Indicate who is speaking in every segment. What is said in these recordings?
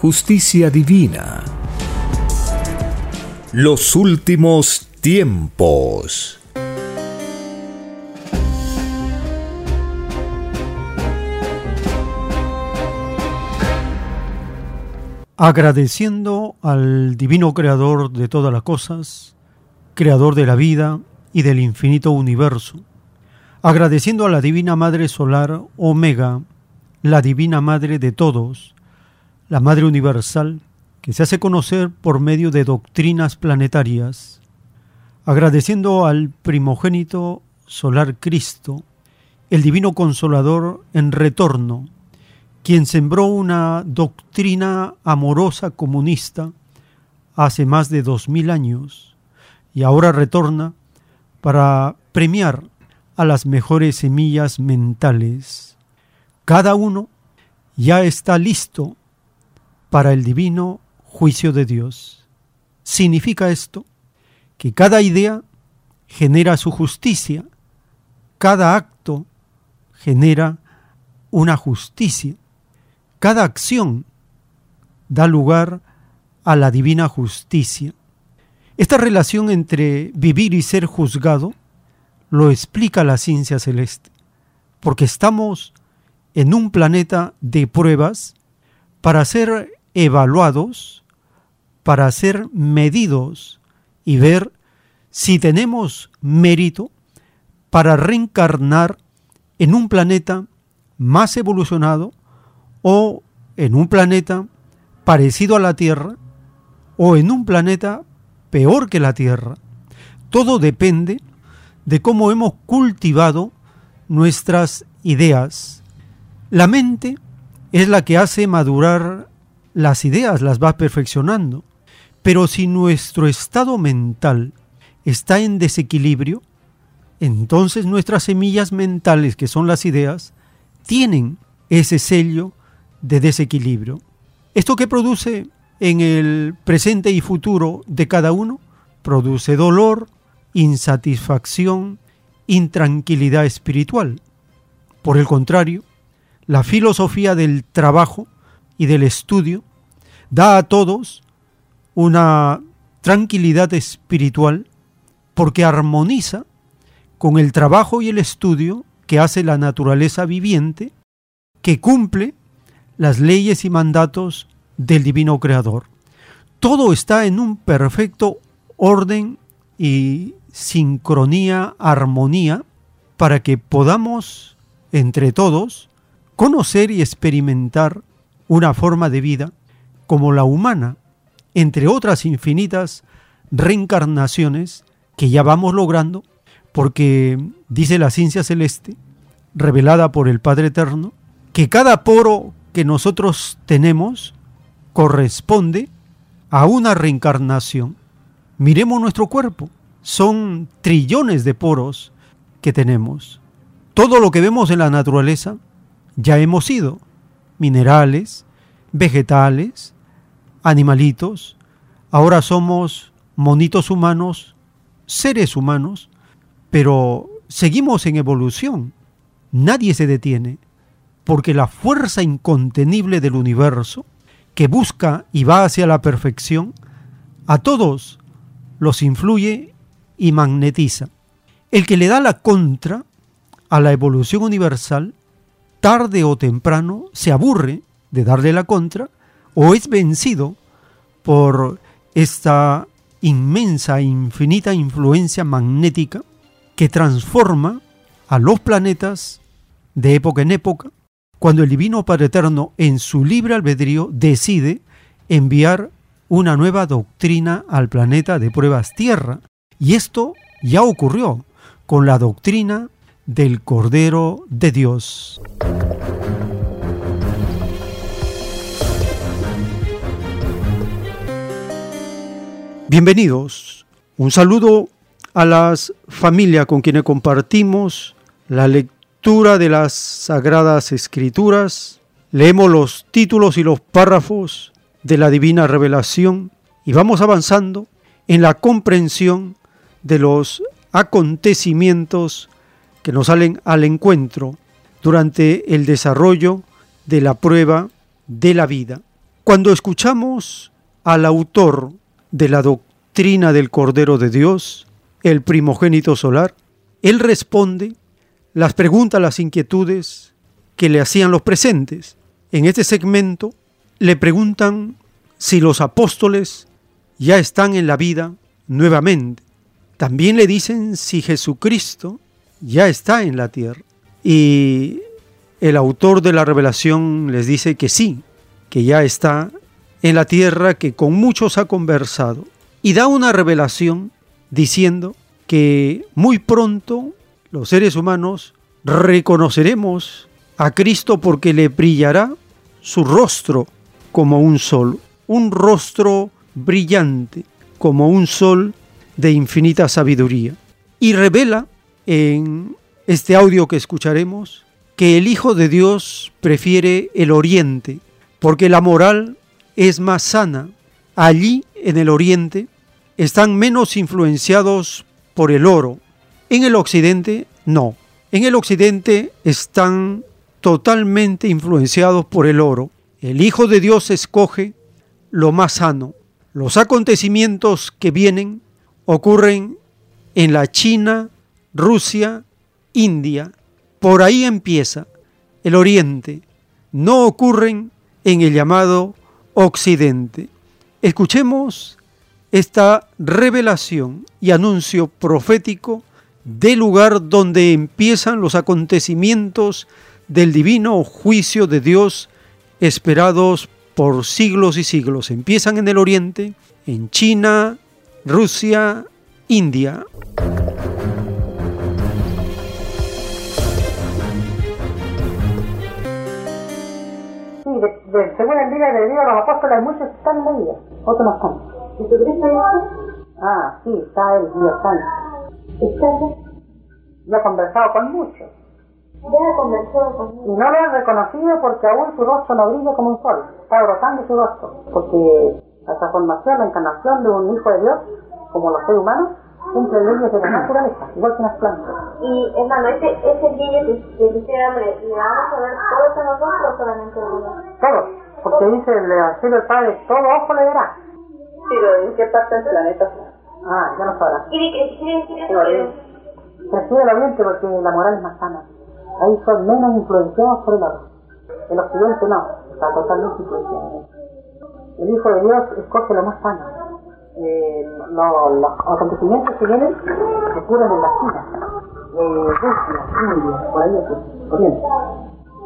Speaker 1: justicia divina. Los últimos tiempos.
Speaker 2: Agradeciendo al divino creador de todas las cosas, creador de la vida y del infinito universo, agradeciendo a la divina Madre Solar Omega, la divina Madre de todos, la Madre Universal, que se hace conocer por medio de doctrinas planetarias, agradeciendo al primogénito solar Cristo, el divino consolador en retorno, quien sembró una doctrina amorosa comunista hace más de dos mil años y ahora retorna para premiar a las mejores semillas mentales. Cada uno ya está listo para el divino juicio de Dios. Significa esto que cada idea genera su justicia, cada acto genera una justicia, cada acción da lugar a la divina justicia. Esta relación entre vivir y ser juzgado lo explica la ciencia celeste, porque estamos en un planeta de pruebas para ser evaluados para ser medidos y ver si tenemos mérito para reencarnar en un planeta más evolucionado o en un planeta parecido a la Tierra o en un planeta peor que la Tierra. Todo depende de cómo hemos cultivado nuestras ideas. La mente es la que hace madurar las ideas las va perfeccionando. Pero si nuestro estado mental está en desequilibrio, entonces nuestras semillas mentales, que son las ideas, tienen ese sello de desequilibrio. ¿Esto que produce en el presente y futuro de cada uno? Produce dolor, insatisfacción, intranquilidad espiritual. Por el contrario, la filosofía del trabajo y del estudio da a todos una tranquilidad espiritual porque armoniza con el trabajo y el estudio que hace la naturaleza viviente, que cumple las leyes y mandatos del divino creador. Todo está en un perfecto orden y sincronía, armonía, para que podamos, entre todos, conocer y experimentar una forma de vida como la humana, entre otras infinitas reencarnaciones que ya vamos logrando, porque dice la ciencia celeste, revelada por el Padre Eterno, que cada poro que nosotros tenemos corresponde a una reencarnación. Miremos nuestro cuerpo, son trillones de poros que tenemos. Todo lo que vemos en la naturaleza ya hemos sido minerales, vegetales, animalitos, ahora somos monitos humanos, seres humanos, pero seguimos en evolución. Nadie se detiene, porque la fuerza incontenible del universo, que busca y va hacia la perfección, a todos los influye y magnetiza. El que le da la contra a la evolución universal tarde o temprano se aburre de darle la contra, o es vencido por esta inmensa, infinita influencia magnética que transforma a los planetas de época en época, cuando el Divino Padre Eterno en su libre albedrío decide enviar una nueva doctrina al planeta de pruebas Tierra. Y esto ya ocurrió con la doctrina del Cordero de Dios. Bienvenidos. Un saludo a las familias con quienes compartimos la lectura de las Sagradas Escrituras. Leemos los títulos y los párrafos de la Divina Revelación y vamos avanzando en la comprensión de los acontecimientos que nos salen al encuentro durante el desarrollo de la prueba de la vida. Cuando escuchamos al autor de la doctrina del Cordero de Dios, el primogénito solar, él responde las preguntas, las inquietudes que le hacían los presentes. En este segmento le preguntan si los apóstoles ya están en la vida nuevamente. También le dicen si Jesucristo ya está en la tierra. Y el autor de la revelación les dice que sí, que ya está en la tierra que con muchos ha conversado y da una revelación diciendo que muy pronto los seres humanos reconoceremos a Cristo porque le brillará su rostro como un sol, un rostro brillante como un sol de infinita sabiduría. Y revela en este audio que escucharemos que el Hijo de Dios prefiere el oriente porque la moral es más sana. Allí, en el oriente, están menos influenciados por el oro. En el occidente, no. En el occidente están totalmente influenciados por el oro. El Hijo de Dios escoge lo más sano. Los acontecimientos que vienen ocurren en la China, Rusia, India. Por ahí empieza el oriente. No ocurren en el llamado Occidente. Escuchemos esta revelación y anuncio profético del lugar donde empiezan los acontecimientos del divino juicio de Dios esperados por siglos y siglos. Empiezan en el Oriente, en China, Rusia, India.
Speaker 3: Según el día de Dios, los apóstoles muchos están en la vida, otros no están. ¿Jesucristo ya Ah, sí, está él, Dios santo. ¿Está? Yo he conversado con muchos.
Speaker 4: Ya he conversado con muchos.
Speaker 3: Y no lo he reconocido porque aún su rostro no brilla como un sol. Está brotando su rostro. Porque la transformación, la encarnación de un hijo de Dios, como los seres humanos, cumple leyes de la naturaleza, igual que las plantas.
Speaker 4: Y hermano, ese, ese brillo que, que quisiera, ¿le vamos a ver todos a nosotros o solamente uno?
Speaker 3: Todos, porque dice el Evangelio del Padre, todo ojo le verá.
Speaker 4: Pero ¿en qué parte del planeta?
Speaker 3: Ah, ya lo sabrá.
Speaker 4: ¿Y de qué quiere decir eso?
Speaker 3: Prefiere el oriente porque la moral es más sana. Ahí son menos influenciados por el oro. El occidente no, está totalmente influenciado. El Hijo de Dios escoge lo más sano. Eh, lo- los acontecimientos que vienen ocurren en la China, eh, Rusia, India, por ahí ocurren, oriente.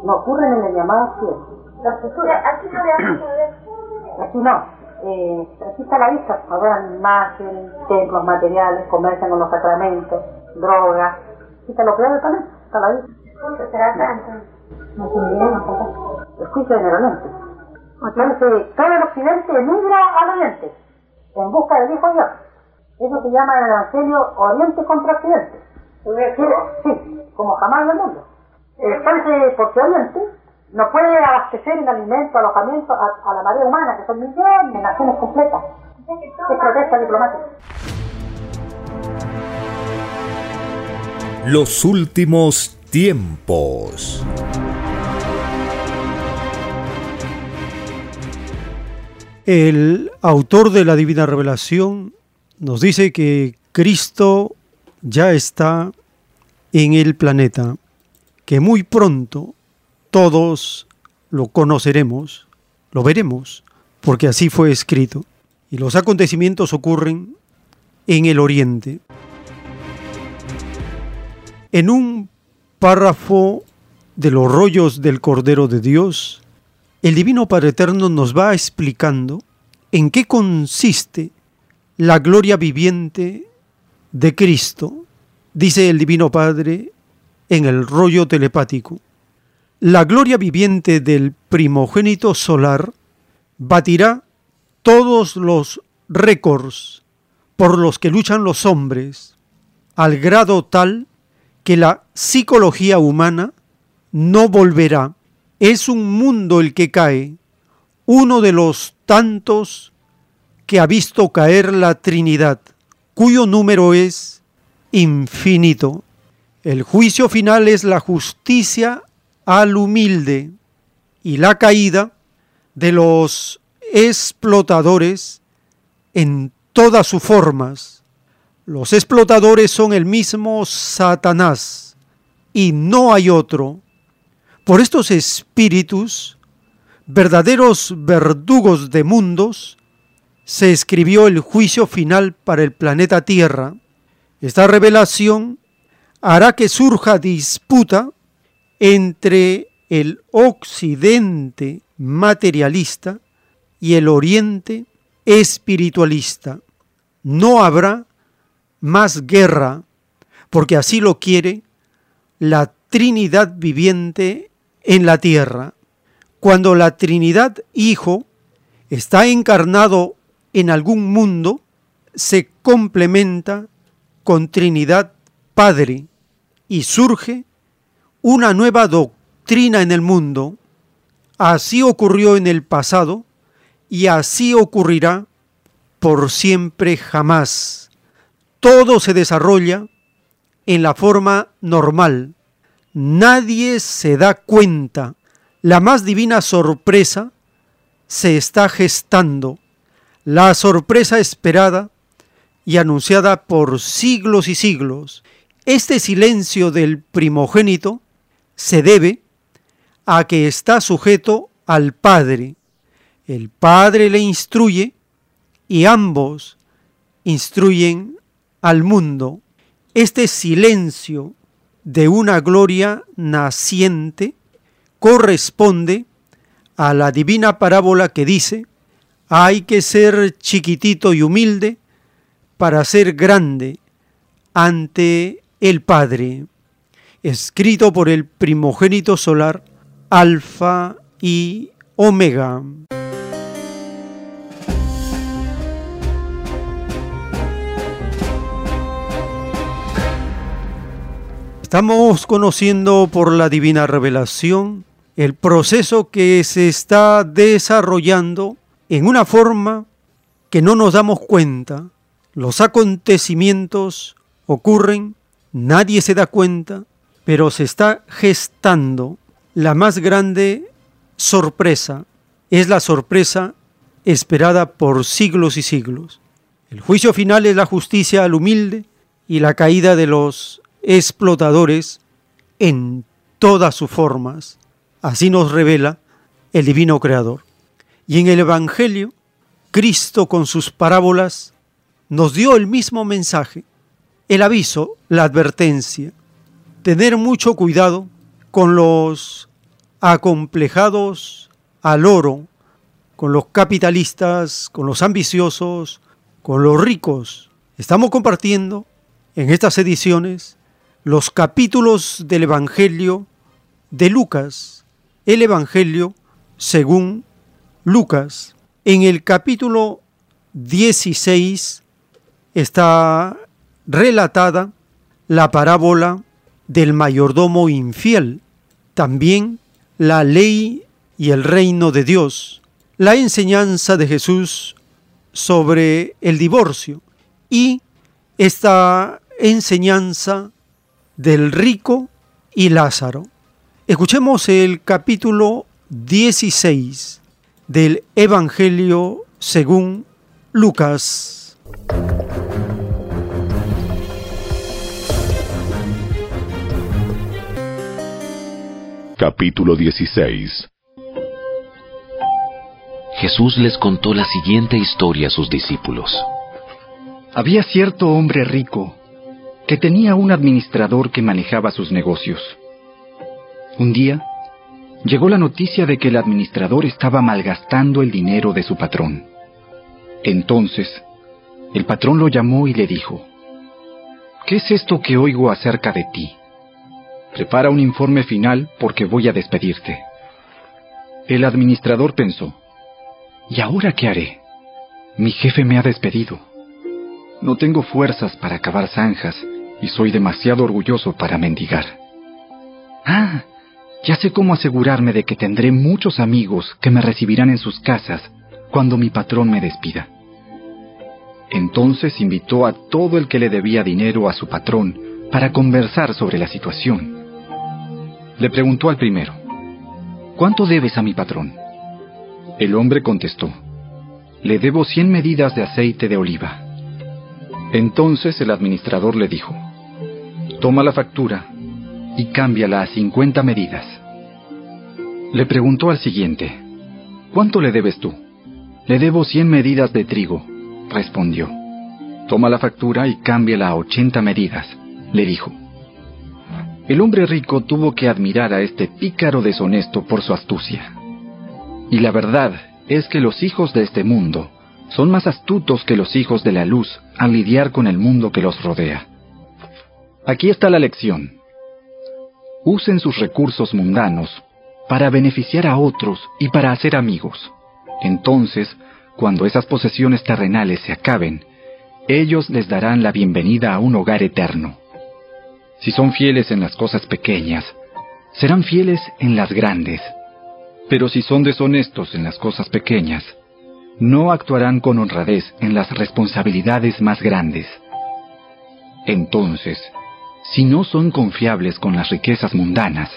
Speaker 3: No ocurren en el llamado occidente.
Speaker 4: La cultura, aquí no le hacen saber.
Speaker 3: Aquí no. Eh, aquí está la vista. Adoran imágenes, templos materiales, comercian con los sacramentos, drogas. Aquí está lo peor del planeta. Está la vista.
Speaker 4: Punto, será entonces.
Speaker 3: No se. Escucha en el oriente. Entonces, todo el occidente emigra al oriente en busca del Hijo de Dios. Eso se llama en el Evangelio Oriente contra Occidente. Sí, sí, como jamás en el mundo. Entonces, porque Oriente no puede abastecer en alimento, alojamiento a, a la marea humana, que son millones de naciones completas. Es protesta diplomática.
Speaker 1: Los últimos tiempos.
Speaker 2: El autor de la Divina Revelación nos dice que Cristo ya está en el planeta, que muy pronto todos lo conoceremos, lo veremos, porque así fue escrito. Y los acontecimientos ocurren en el oriente. En un párrafo de los rollos del Cordero de Dios, el Divino Padre Eterno nos va explicando en qué consiste la gloria viviente de Cristo, dice el Divino Padre en el rollo telepático. La gloria viviente del primogénito solar batirá todos los récords por los que luchan los hombres, al grado tal que la psicología humana no volverá. Es un mundo el que cae, uno de los tantos que ha visto caer la Trinidad, cuyo número es infinito. El juicio final es la justicia al humilde y la caída de los explotadores en todas sus formas. Los explotadores son el mismo Satanás y no hay otro. Por estos espíritus, verdaderos verdugos de mundos, se escribió el juicio final para el planeta Tierra. Esta revelación hará que surja disputa entre el occidente materialista y el oriente espiritualista. No habrá más guerra, porque así lo quiere la Trinidad viviente en la tierra. Cuando la Trinidad Hijo está encarnado en algún mundo, se complementa con Trinidad Padre y surge una nueva doctrina en el mundo. Así ocurrió en el pasado y así ocurrirá por siempre jamás. Todo se desarrolla en la forma normal. Nadie se da cuenta. La más divina sorpresa se está gestando. La sorpresa esperada y anunciada por siglos y siglos. Este silencio del primogénito se debe a que está sujeto al Padre. El Padre le instruye y ambos instruyen al mundo. Este silencio de una gloria naciente corresponde a la divina parábola que dice, hay que ser chiquitito y humilde para ser grande ante el Padre, escrito por el primogénito solar, Alfa y Omega. Estamos conociendo por la divina revelación el proceso que se está desarrollando en una forma que no nos damos cuenta. Los acontecimientos ocurren, nadie se da cuenta, pero se está gestando la más grande sorpresa. Es la sorpresa esperada por siglos y siglos. El juicio final es la justicia al humilde y la caída de los explotadores en todas sus formas. Así nos revela el divino Creador. Y en el Evangelio, Cristo con sus parábolas nos dio el mismo mensaje, el aviso, la advertencia, tener mucho cuidado con los acomplejados al oro, con los capitalistas, con los ambiciosos, con los ricos. Estamos compartiendo en estas ediciones los capítulos del Evangelio de Lucas, el Evangelio según Lucas. En el capítulo 16 está relatada la parábola del mayordomo infiel, también la ley y el reino de Dios, la enseñanza de Jesús sobre el divorcio y esta enseñanza del rico y Lázaro. Escuchemos el capítulo 16 del Evangelio según Lucas.
Speaker 5: Capítulo 16 Jesús les contó la siguiente historia a sus discípulos.
Speaker 6: Había cierto hombre rico que tenía un administrador que manejaba sus negocios. Un día, llegó la noticia de que el administrador estaba malgastando el dinero de su patrón. Entonces, el patrón lo llamó y le dijo, ¿Qué es esto que oigo acerca de ti? Prepara un informe final porque voy a despedirte. El administrador pensó, ¿y ahora qué haré? Mi jefe me ha despedido. No tengo fuerzas para cavar zanjas y soy demasiado orgulloso para mendigar. Ah, ya sé cómo asegurarme de que tendré muchos amigos que me recibirán en sus casas cuando mi patrón me despida. Entonces invitó a todo el que le debía dinero a su patrón para conversar sobre la situación. Le preguntó al primero, ¿cuánto debes a mi patrón? El hombre contestó, le debo cien medidas de aceite de oliva. Entonces el administrador le dijo, toma la factura y cámbiala a cincuenta medidas. Le preguntó al siguiente, ¿cuánto le debes tú? Le debo cien medidas de trigo respondió. Toma la factura y cámbiala a ochenta medidas, le dijo. El hombre rico tuvo que admirar a este pícaro deshonesto por su astucia. Y la verdad es que los hijos de este mundo son más astutos que los hijos de la luz al lidiar con el mundo que los rodea. Aquí está la lección. Usen sus recursos mundanos para beneficiar a otros y para hacer amigos. Entonces cuando esas posesiones terrenales se acaben, ellos les darán la bienvenida a un hogar eterno. Si son fieles en las cosas pequeñas, serán fieles en las grandes. Pero si son deshonestos en las cosas pequeñas, no actuarán con honradez en las responsabilidades más grandes. Entonces, si no son confiables con las riquezas mundanas,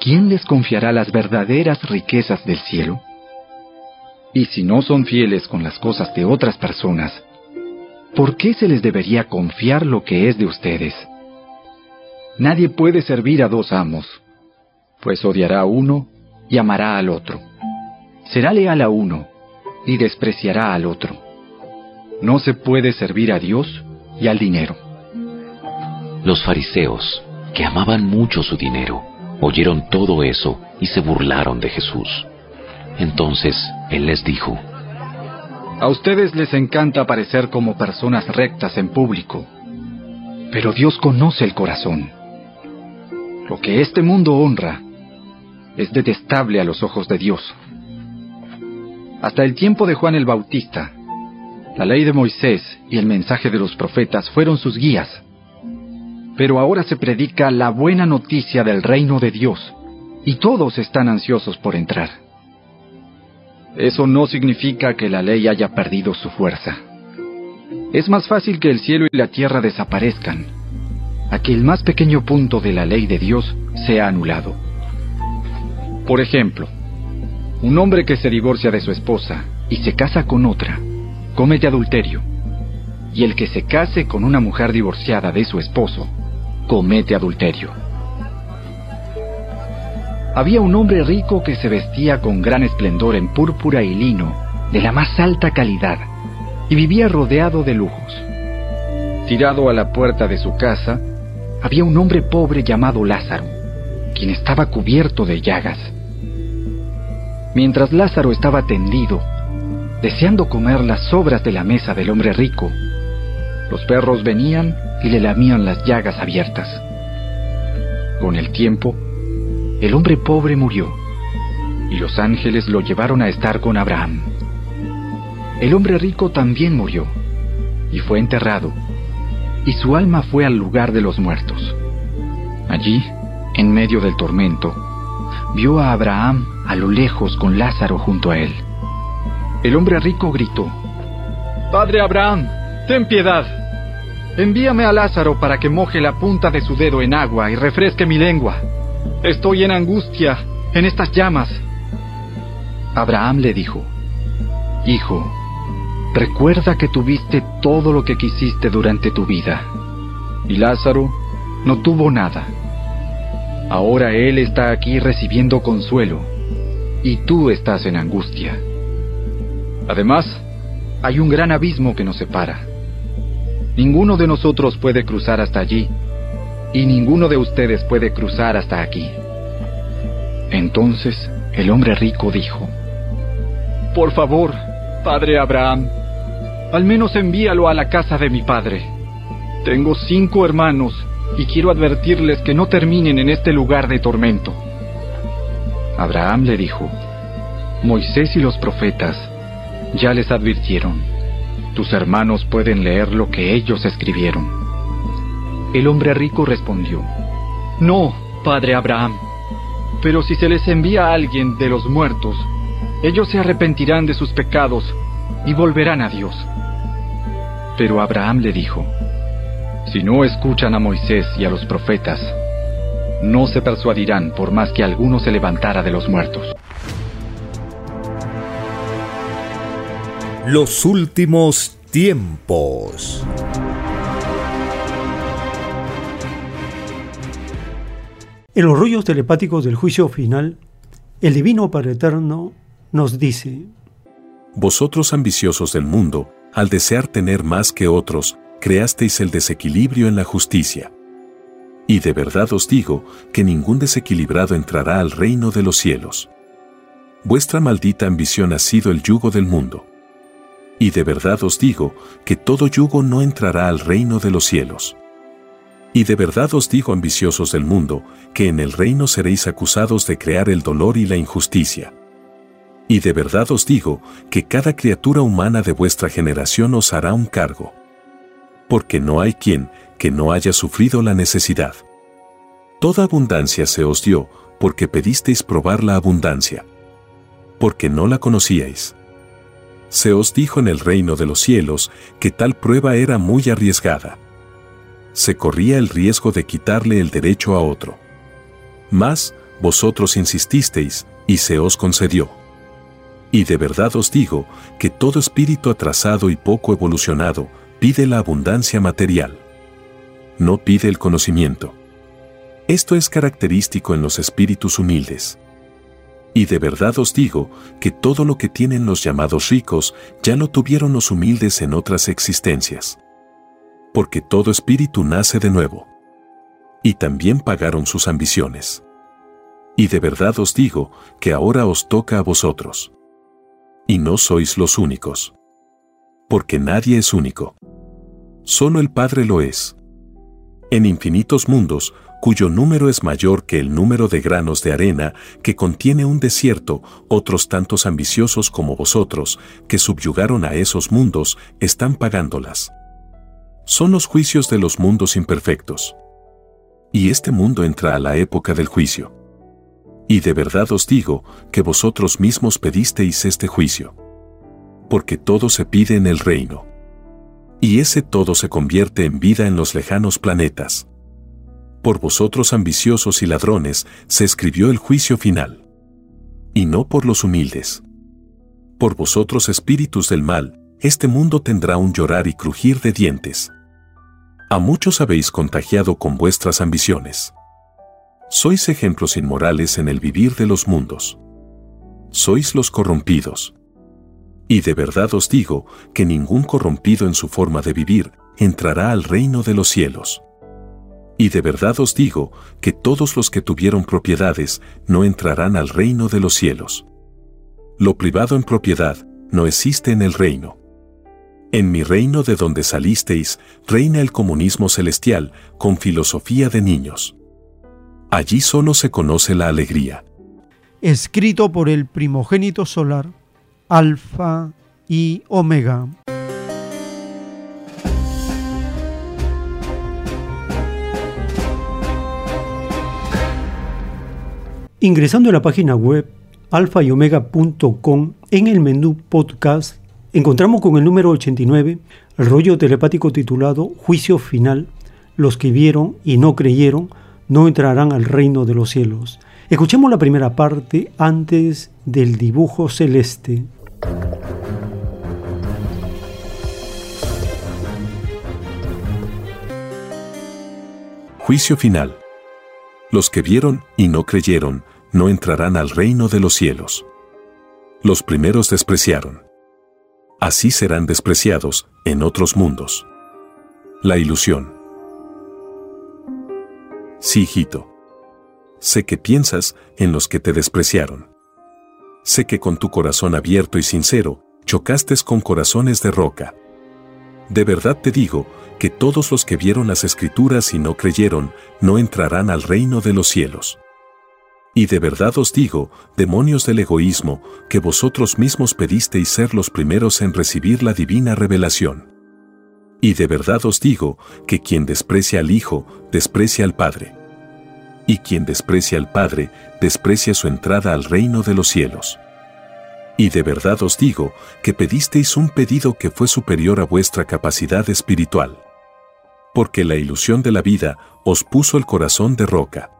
Speaker 6: ¿quién les confiará las verdaderas riquezas del cielo? Y si no son fieles con las cosas de otras personas, ¿por qué se les debería confiar lo que es de ustedes? Nadie puede servir a dos amos, pues odiará a uno y amará al otro. Será leal a uno y despreciará al otro. No se puede servir a Dios y al dinero.
Speaker 5: Los fariseos, que amaban mucho su dinero, oyeron todo eso y se burlaron de Jesús. Entonces él les dijo,
Speaker 6: A ustedes les encanta parecer como personas rectas en público, pero Dios conoce el corazón. Lo que este mundo honra es detestable a los ojos de Dios. Hasta el tiempo de Juan el Bautista, la ley de Moisés y el mensaje de los profetas fueron sus guías. Pero ahora se predica la buena noticia del reino de Dios, y todos están ansiosos por entrar. Eso no significa que la ley haya perdido su fuerza. Es más fácil que el cielo y la tierra desaparezcan, a que el más pequeño punto de la ley de Dios sea anulado. Por ejemplo, un hombre que se divorcia de su esposa y se casa con otra, comete adulterio, y el que se case con una mujer divorciada de su esposo, comete adulterio. Había un hombre rico que se vestía con gran esplendor en púrpura y lino, de la más alta calidad, y vivía rodeado de lujos. Tirado a la puerta de su casa, había un hombre pobre llamado Lázaro, quien estaba cubierto de llagas. Mientras Lázaro estaba tendido, deseando comer las sobras de la mesa del hombre rico, los perros venían y le lamían las llagas abiertas. Con el tiempo, el hombre pobre murió, y los ángeles lo llevaron a estar con Abraham. El hombre rico también murió, y fue enterrado, y su alma fue al lugar de los muertos. Allí, en medio del tormento, vio a Abraham a lo lejos con Lázaro junto a él. El hombre rico gritó, Padre Abraham, ten piedad. Envíame a Lázaro para que moje la punta de su dedo en agua y refresque mi lengua. Estoy en angustia, en estas llamas. Abraham le dijo, Hijo, recuerda que tuviste todo lo que quisiste durante tu vida, y Lázaro no tuvo nada. Ahora él está aquí recibiendo consuelo, y tú estás en angustia. Además, hay un gran abismo que nos separa. Ninguno de nosotros puede cruzar hasta allí, y ninguno de ustedes puede cruzar hasta aquí. Entonces el hombre rico dijo, Por favor, padre Abraham, al menos envíalo a la casa de mi padre. Tengo cinco hermanos y quiero advertirles que no terminen en este lugar de tormento. Abraham le dijo, Moisés y los profetas ya les advirtieron, tus hermanos pueden leer lo que ellos escribieron. El hombre rico respondió, No, padre Abraham, pero si se les envía a alguien de los muertos, ellos se arrepentirán de sus pecados y volverán a Dios. Pero Abraham le dijo, Si no escuchan a Moisés y a los profetas, no se persuadirán por más que alguno se levantara de los muertos.
Speaker 1: Los últimos tiempos.
Speaker 2: En los rollos telepáticos del juicio final, el Divino Padre Eterno nos dice,
Speaker 7: Vosotros ambiciosos del mundo, al desear tener más que otros, creasteis el desequilibrio en la justicia. Y de verdad os digo que ningún desequilibrado entrará al reino de los cielos. Vuestra maldita ambición ha sido el yugo del mundo. Y de verdad os digo que todo yugo no entrará al reino de los cielos. Y de verdad os digo ambiciosos del mundo, que en el reino seréis acusados de crear el dolor y la injusticia. Y de verdad os digo que cada criatura humana de vuestra generación os hará un cargo. Porque no hay quien que no haya sufrido la necesidad. Toda abundancia se os dio, porque pedisteis probar la abundancia. Porque no la conocíais. Se os dijo en el reino de los cielos que tal prueba era muy arriesgada se corría el riesgo de quitarle el derecho a otro. Mas, vosotros insististeis, y se os concedió. Y de verdad os digo que todo espíritu atrasado y poco evolucionado pide la abundancia material. No pide el conocimiento. Esto es característico en los espíritus humildes. Y de verdad os digo que todo lo que tienen los llamados ricos ya lo tuvieron los humildes en otras existencias porque todo espíritu nace de nuevo. Y también pagaron sus ambiciones. Y de verdad os digo que ahora os toca a vosotros. Y no sois los únicos. Porque nadie es único. Solo el Padre lo es. En infinitos mundos, cuyo número es mayor que el número de granos de arena que contiene un desierto, otros tantos ambiciosos como vosotros, que subyugaron a esos mundos, están pagándolas son los juicios de los mundos imperfectos. Y este mundo entra a la época del juicio. Y de verdad os digo que vosotros mismos pedisteis este juicio. Porque todo se pide en el reino. Y ese todo se convierte en vida en los lejanos planetas. Por vosotros ambiciosos y ladrones se escribió el juicio final. Y no por los humildes. Por vosotros espíritus del mal, este mundo tendrá un llorar y crujir de dientes. A muchos habéis contagiado con vuestras ambiciones. Sois ejemplos inmorales en el vivir de los mundos. Sois los corrompidos. Y de verdad os digo que ningún corrompido en su forma de vivir entrará al reino de los cielos. Y de verdad os digo que todos los que tuvieron propiedades no entrarán al reino de los cielos. Lo privado en propiedad no existe en el reino. En mi reino de donde salisteis, reina el comunismo celestial, con filosofía de niños. Allí solo se conoce la alegría.
Speaker 2: Escrito por el primogénito solar, Alfa y Omega. Ingresando a la página web alfayomega.com en el menú podcast encontramos con el número 89 el rollo telepático titulado Juicio Final. Los que vieron y no creyeron no entrarán al reino de los cielos. Escuchemos la primera parte antes del dibujo celeste.
Speaker 7: Juicio final. Los que vieron y no creyeron no entrarán al reino de los cielos. Los primeros despreciaron así serán despreciados en otros mundos. La ilusión. Sí, hijito. Sé que piensas en los que te despreciaron. Sé que con tu corazón abierto y sincero, chocaste con corazones de roca. De verdad te digo que todos los que vieron las escrituras y no creyeron, no entrarán al reino de los cielos. Y de verdad os digo, demonios del egoísmo, que vosotros mismos pedisteis ser los primeros en recibir la divina revelación. Y de verdad os digo, que quien desprecia al Hijo, desprecia al Padre. Y quien desprecia al Padre, desprecia su entrada al reino de los cielos. Y de verdad os digo, que pedisteis un pedido que fue superior a vuestra capacidad espiritual. Porque la ilusión de la vida os puso el corazón de roca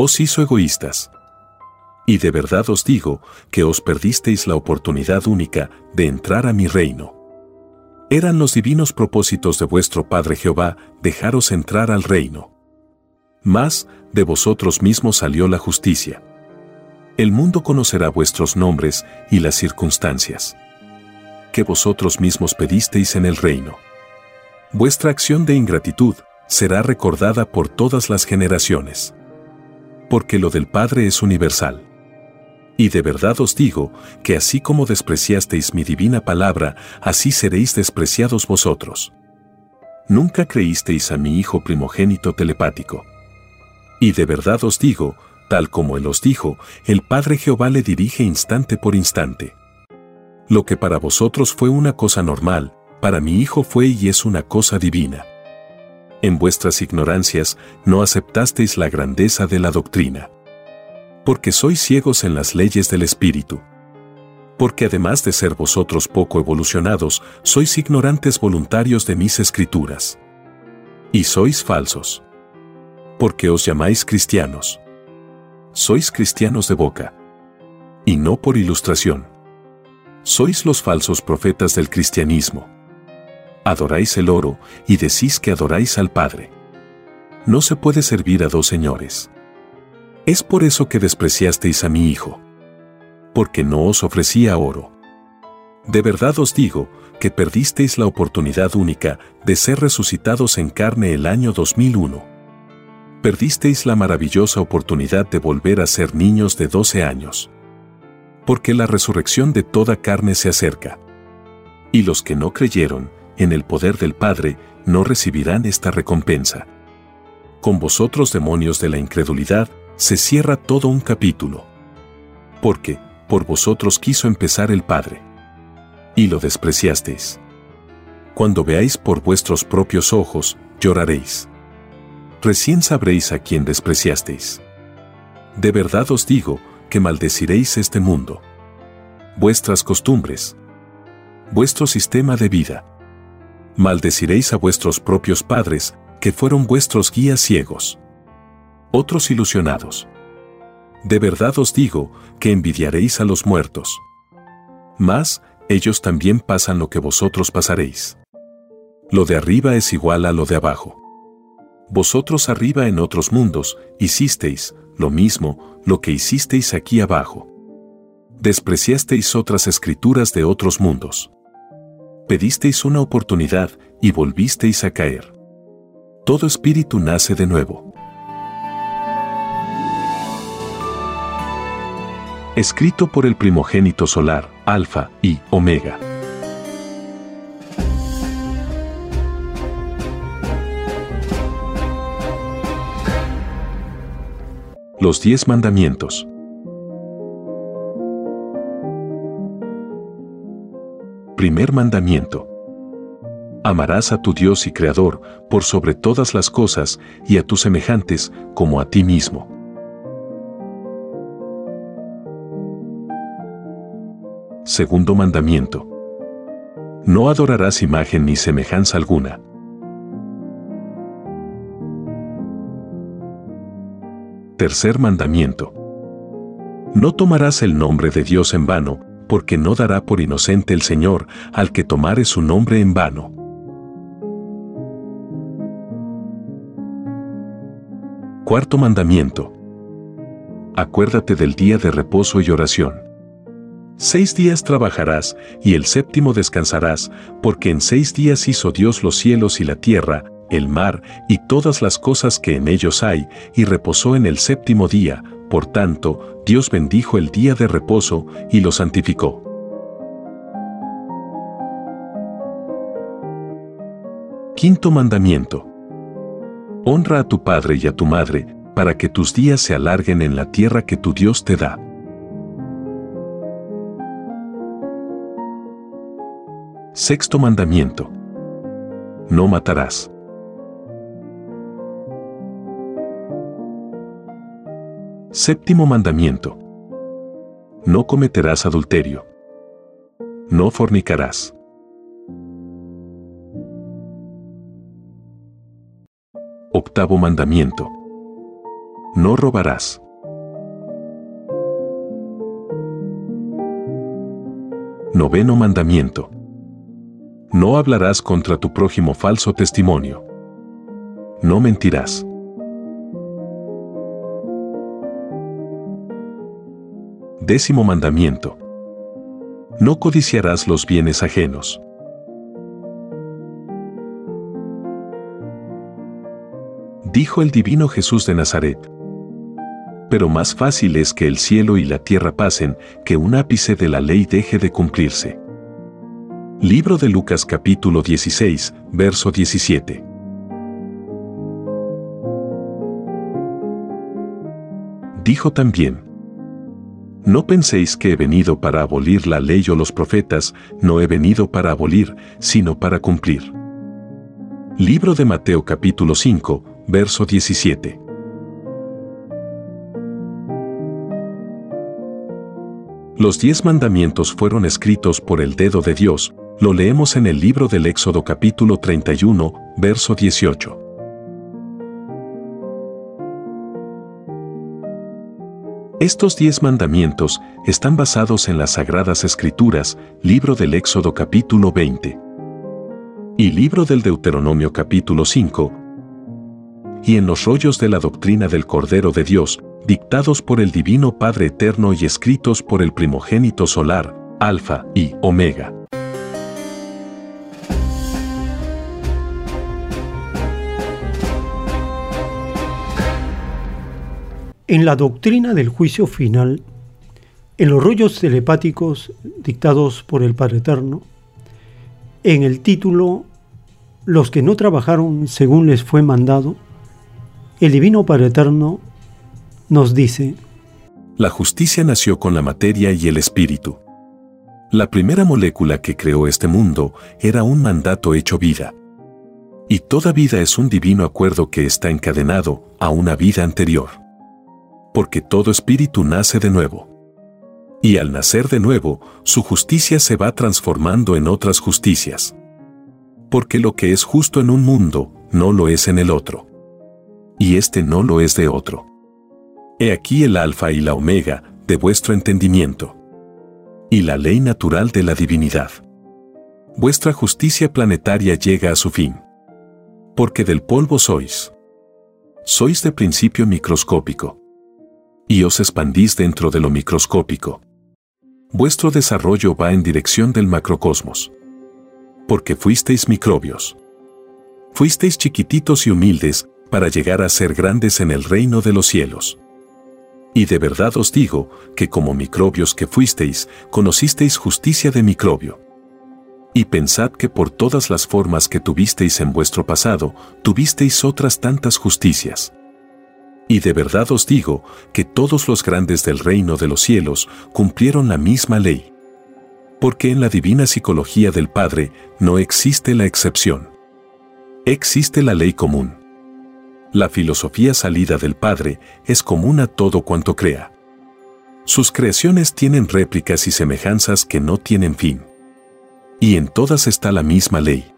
Speaker 7: os hizo egoístas. Y de verdad os digo que os perdisteis la oportunidad única de entrar a mi reino. Eran los divinos propósitos de vuestro Padre Jehová dejaros entrar al reino. Mas, de vosotros mismos salió la justicia. El mundo conocerá vuestros nombres y las circunstancias que vosotros mismos pedisteis en el reino. Vuestra acción de ingratitud será recordada por todas las generaciones porque lo del Padre es universal. Y de verdad os digo, que así como despreciasteis mi divina palabra, así seréis despreciados vosotros. Nunca creísteis a mi Hijo primogénito telepático. Y de verdad os digo, tal como Él os dijo, el Padre Jehová le dirige instante por instante. Lo que para vosotros fue una cosa normal, para mi Hijo fue y es una cosa divina en vuestras ignorancias no aceptasteis la grandeza de la doctrina. Porque sois ciegos en las leyes del Espíritu. Porque además de ser vosotros poco evolucionados, sois ignorantes voluntarios de mis escrituras. Y sois falsos. Porque os llamáis cristianos. Sois cristianos de boca. Y no por ilustración. Sois los falsos profetas del cristianismo adoráis el oro y decís que adoráis al Padre. No se puede servir a dos señores. Es por eso que despreciasteis a mi Hijo. Porque no os ofrecía oro. De verdad os digo que perdisteis la oportunidad única de ser resucitados en carne el año 2001. Perdisteis la maravillosa oportunidad de volver a ser niños de 12 años. Porque la resurrección de toda carne se acerca. Y los que no creyeron, en el poder del Padre, no recibirán esta recompensa. Con vosotros demonios de la incredulidad, se cierra todo un capítulo. Porque, por vosotros quiso empezar el Padre. Y lo despreciasteis. Cuando veáis por vuestros propios ojos, lloraréis. Recién sabréis a quién despreciasteis. De verdad os digo, que maldeciréis este mundo. Vuestras costumbres. Vuestro sistema de vida maldeciréis a vuestros propios padres, que fueron vuestros guías ciegos. Otros ilusionados. De verdad os digo que envidiaréis a los muertos. Mas, ellos también pasan lo que vosotros pasaréis. Lo de arriba es igual a lo de abajo. Vosotros arriba en otros mundos hicisteis lo mismo, lo que hicisteis aquí abajo. Despreciasteis otras escrituras de otros mundos pedisteis una oportunidad y volvisteis a caer. Todo espíritu nace de nuevo. Escrito por el primogénito solar, Alfa y Omega. Los diez mandamientos. Primer mandamiento. Amarás a tu Dios y Creador por sobre todas las cosas y a tus semejantes como a ti mismo. Segundo mandamiento. No adorarás imagen ni semejanza alguna. Tercer mandamiento. No tomarás el nombre de Dios en vano, porque no dará por inocente el Señor al que tomare su nombre en vano. Cuarto mandamiento. Acuérdate del día de reposo y oración. Seis días trabajarás, y el séptimo descansarás, porque en seis días hizo Dios los cielos y la tierra, el mar, y todas las cosas que en ellos hay, y reposó en el séptimo día, por tanto, Dios bendijo el día de reposo, y lo santificó. Quinto mandamiento. Honra a tu padre y a tu madre, para que tus días se alarguen en la tierra que tu Dios te da. Sexto mandamiento. No matarás. Séptimo mandamiento. No cometerás adulterio. No fornicarás. Octavo mandamiento. No robarás. Noveno mandamiento. No hablarás contra tu prójimo falso testimonio. No mentirás. Décimo mandamiento. No codiciarás los bienes ajenos. Dijo el divino Jesús de Nazaret. Pero más fácil es que el cielo y la tierra pasen, que un ápice de la ley deje de cumplirse. Libro de Lucas capítulo 16, verso 17. Dijo también, No penséis que he venido para abolir la ley o los profetas, no he venido para abolir, sino para cumplir. Libro de Mateo capítulo 5, verso 17. Los diez mandamientos fueron escritos por el dedo de Dios, lo leemos en el libro del Éxodo capítulo 31, verso 18. Estos diez mandamientos están basados en las Sagradas Escrituras, libro del Éxodo capítulo 20 y libro del Deuteronomio capítulo 5, y en los rollos de la doctrina del Cordero de Dios, dictados por el Divino Padre Eterno y escritos por el primogénito solar, Alfa y Omega.
Speaker 2: En la doctrina del juicio final, en los rollos telepáticos dictados por el Padre Eterno, en el título Los que no trabajaron según les fue mandado, el Divino Padre Eterno nos dice,
Speaker 7: La justicia nació con la materia y el espíritu. La primera molécula que creó este mundo era un mandato hecho vida. Y toda vida es un divino acuerdo que está encadenado a una vida anterior porque todo espíritu nace de nuevo. Y al nacer de nuevo, su justicia se va transformando en otras justicias. Porque lo que es justo en un mundo, no lo es en el otro. Y este no lo es de otro. He aquí el alfa y la omega de vuestro entendimiento. Y la ley natural de la divinidad. Vuestra justicia planetaria llega a su fin. Porque del polvo sois. Sois de principio microscópico y os expandís dentro de lo microscópico. Vuestro desarrollo va en dirección del macrocosmos. Porque fuisteis microbios. Fuisteis chiquititos y humildes para llegar a ser grandes en el reino de los cielos. Y de verdad os digo que como microbios que fuisteis, conocisteis justicia de microbio. Y pensad que por todas las formas que tuvisteis en vuestro pasado, tuvisteis otras tantas justicias. Y de verdad os digo que todos los grandes del reino de los cielos cumplieron la misma ley. Porque en la divina psicología del Padre no existe la excepción. Existe la ley común. La filosofía salida del Padre es común a todo cuanto crea. Sus creaciones tienen réplicas y semejanzas que no tienen fin. Y en todas está la misma ley.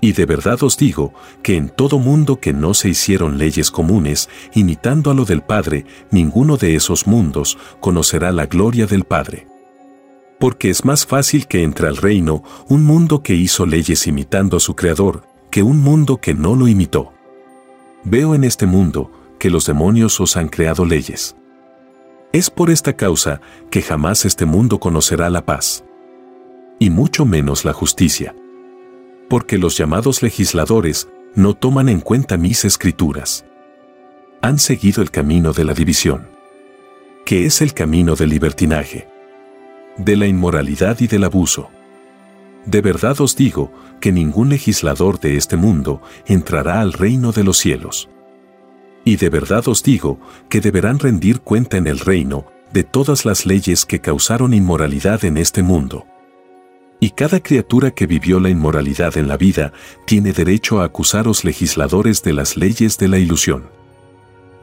Speaker 7: Y de verdad os digo que en todo mundo que no se hicieron leyes comunes, imitando a lo del Padre, ninguno de esos mundos conocerá la gloria del Padre. Porque es más fácil que entre al reino un mundo que hizo leyes imitando a su Creador, que un mundo que no lo imitó. Veo en este mundo que los demonios os han creado leyes. Es por esta causa que jamás este mundo conocerá la paz. Y mucho menos la justicia. Porque los llamados legisladores no toman en cuenta mis escrituras. Han seguido el camino de la división. Que es el camino del libertinaje. De la inmoralidad y del abuso. De verdad os digo que ningún legislador de este mundo entrará al reino de los cielos. Y de verdad os digo que deberán rendir cuenta en el reino de todas las leyes que causaron inmoralidad en este mundo. Y cada criatura que vivió la inmoralidad en la vida tiene derecho a acusaros legisladores de las leyes de la ilusión.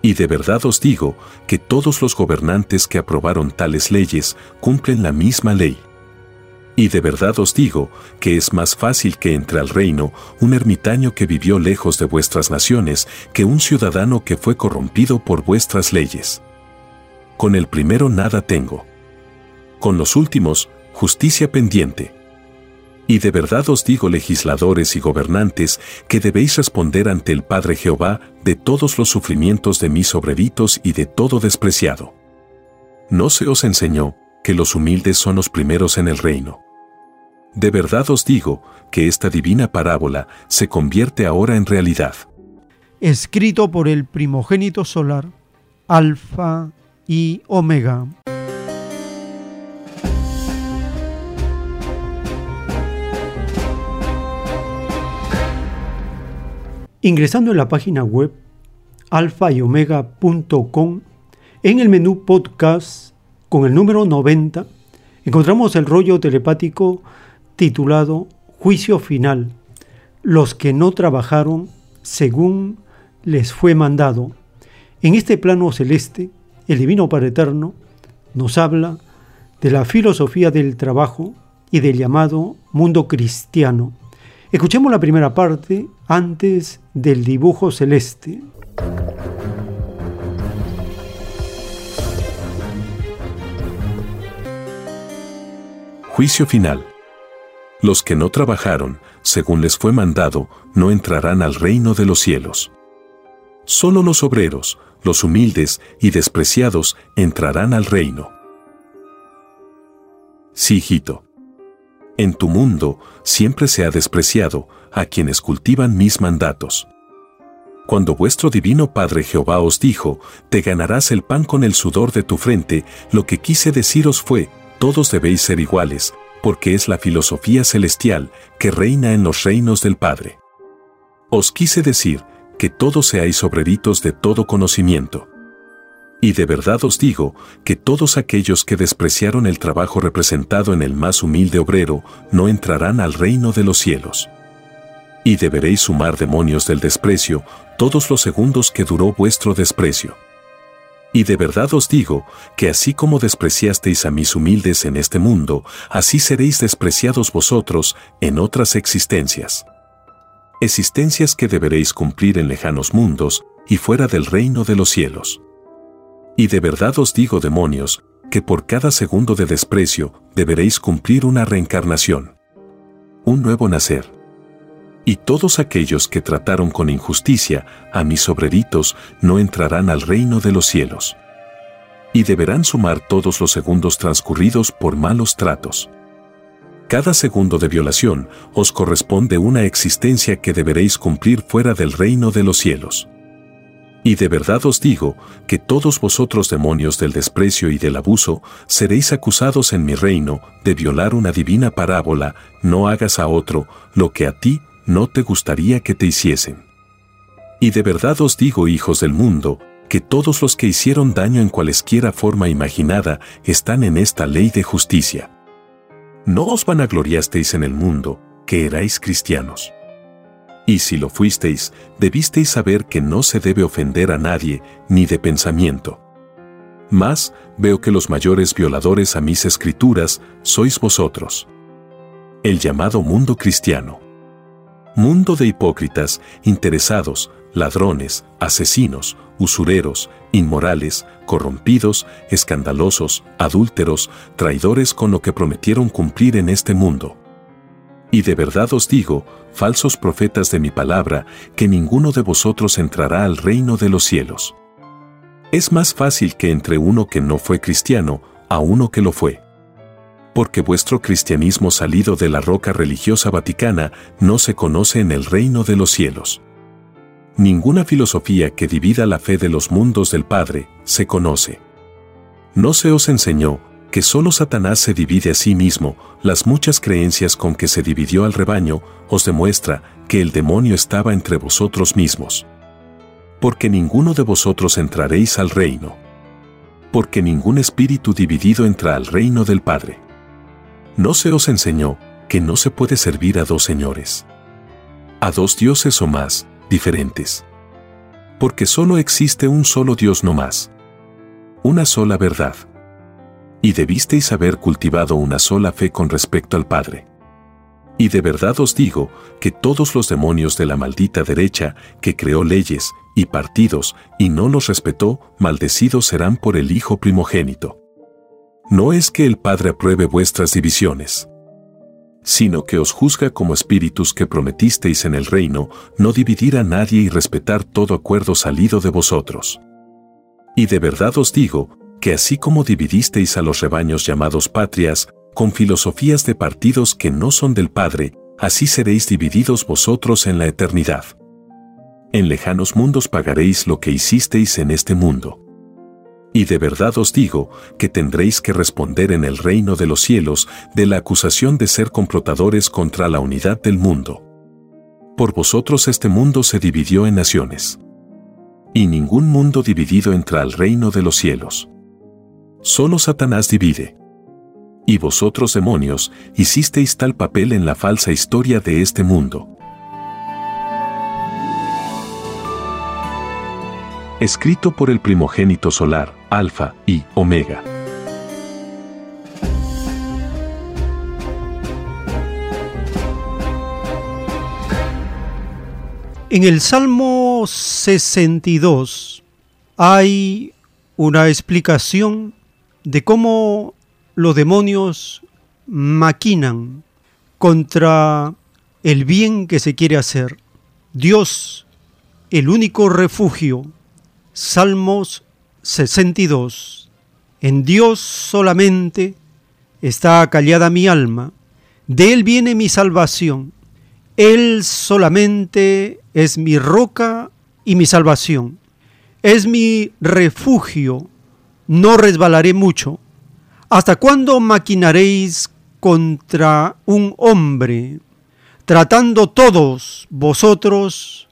Speaker 7: Y de verdad os digo que todos los gobernantes que aprobaron tales leyes cumplen la misma ley. Y de verdad os digo que es más fácil que entre al reino un ermitaño que vivió lejos de vuestras naciones que un ciudadano que fue corrompido por vuestras leyes. Con el primero nada tengo. Con los últimos, justicia pendiente. Y de verdad os digo legisladores y gobernantes que debéis responder ante el Padre Jehová de todos los sufrimientos de mis sobreditos y de todo despreciado. ¿No se os enseñó que los humildes son los primeros en el reino? De verdad os digo que esta divina parábola se convierte ahora en realidad.
Speaker 2: Escrito por el primogénito solar, Alfa y Omega. Ingresando en la página web alfa y omega.com, en el menú podcast con el número 90, encontramos el rollo telepático titulado Juicio Final, los que no trabajaron según les fue mandado. En este plano celeste, el Divino Padre Eterno nos habla de la filosofía del trabajo y del llamado mundo cristiano. Escuchemos la primera parte antes del dibujo celeste.
Speaker 7: Juicio final. Los que no trabajaron, según les fue mandado, no entrarán al reino de los cielos. Solo los obreros, los humildes y despreciados entrarán al reino. Sí, hijito. En tu mundo siempre se ha despreciado a quienes cultivan mis mandatos. Cuando vuestro divino Padre Jehová os dijo, te ganarás el pan con el sudor de tu frente, lo que quise deciros fue, todos debéis ser iguales, porque es la filosofía celestial que reina en los reinos del Padre. Os quise decir que todos seáis obreritos de todo conocimiento. Y de verdad os digo que todos aquellos que despreciaron el trabajo representado en el más humilde obrero no entrarán al reino de los cielos. Y deberéis sumar demonios del desprecio todos los segundos que duró vuestro desprecio. Y de verdad os digo que así como despreciasteis a mis humildes en este mundo, así seréis despreciados vosotros en otras existencias. Existencias que deberéis cumplir en lejanos mundos y fuera del reino de los cielos. Y de verdad os digo, demonios, que por cada segundo de desprecio deberéis cumplir una reencarnación. Un nuevo nacer y todos aquellos que trataron con injusticia a mis obreritos no entrarán al reino de los cielos. Y deberán sumar todos los segundos transcurridos por malos tratos. Cada segundo de violación os corresponde una existencia que deberéis cumplir fuera del reino de los cielos. Y de verdad os digo que todos vosotros demonios del desprecio y del abuso seréis acusados en mi reino de violar una divina parábola, no hagas a otro lo que a ti no te gustaría que te hiciesen. Y de verdad os digo, hijos del mundo, que todos los que hicieron daño en cualesquiera forma imaginada están en esta ley de justicia. No os vanagloriasteis en el mundo, que erais cristianos. Y si lo fuisteis, debisteis saber que no se debe ofender a nadie, ni de pensamiento. Mas, veo que los mayores violadores a mis escrituras sois vosotros. El llamado mundo cristiano. Mundo de hipócritas, interesados, ladrones, asesinos, usureros, inmorales, corrompidos, escandalosos, adúlteros, traidores con lo que prometieron cumplir en este mundo. Y de verdad os digo, falsos profetas de mi palabra, que ninguno de vosotros entrará al reino de los cielos. Es más fácil que entre uno que no fue cristiano a uno que lo fue. Porque vuestro cristianismo salido de la roca religiosa vaticana no se conoce en el reino de los cielos. Ninguna filosofía que divida la fe de los mundos del Padre se conoce. No se os enseñó que solo Satanás se divide a sí mismo, las muchas creencias con que se dividió al rebaño os demuestra que el demonio estaba entre vosotros mismos. Porque ninguno de vosotros entraréis al reino. Porque ningún espíritu dividido entra al reino del Padre. ¿No se os enseñó que no se puede servir a dos señores? A dos dioses o más, diferentes. Porque solo existe un solo Dios no más. Una sola verdad y debisteis haber cultivado una sola fe con respecto al Padre. Y de verdad os digo que todos los demonios de la maldita derecha, que creó leyes y partidos y no los respetó, maldecidos serán por el Hijo primogénito. No es que el Padre apruebe vuestras divisiones, sino que os juzga como espíritus que prometisteis en el reino, no dividir a nadie y respetar todo acuerdo salido de vosotros. Y de verdad os digo, que así como dividisteis a los rebaños llamados patrias, con filosofías de partidos que no son del Padre, así seréis divididos vosotros en la eternidad. En lejanos mundos pagaréis lo que hicisteis en este mundo. Y de verdad os digo que tendréis que responder en el reino de los cielos de la acusación de ser complotadores contra la unidad del mundo. Por vosotros este mundo se dividió en naciones. Y ningún mundo dividido entra al reino de los cielos. Solo Satanás divide. Y vosotros demonios, hicisteis tal papel en la falsa historia de este mundo. Escrito por el primogénito solar, Alfa y Omega.
Speaker 2: En el Salmo 62 hay una explicación de cómo los demonios maquinan contra el bien que se quiere hacer. Dios, el único refugio. Salmos 62. En Dios solamente está callada mi alma. De Él viene mi salvación. Él solamente es mi roca y mi salvación. Es mi refugio no resbalaré mucho. ¿Hasta cuándo maquinaréis contra un hombre, tratando todos vosotros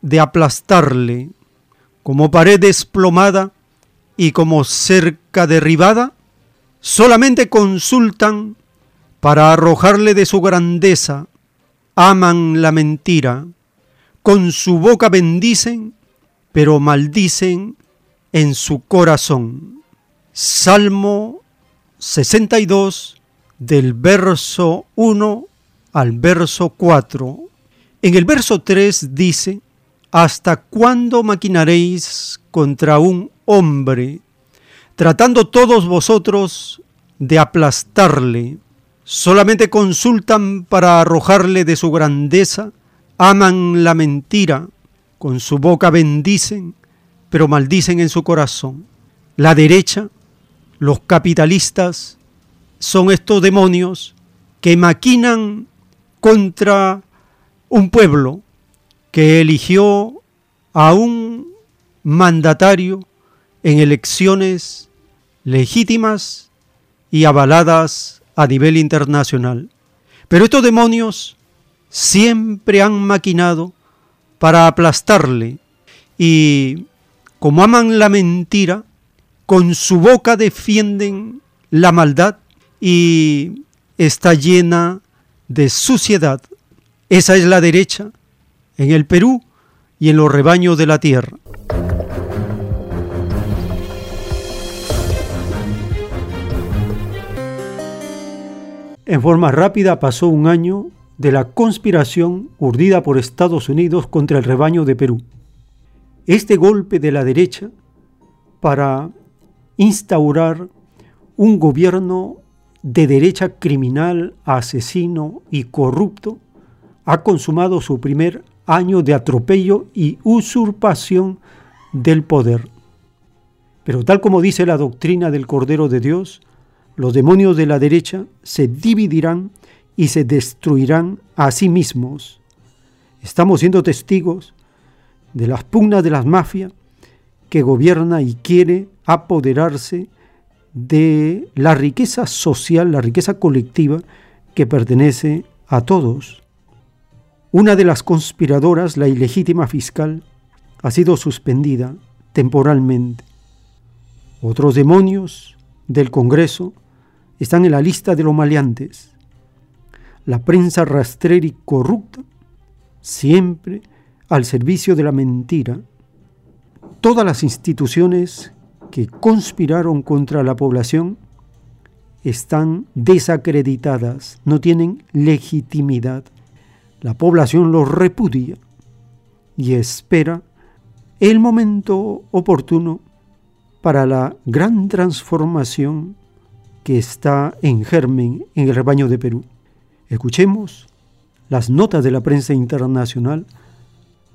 Speaker 2: de aplastarle como pared desplomada y como cerca derribada? Solamente consultan para arrojarle de su grandeza, aman la mentira, con su boca bendicen, pero maldicen en su corazón. Salmo 62 del verso 1 al verso 4. En el verso 3 dice, ¿Hasta cuándo maquinaréis contra un hombre, tratando todos vosotros de aplastarle? Solamente consultan para arrojarle de su grandeza, aman la mentira, con su boca bendicen, pero maldicen en su corazón. La derecha, los capitalistas, son estos demonios que maquinan contra un pueblo que eligió a un mandatario en elecciones legítimas y avaladas a nivel internacional. Pero estos demonios siempre han maquinado para aplastarle y como aman la mentira, con su boca defienden la maldad y está llena de suciedad. Esa es la derecha en el Perú y en los rebaños de la tierra. En forma rápida pasó un año de la conspiración urdida por Estados Unidos contra el rebaño de Perú. Este golpe de la derecha para instaurar un gobierno de derecha criminal, asesino y corrupto ha consumado su primer año de atropello y usurpación del poder. Pero tal como dice la doctrina del Cordero de Dios, los demonios de la derecha se dividirán y se destruirán a sí mismos. Estamos siendo testigos de las pugnas de las mafias que gobierna y quiere apoderarse de la riqueza social, la riqueza colectiva que pertenece a todos. Una de las conspiradoras, la ilegítima fiscal, ha sido suspendida temporalmente. Otros demonios del Congreso están en la lista de los maleantes. La prensa rastrera y corrupta, siempre al servicio de la mentira. Todas las instituciones que conspiraron contra la población están desacreditadas, no tienen legitimidad. La población los repudia y espera el momento oportuno para la gran transformación que está en germen en el rebaño de Perú. Escuchemos las notas de la prensa internacional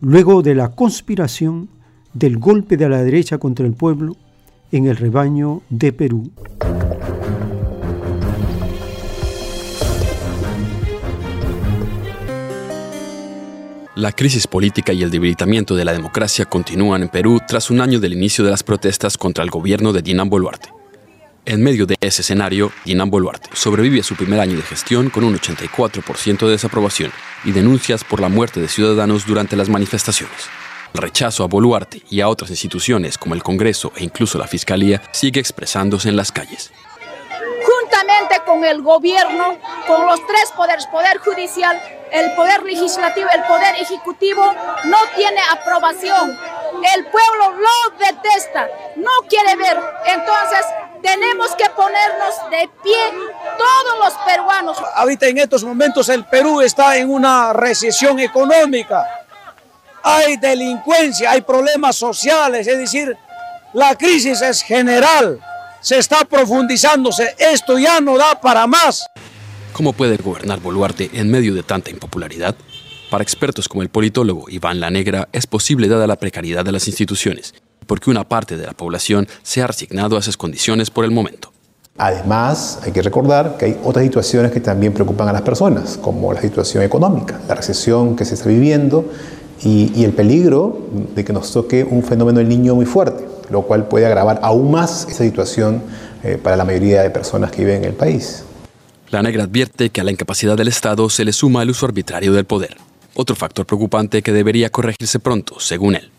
Speaker 2: luego de la conspiración del golpe de la derecha contra el pueblo en el rebaño de Perú.
Speaker 8: La crisis política y el debilitamiento de la democracia continúan en Perú tras un año del inicio de las protestas contra el gobierno de Dinan Boluarte. En medio de ese escenario, Dinan Boluarte sobrevive a su primer año de gestión con un 84% de desaprobación y denuncias por la muerte de ciudadanos durante las manifestaciones. El rechazo a Boluarte y a otras instituciones como el Congreso e incluso la Fiscalía sigue expresándose en las calles
Speaker 9: con el gobierno, con los tres poderes, poder judicial, el poder legislativo, el poder ejecutivo, no tiene aprobación. El pueblo lo detesta, no quiere ver. Entonces tenemos que ponernos de pie todos los peruanos.
Speaker 10: Ahorita en estos momentos el Perú está en una recesión económica. Hay delincuencia, hay problemas sociales, es decir, la crisis es general se está profundizándose. Esto ya no da para más.
Speaker 8: ¿Cómo puede gobernar Boluarte en medio de tanta impopularidad? Para expertos como el politólogo Iván La Negra, es posible dada la precariedad de las instituciones, porque una parte de la población se ha resignado a esas condiciones por el momento.
Speaker 11: Además, hay que recordar que hay otras situaciones que también preocupan a las personas, como la situación económica, la recesión que se está viviendo y, y el peligro de que nos toque un fenómeno del niño muy fuerte lo cual puede agravar aún más esa situación eh, para la mayoría de personas que viven en el país.
Speaker 8: La negra advierte que a la incapacidad del Estado se le suma el uso arbitrario del poder, otro factor preocupante que debería corregirse pronto, según él.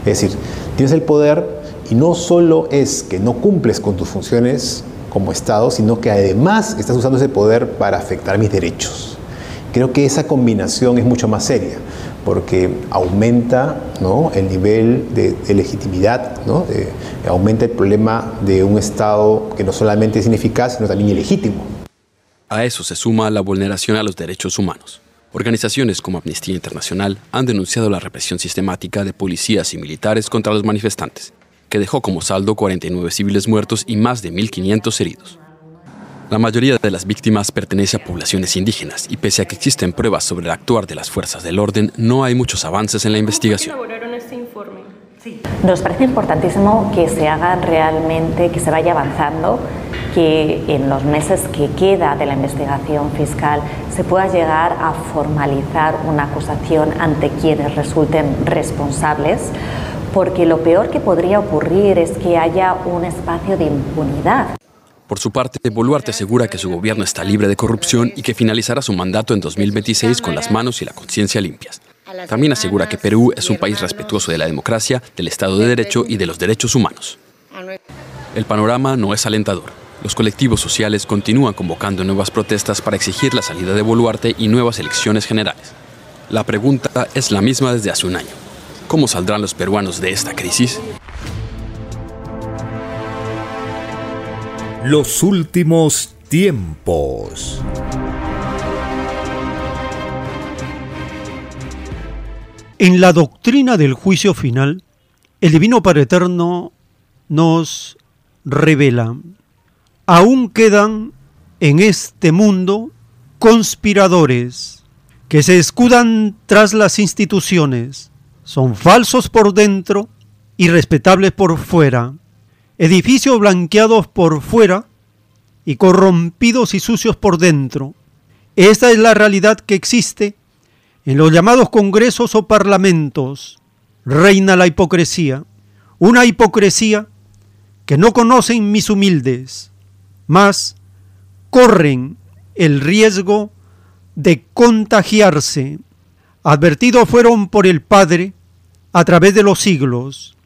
Speaker 11: Es decir, tienes el poder y no solo es que no cumples con tus funciones como Estado, sino que además estás usando ese poder para afectar mis derechos. Creo que esa combinación es mucho más seria porque aumenta el nivel de, legitimidad, aumenta el problema de un Estado que no solamente es ineficaz, sino también ilegítimo.
Speaker 8: A eso se suma la vulneración a los derechos humanos. Organizaciones como Amnistía Internacional han denunciado la represión sistemática de policías y militares contra los manifestantes, que dejó como saldo 49 civiles muertos y más de 1.500 heridos. La mayoría de las víctimas pertenece a poblaciones indígenas y pese a que existen pruebas sobre el actuar de las fuerzas del orden, no hay muchos avances en la investigación.
Speaker 12: Nos parece importantísimo que se haga realmente, que se vaya avanzando, que en los meses que queda de la investigación fiscal se pueda llegar a formalizar una acusación ante quienes resulten responsables, porque lo peor que podría ocurrir es que haya un espacio de impunidad.
Speaker 8: Por su parte, Boluarte asegura que su gobierno está libre de corrupción y que finalizará su mandato en 2026 con las manos y la conciencia limpias. También asegura que Perú es un país respetuoso de la democracia, del Estado de Derecho y de los derechos humanos. El panorama no es alentador. Los colectivos sociales continúan convocando nuevas protestas para exigir la salida de Boluarte y nuevas elecciones generales. La pregunta es la misma desde hace un año. ¿Cómo saldrán los peruanos de esta crisis?
Speaker 1: Los últimos tiempos.
Speaker 2: En la doctrina del juicio final, el Divino Padre Eterno nos revela, aún quedan en este mundo conspiradores que se escudan tras las instituciones, son falsos por dentro y respetables por fuera edificios blanqueados por fuera y corrompidos y sucios por dentro. Esta es la realidad que existe en los llamados congresos o parlamentos. Reina la hipocresía, una hipocresía que no conocen mis humildes, mas corren el riesgo de contagiarse. Advertidos fueron por el Padre a través de los siglos,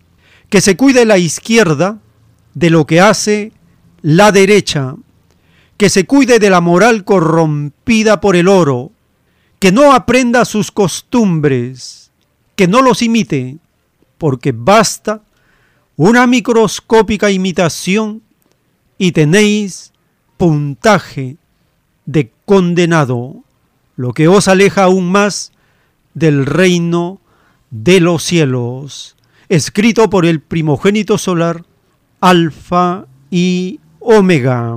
Speaker 2: que se cuide la izquierda de lo que hace la derecha, que se cuide de la moral corrompida por el oro, que no aprenda sus costumbres, que no los imite, porque basta una microscópica imitación y tenéis puntaje de condenado, lo que os aleja aún más del reino de los cielos, escrito por el primogénito solar, Alfa y Omega.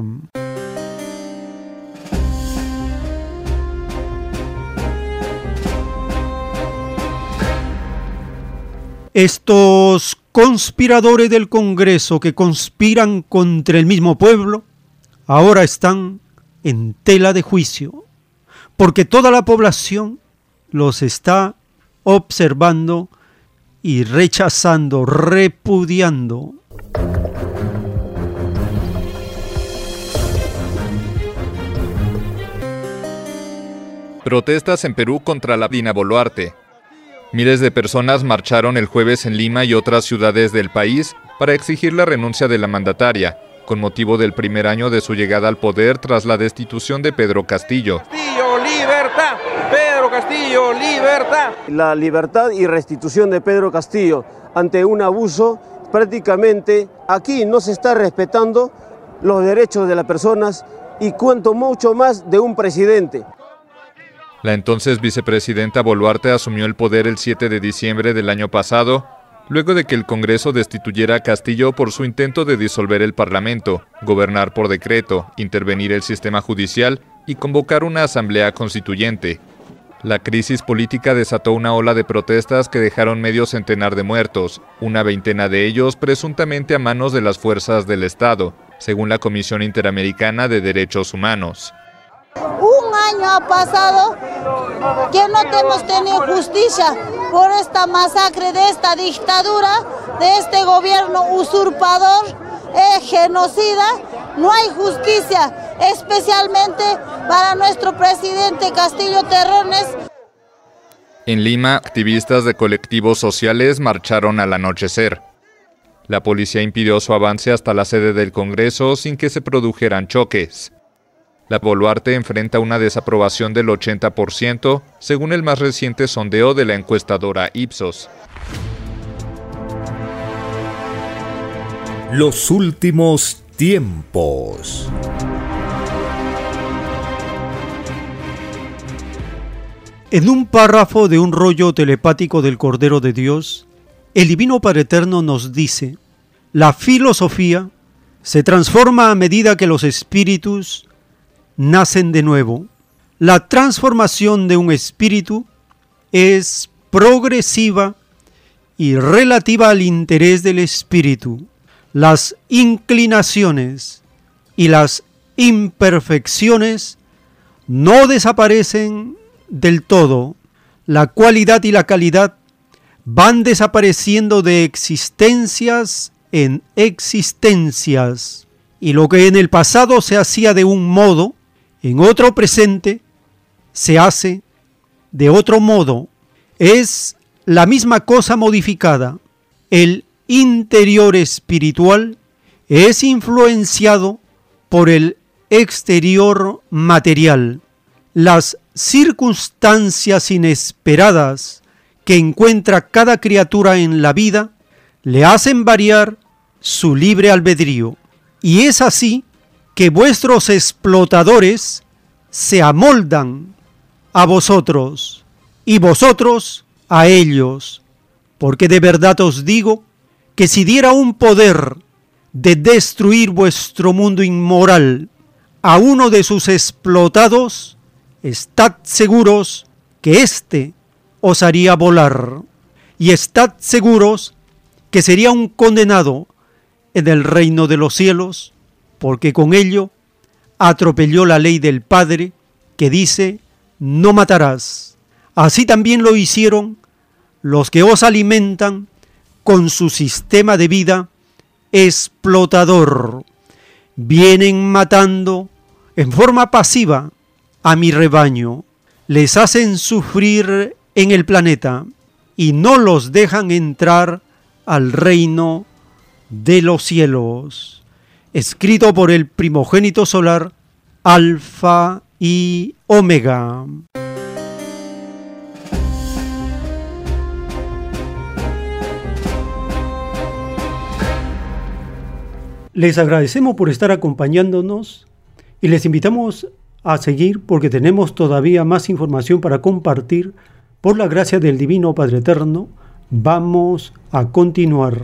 Speaker 2: Estos conspiradores del Congreso que conspiran contra el mismo pueblo, ahora están en tela de juicio, porque toda la población los está observando y rechazando, repudiando.
Speaker 13: Protestas en Perú contra la Dina Boluarte. Miles de personas marcharon el jueves en Lima y otras ciudades del país para exigir la renuncia de la mandataria, con motivo del primer año de su llegada al poder tras la destitución de Pedro Castillo.
Speaker 14: Castillo, libertad. Pedro Castillo, libertad.
Speaker 15: La libertad y restitución de Pedro Castillo ante un abuso, prácticamente aquí no se está respetando los derechos de las personas y cuanto mucho más de un presidente.
Speaker 13: La entonces vicepresidenta Boluarte asumió el poder el 7 de diciembre del año pasado luego de que el Congreso destituyera a Castillo por su intento de disolver el Parlamento, gobernar por decreto, intervenir el sistema judicial y convocar una asamblea constituyente. La crisis política desató una ola de protestas que dejaron medio centenar de muertos, una veintena de ellos presuntamente a manos de las fuerzas del Estado, según la Comisión Interamericana de Derechos Humanos.
Speaker 16: Un año ha pasado que no hemos tenido justicia por esta masacre de esta dictadura, de este gobierno usurpador, genocida. No hay justicia, especialmente para nuestro presidente Castillo Terrones.
Speaker 13: En Lima, activistas de colectivos sociales marcharon al anochecer. La policía impidió su avance hasta la sede del Congreso sin que se produjeran choques. La Boluarte enfrenta una desaprobación del 80%, según el más reciente sondeo de la encuestadora Ipsos.
Speaker 1: Los últimos tiempos.
Speaker 2: En un párrafo de un rollo telepático del Cordero de Dios, el Divino Padre Eterno nos dice, la filosofía se transforma a medida que los espíritus nacen de nuevo. La transformación de un espíritu es progresiva y relativa al interés del espíritu. Las inclinaciones y las imperfecciones no desaparecen del todo. La cualidad y la calidad van desapareciendo de existencias en existencias. Y lo que en el pasado se hacía de un modo, en otro presente se hace de otro modo. Es la misma cosa modificada. El interior espiritual es influenciado por el exterior material. Las circunstancias inesperadas que encuentra cada criatura en la vida le hacen variar su libre albedrío. Y es así que vuestros explotadores se amoldan a vosotros y vosotros a ellos, porque de verdad os digo que si diera un poder de destruir vuestro mundo inmoral a uno de sus explotados, estad seguros que éste os haría volar, y estad seguros que sería un condenado en el reino de los cielos, porque con ello atropelló la ley del Padre que dice, no matarás. Así también lo hicieron los que os alimentan con su sistema de vida explotador. Vienen matando en forma pasiva a mi rebaño, les hacen sufrir en el planeta y no los dejan entrar al reino de los cielos. Escrito por el primogénito solar, Alfa y Omega. Les agradecemos por estar acompañándonos y les invitamos a seguir porque tenemos todavía más información para compartir. Por la gracia del Divino Padre Eterno, vamos a continuar.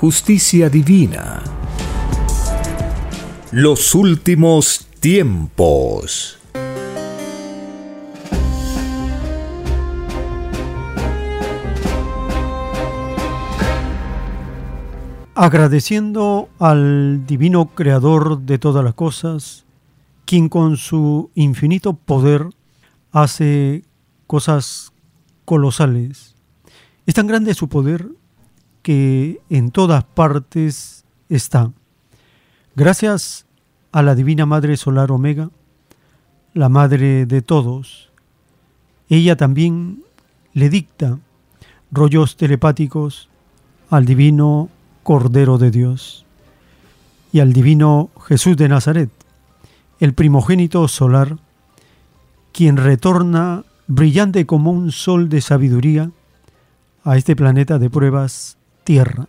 Speaker 1: justicia divina. Los últimos tiempos.
Speaker 2: Agradeciendo al divino creador de todas las cosas, quien con su infinito poder hace cosas colosales. Es tan grande su poder que en todas partes está. Gracias a la Divina Madre Solar Omega, la Madre de todos, ella también le dicta rollos telepáticos al Divino Cordero de Dios y al Divino Jesús de Nazaret, el primogénito solar, quien retorna brillante como un sol de sabiduría a este planeta de pruebas tierra.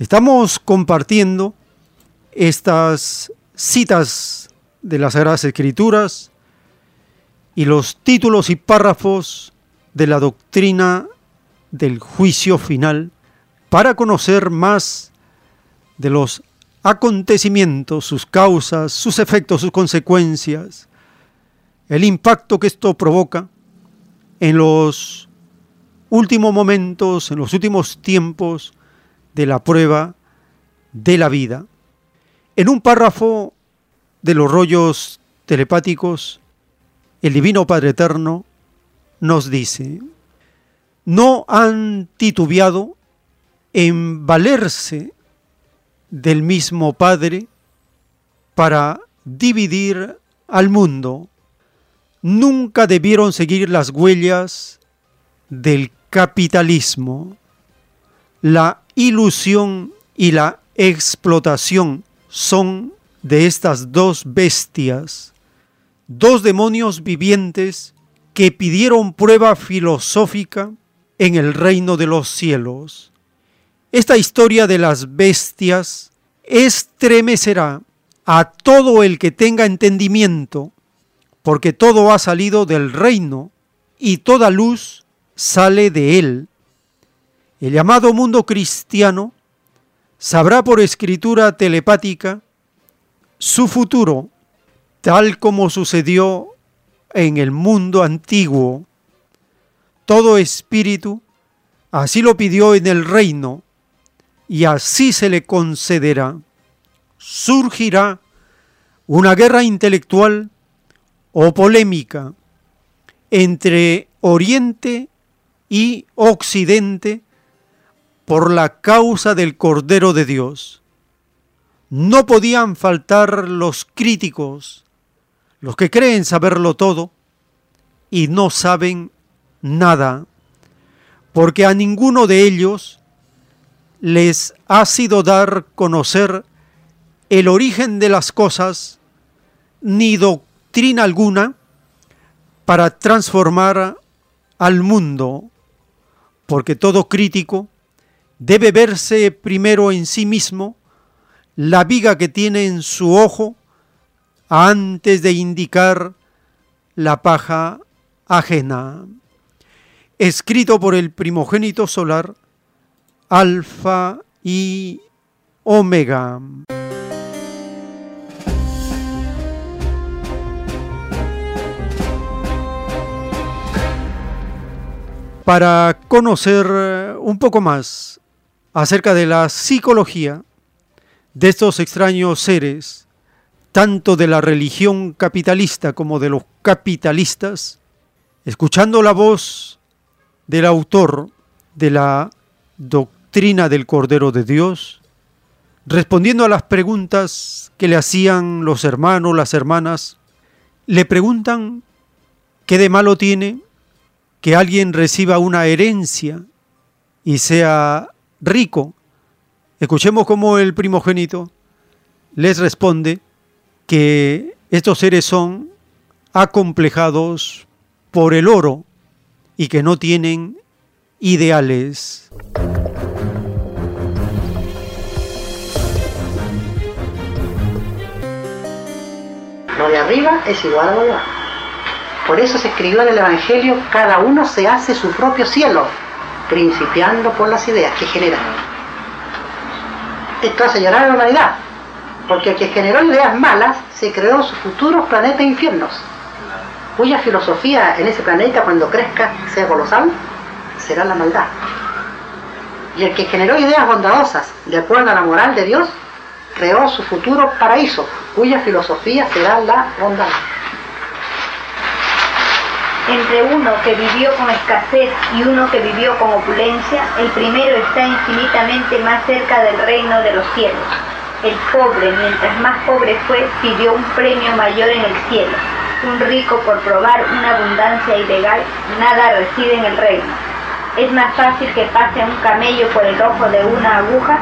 Speaker 2: Estamos compartiendo estas citas de las Sagradas Escrituras y los títulos y párrafos de la doctrina del juicio final para conocer más de los acontecimientos, sus causas, sus efectos, sus consecuencias, el impacto que esto provoca en los últimos momentos, en los últimos tiempos de la prueba de la vida. En un párrafo de los rollos telepáticos, el Divino Padre Eterno nos dice, no han titubeado en valerse del mismo Padre para dividir al mundo. Nunca debieron seguir las huellas del capitalismo, la ilusión y la explotación son de estas dos bestias, dos demonios vivientes que pidieron prueba filosófica en el reino de los cielos. Esta historia de las bestias estremecerá a todo el que tenga entendimiento, porque todo ha salido del reino y toda luz sale de él. El llamado mundo cristiano sabrá por escritura telepática su futuro, tal como sucedió en el mundo antiguo. Todo espíritu así lo pidió en el reino y así se le concederá. Surgirá una guerra intelectual o polémica entre Oriente y Occidente por la causa del Cordero de Dios. No podían faltar los críticos, los que creen saberlo todo y no saben nada, porque a ninguno de ellos les ha sido dar conocer el origen de las cosas, ni doctrina alguna para transformar al mundo porque todo crítico debe verse primero en sí mismo la viga que tiene en su ojo antes de indicar la paja ajena. Escrito por el primogénito solar, Alfa y Omega. Para conocer eh, un poco más acerca de la psicología de estos extraños seres, tanto de la religión capitalista como de los capitalistas, escuchando la voz del autor de la doctrina del Cordero de Dios, respondiendo a las preguntas que le hacían los hermanos, las hermanas, le preguntan qué de malo tiene que alguien reciba una herencia y sea rico. Escuchemos cómo el primogénito les responde que estos seres son acomplejados por el oro y que no tienen ideales.
Speaker 17: Lo de arriba es igual a lo de abajo. Por eso se escribió en el Evangelio, cada uno se hace su propio cielo, principiando por las ideas que generan. esto hace llorar a la humanidad. Porque el que generó ideas malas se creó sus futuros planetas infiernos, cuya filosofía en ese planeta cuando crezca sea colosal, será la maldad. Y el que generó ideas bondadosas de acuerdo a la moral de Dios, creó su futuro paraíso, cuya filosofía será la bondad.
Speaker 18: Entre uno que vivió con escasez y uno que vivió con opulencia, el primero está infinitamente más cerca del reino de los cielos. El pobre, mientras más pobre fue, pidió un premio mayor en el cielo. Un rico por probar una abundancia ilegal, nada recibe en el reino. Es más fácil que pase un camello por el ojo de una aguja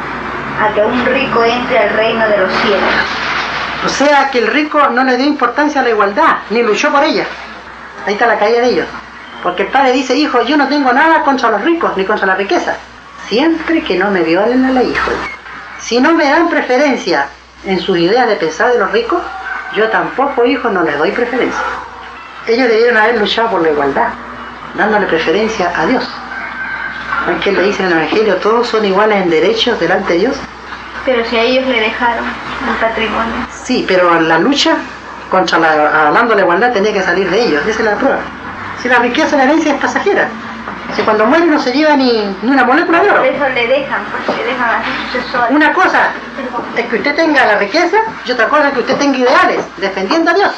Speaker 18: a que un rico entre al reino de los cielos.
Speaker 17: O sea que el rico no le dio importancia a la igualdad, ni luchó por ella. Ahí está la caída de ellos. Porque el padre dice, hijo, yo no tengo nada contra los ricos ni contra la riqueza. Siempre que no me violen a la hijo. Si no me dan preferencia en sus ideas de pensar de los ricos, yo tampoco, hijo, no les doy preferencia. Ellos debieron haber luchado por la igualdad, dándole preferencia a Dios. ¿No es que le dice en el Evangelio, todos son iguales en derechos delante de Dios?
Speaker 18: Pero si a ellos le dejaron el patrimonio.
Speaker 17: Sí, pero la lucha contra la, hablando de la igualdad tenía que salir de ellos, esa es la prueba. Si la riqueza, la herencia es pasajera. Si cuando muere no se lleva ni, ni una molécula de oro.
Speaker 18: Por eso le dejan, porque le dejan a sucesores.
Speaker 17: Una cosa es que usted tenga la riqueza y otra cosa es que usted tenga ideales, defendiendo a Dios.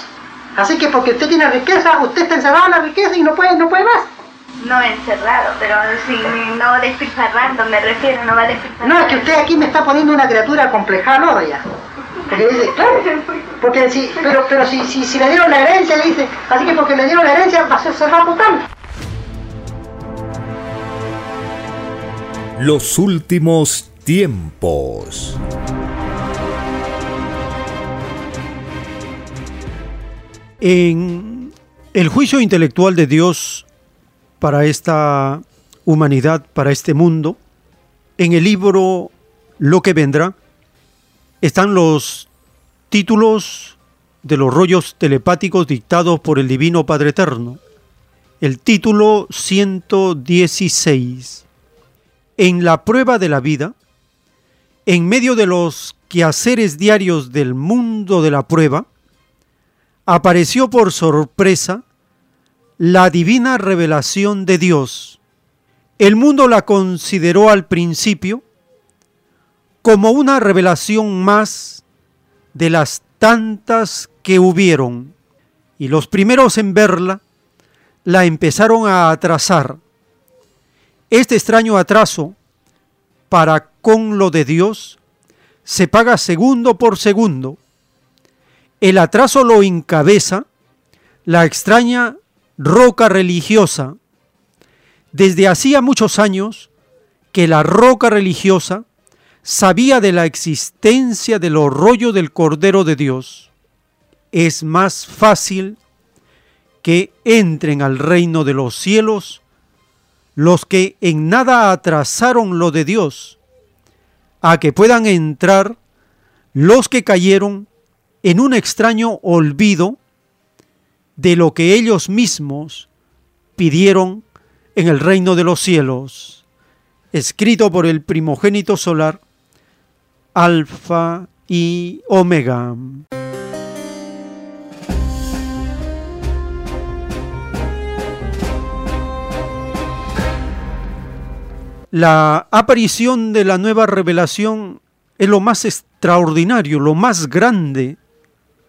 Speaker 17: Así que porque usted tiene riqueza, usted está encerrado en la riqueza y no puede, no puede más.
Speaker 18: No encerrado, pero si no despilfarrando, me refiero, no va despilfarrando.
Speaker 17: No, es que usted aquí me está poniendo una criatura compleja al lodo ya. Porque dice, claro, porque si, pero, pero si, si, si le dieron la herencia, le dice, así que porque le dieron la herencia va a ser cerrado.
Speaker 1: Los últimos tiempos.
Speaker 2: En el juicio intelectual de Dios para esta humanidad, para este mundo, en el libro Lo que vendrá, están los títulos de los rollos telepáticos dictados por el Divino Padre Eterno. El título 116. En la prueba de la vida, en medio de los quehaceres diarios del mundo de la prueba, apareció por sorpresa la divina revelación de Dios. El mundo la consideró al principio como una revelación más de las tantas que hubieron, y los primeros en verla la empezaron a atrasar. Este extraño atraso para con lo de Dios se paga segundo por segundo. El atraso lo encabeza la extraña roca religiosa. Desde hacía muchos años que la roca religiosa sabía de la existencia del rollo del Cordero de Dios. Es más fácil que entren al reino de los cielos los que en nada atrasaron lo de Dios, a que puedan entrar los que cayeron en un extraño olvido de lo que ellos mismos pidieron en el reino de los cielos, escrito por el primogénito solar, Alfa y Omega. La aparición de la nueva revelación es lo más extraordinario, lo más grande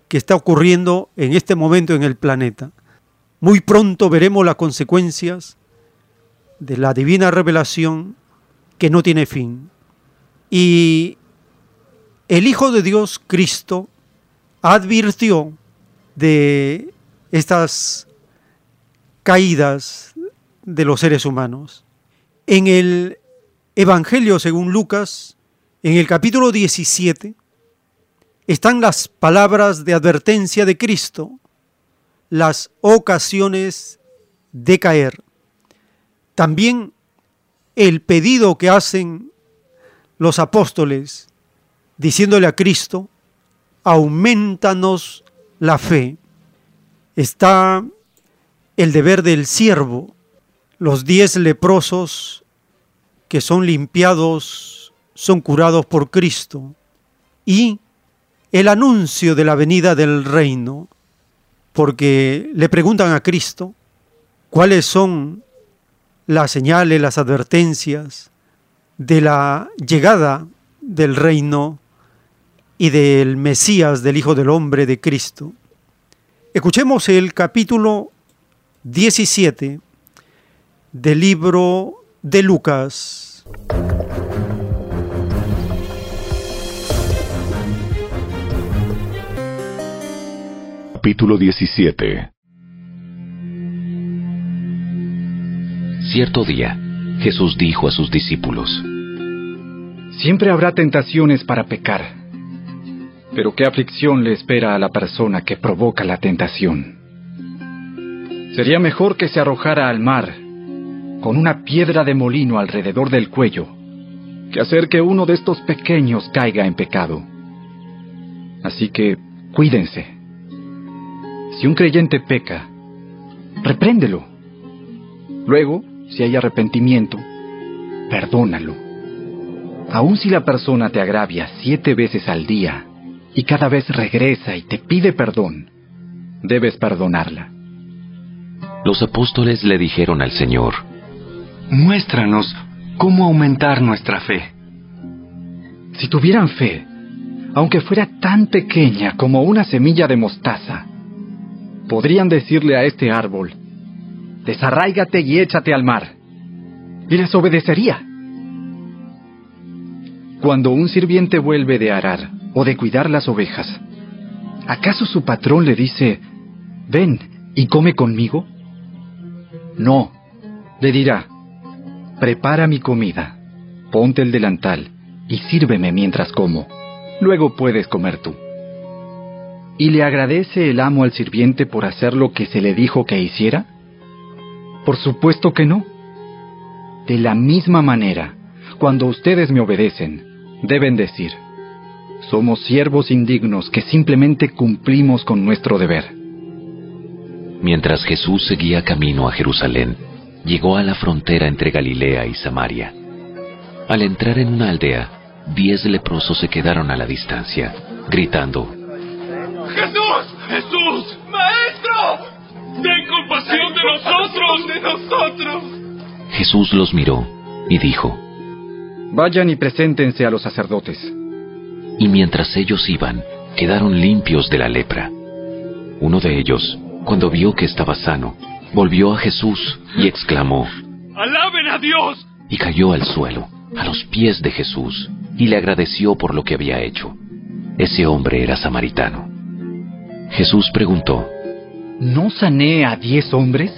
Speaker 2: que está ocurriendo en este momento en el planeta. Muy pronto veremos las consecuencias de la divina revelación que no tiene fin. Y el Hijo de Dios, Cristo, advirtió de estas caídas de los seres humanos. En el Evangelio según Lucas, en el capítulo 17, están las palabras de advertencia de Cristo, las ocasiones de caer. También el pedido que hacen los apóstoles diciéndole a Cristo, aumentanos la fe. Está el deber del siervo, los diez leprosos que son limpiados son curados por Cristo y el anuncio de la venida del reino, porque le preguntan a Cristo cuáles son las señales, las advertencias de la llegada del reino y del Mesías, del Hijo del Hombre, de Cristo. Escuchemos el capítulo 17 del libro de Lucas.
Speaker 5: Capítulo 17 Cierto día, Jesús dijo a sus discípulos,
Speaker 6: Siempre habrá tentaciones para pecar, pero qué aflicción le espera a la persona que provoca la tentación. Sería mejor que se arrojara al mar con una piedra de molino alrededor del cuello que hacer que uno de estos pequeños caiga en pecado. Así que cuídense. Si un creyente peca, repréndelo. Luego, si hay arrepentimiento, perdónalo. Aun si la persona te agravia siete veces al día y cada vez regresa y te pide perdón, debes perdonarla.
Speaker 5: Los apóstoles le dijeron al Señor,
Speaker 19: Muéstranos cómo aumentar nuestra fe.
Speaker 6: Si tuvieran fe, aunque fuera tan pequeña como una semilla de mostaza, podrían decirle a este árbol, desarráigate y échate al mar, y les obedecería. Cuando un sirviente vuelve de arar o de cuidar las ovejas, ¿acaso su patrón le dice, ven y come conmigo? No, le dirá, prepara mi comida, ponte el delantal y sírveme mientras como, luego puedes comer tú. ¿Y le agradece el amo al sirviente por hacer lo que se le dijo que hiciera? Por supuesto que no. De la misma manera, cuando ustedes me obedecen, deben decir, somos siervos indignos que simplemente cumplimos con nuestro deber.
Speaker 5: Mientras Jesús seguía camino a Jerusalén, llegó a la frontera entre Galilea y Samaria. Al entrar en una aldea, diez leprosos se quedaron a la distancia, gritando,
Speaker 20: ¡Jesús! ¡Jesús! ¡Maestro! ¡Ten compasión de nosotros! ¡De nosotros!
Speaker 5: Jesús los miró y dijo,
Speaker 6: Vayan y preséntense a los sacerdotes.
Speaker 5: Y mientras ellos iban, quedaron limpios de la lepra. Uno de ellos, cuando vio que estaba sano, volvió a Jesús y exclamó,
Speaker 20: ¡Alaben a Dios!
Speaker 5: Y cayó al suelo, a los pies de Jesús, y le agradeció por lo que había hecho. Ese hombre era samaritano. Jesús preguntó,
Speaker 6: ¿No sané a diez hombres?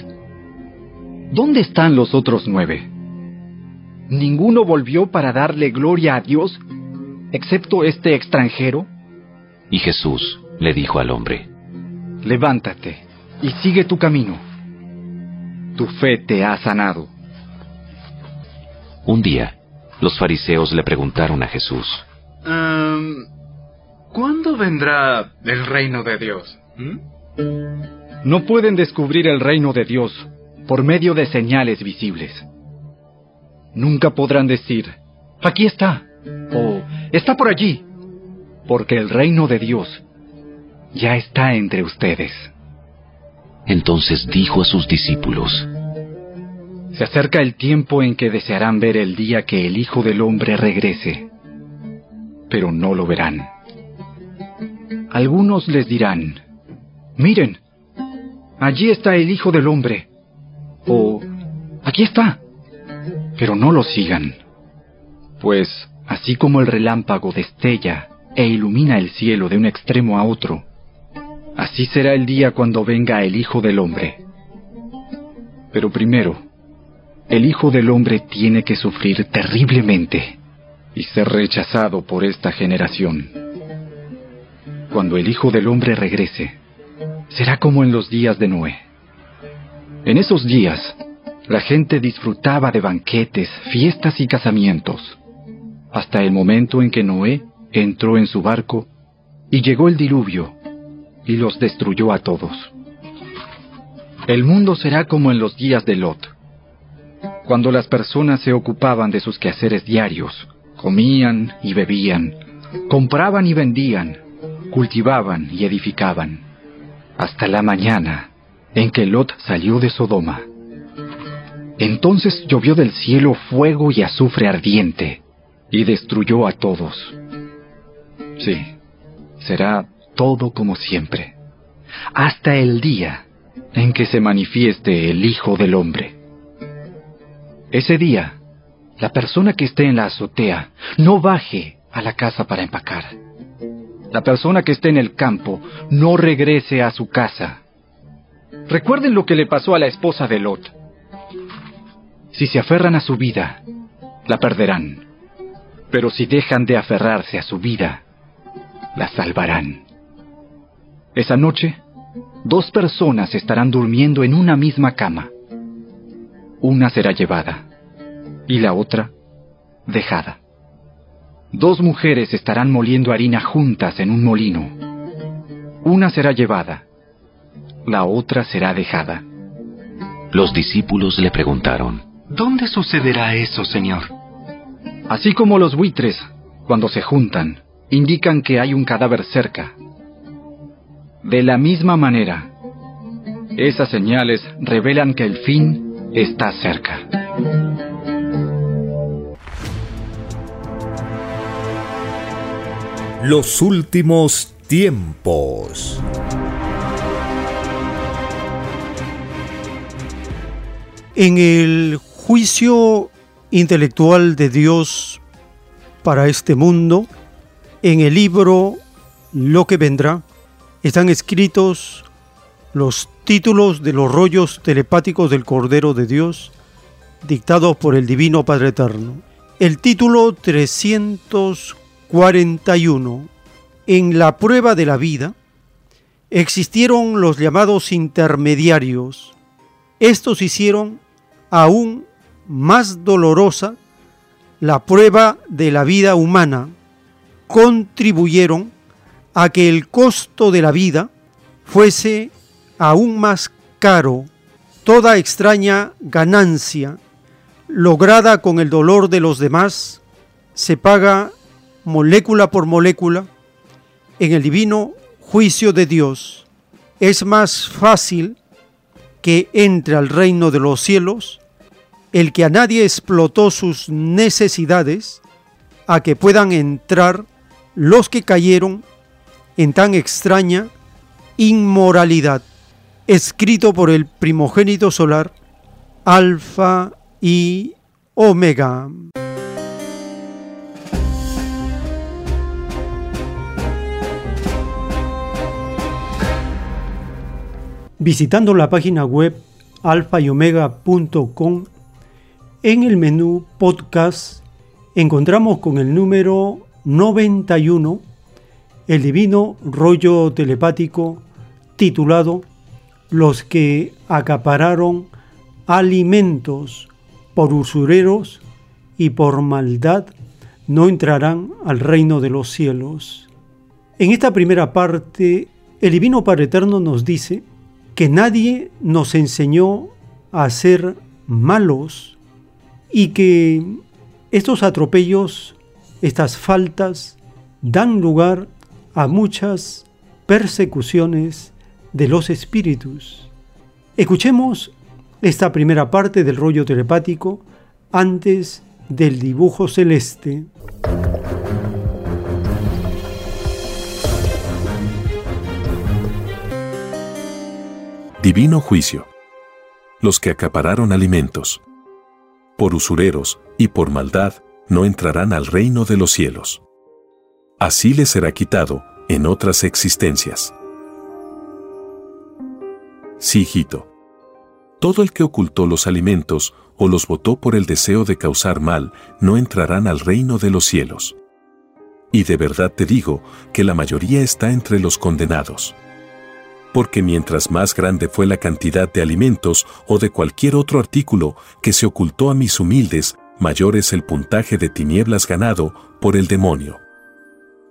Speaker 6: ¿Dónde están los otros nueve? ¿Ninguno volvió para darle gloria a Dios, excepto este extranjero?
Speaker 5: Y Jesús le dijo al hombre,
Speaker 6: Levántate y sigue tu camino. Tu fe te ha sanado.
Speaker 5: Un día, los fariseos le preguntaron a Jesús,
Speaker 19: um, ¿Cuándo vendrá el reino de Dios? ¿Mm?
Speaker 6: No pueden descubrir el reino de Dios por medio de señales visibles. Nunca podrán decir, aquí está, o está por allí, porque el reino de Dios ya está entre ustedes.
Speaker 5: Entonces dijo a sus discípulos,
Speaker 6: Se acerca el tiempo en que desearán ver el día que el Hijo del Hombre regrese, pero no lo verán. Algunos les dirán, miren, allí está el Hijo del Hombre, o aquí está, pero no lo sigan, pues así como el relámpago destella e ilumina el cielo de un extremo a otro, así será el día cuando venga el Hijo del Hombre. Pero primero, el Hijo del Hombre tiene que sufrir terriblemente y ser rechazado por esta generación. Cuando el Hijo del Hombre regrese, será como en los días de Noé. En esos días, la gente disfrutaba de banquetes, fiestas y casamientos, hasta el momento en que Noé entró en su barco y llegó el diluvio y los destruyó a todos. El mundo será como en los días de Lot, cuando las personas se ocupaban de sus quehaceres diarios, Comían y bebían, compraban y vendían, cultivaban y edificaban, hasta la mañana en que Lot salió de Sodoma. Entonces llovió del cielo fuego y azufre ardiente, y destruyó a todos. Sí, será todo como siempre, hasta el día en que se manifieste el Hijo del Hombre. Ese día, la persona que esté en la azotea no baje a la casa para empacar. La persona que esté en el campo no regrese a su casa. Recuerden lo que le pasó a la esposa de Lot. Si se aferran a su vida, la perderán. Pero si dejan de aferrarse a su vida, la salvarán. Esa noche, dos personas estarán durmiendo en una misma cama. Una será llevada y la otra dejada. Dos mujeres estarán moliendo harina juntas en un molino. Una será llevada, la otra será dejada.
Speaker 5: Los discípulos le preguntaron,
Speaker 19: ¿Dónde sucederá eso, Señor?
Speaker 6: Así como los buitres, cuando se juntan, indican que hay un cadáver cerca. De la misma manera, esas señales revelan que el fin está cerca.
Speaker 1: Los últimos tiempos.
Speaker 2: En el juicio intelectual de Dios para este mundo, en el libro Lo que vendrá, están escritos los títulos de los rollos telepáticos del Cordero de Dios, dictados por el Divino Padre Eterno. El título 341. En la prueba de la vida existieron los llamados intermediarios. Estos hicieron aún más dolorosa la prueba de la vida humana. Contribuyeron a que el costo de la vida fuese aún más caro. Toda extraña ganancia lograda con el dolor de los demás se paga molécula por molécula en el divino juicio de Dios. Es más fácil que entre al reino de los cielos el que a nadie explotó sus necesidades a que puedan entrar los que cayeron en tan extraña inmoralidad, escrito por el primogénito solar, Alfa y Omega. Visitando la página web alfayomega.com, en el menú podcast encontramos con el número 91 el divino rollo telepático titulado Los que acapararon alimentos por usureros y por maldad no entrarán al reino de los cielos. En esta primera parte, el Divino Padre Eterno nos dice que nadie nos enseñó a ser malos y que estos atropellos, estas faltas, dan lugar a muchas persecuciones de los espíritus. Escuchemos esta primera parte del rollo telepático antes del dibujo celeste.
Speaker 7: Divino juicio. Los que acapararon alimentos. Por usureros y por maldad no entrarán al reino de los cielos. Así les será quitado en otras existencias. Sí, hijito. Todo el que ocultó los alimentos o los votó por el deseo de causar mal no entrarán al reino de los cielos. Y de verdad te digo que la mayoría está entre los condenados. Porque mientras más grande fue la cantidad de alimentos o de cualquier otro artículo que se ocultó a mis humildes, mayor es el puntaje de tinieblas ganado por el demonio.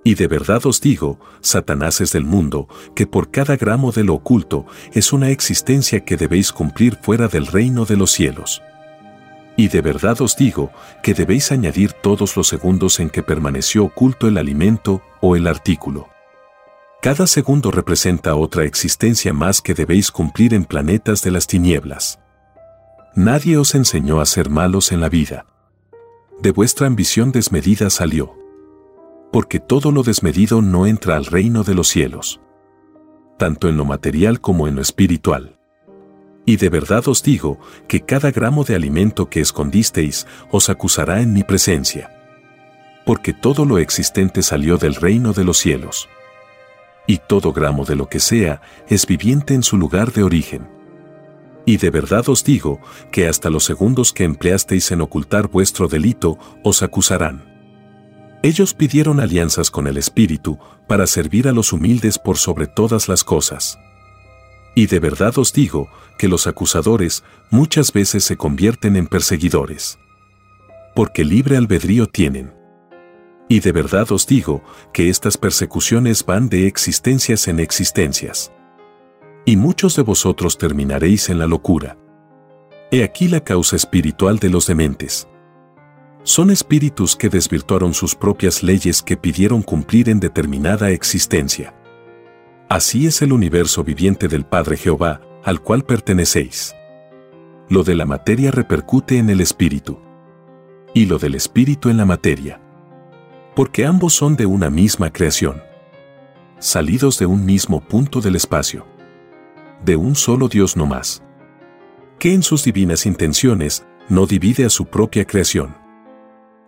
Speaker 7: Y de verdad os digo, Satanás es del mundo, que por cada gramo de lo oculto es una existencia que debéis cumplir fuera del reino de los cielos. Y de verdad os digo que debéis añadir todos los segundos en que permaneció oculto el alimento o el artículo. Cada segundo representa otra existencia más que debéis cumplir en planetas de las tinieblas. Nadie os enseñó a ser malos en la vida. De vuestra ambición desmedida salió. Porque todo lo desmedido no entra al reino de los cielos. Tanto en lo material como en lo espiritual. Y de verdad os digo que cada gramo de alimento que escondisteis os acusará en mi presencia. Porque todo lo existente salió del reino de los cielos. Y todo gramo de lo que sea es viviente en su lugar de origen. Y de verdad os digo que hasta los segundos que empleasteis en ocultar vuestro delito os acusarán. Ellos pidieron alianzas con el Espíritu para servir a los humildes por sobre todas las cosas. Y de verdad os digo que los acusadores muchas veces se convierten en perseguidores. Porque libre albedrío tienen. Y de verdad os digo que estas persecuciones van de existencias en existencias. Y muchos de vosotros terminaréis en la locura. He aquí la causa espiritual de los dementes. Son espíritus que desvirtuaron sus propias leyes que pidieron cumplir en determinada existencia. Así es el universo viviente del Padre Jehová, al cual pertenecéis. Lo de la materia repercute en el espíritu. Y lo del espíritu en la materia. Porque ambos son de una misma creación. Salidos de un mismo punto del espacio. De un solo Dios no más. Que en sus divinas intenciones no divide a su propia creación.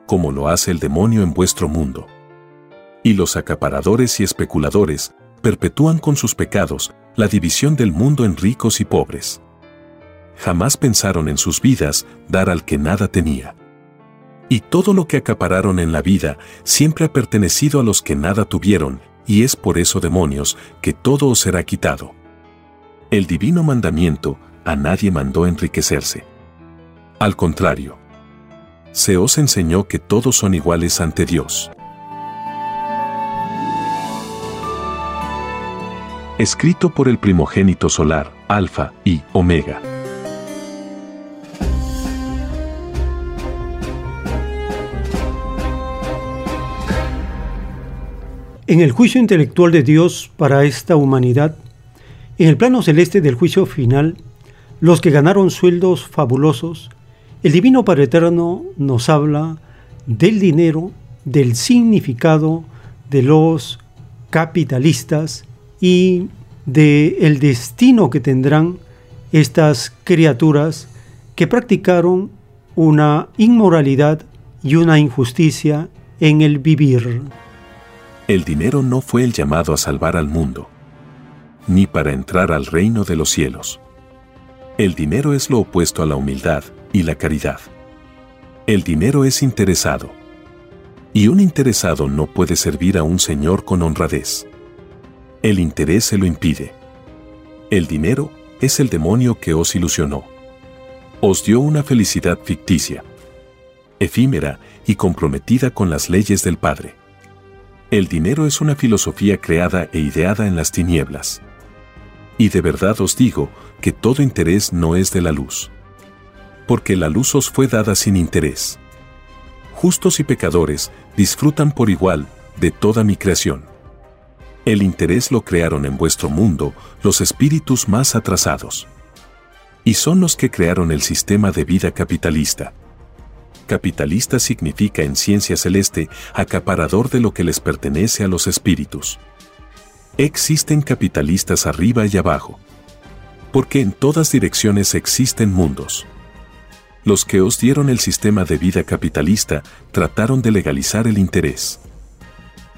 Speaker 7: Como lo hace el demonio en vuestro mundo. Y los acaparadores y especuladores perpetúan con sus pecados la división del mundo en ricos y pobres. Jamás pensaron en sus vidas dar al que nada tenía. Y todo lo que acapararon en la vida siempre ha pertenecido a los que nada tuvieron, y es por eso, demonios, que todo os será quitado. El divino mandamiento a nadie mandó enriquecerse. Al contrario, se os enseñó que todos son iguales ante Dios. escrito por el primogénito solar, Alfa y Omega.
Speaker 2: En el juicio intelectual de Dios para esta humanidad, en el plano celeste del juicio final, los que ganaron sueldos fabulosos, el Divino Padre Eterno nos habla del dinero, del significado de los capitalistas y de el destino que tendrán estas criaturas que practicaron una inmoralidad y una injusticia en el vivir.
Speaker 7: El dinero no fue el llamado a salvar al mundo, ni para entrar al reino de los cielos. El dinero es lo opuesto a la humildad y la caridad. El dinero es interesado. Y un interesado no puede servir a un señor con honradez. El interés se lo impide. El dinero es el demonio que os ilusionó. Os dio una felicidad ficticia, efímera y comprometida con las leyes del Padre. El dinero es una filosofía creada e ideada en las tinieblas. Y de verdad os digo que todo interés no es de la luz. Porque la luz os fue dada sin interés. Justos y pecadores disfrutan por igual de toda mi creación. El interés lo crearon en vuestro mundo los espíritus más atrasados. Y son los que crearon el sistema de vida capitalista. Capitalista significa en ciencia celeste acaparador de lo que les pertenece a los espíritus. Existen capitalistas arriba y abajo. Porque en todas direcciones existen mundos. Los que os dieron el sistema de vida capitalista trataron de legalizar el interés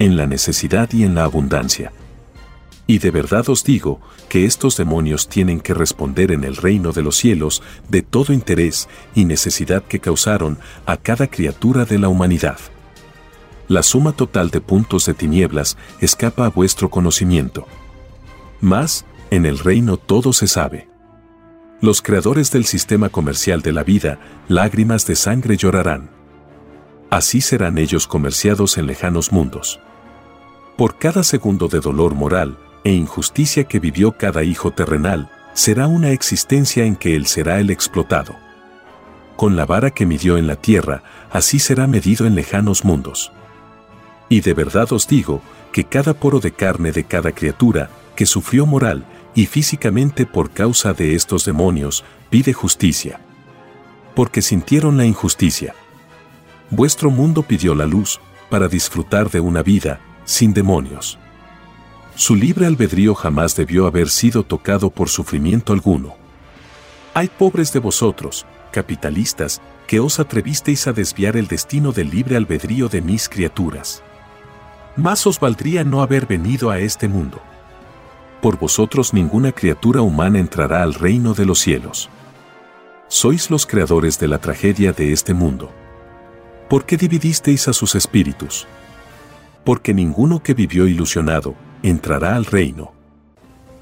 Speaker 7: en la necesidad y en la abundancia. Y de verdad os digo que estos demonios tienen que responder en el reino de los cielos de todo interés y necesidad que causaron a cada criatura de la humanidad. La suma total de puntos de tinieblas escapa a vuestro conocimiento. Mas, en el reino todo se sabe. Los creadores del sistema comercial de la vida, lágrimas de sangre llorarán. Así serán ellos comerciados en lejanos mundos. Por cada segundo de dolor moral e injusticia que vivió cada hijo terrenal, será una existencia en que él será el explotado. con la vara que midió en la tierra, así será medido en lejanos mundos. Y de verdad os digo, que cada poro de carne de cada criatura, que sufrió moral y físicamente por causa de estos demonios, pide justicia. Porque sintieron la injusticia. Vuestro mundo pidió la luz, para disfrutar de una vida, sin demonios. Su libre albedrío jamás debió haber sido tocado por sufrimiento alguno. Hay pobres de vosotros, capitalistas, que os atrevisteis a desviar el destino del libre albedrío de mis criaturas. Más os valdría no haber venido a este mundo. Por vosotros ninguna criatura humana entrará al reino de los cielos. Sois los creadores de la tragedia de este mundo. ¿Por qué dividisteis a sus espíritus? Porque ninguno que vivió ilusionado entrará al reino.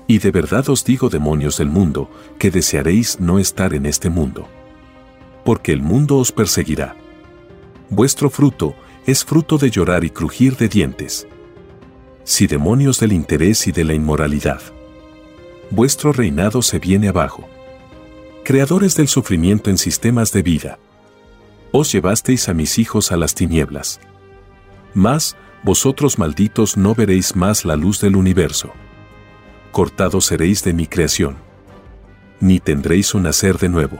Speaker 7: Y de verdad os digo, demonios del mundo, que desearéis no estar en este mundo. Porque el mundo os perseguirá. Vuestro fruto es fruto de llorar y crujir de dientes. Si demonios del interés y de la inmoralidad. Vuestro reinado se viene abajo. Creadores del sufrimiento en sistemas de vida. Os llevasteis a mis hijos a las tinieblas. Mas, vosotros malditos no veréis más la luz del universo cortados seréis de mi creación. Ni tendréis un nacer de nuevo.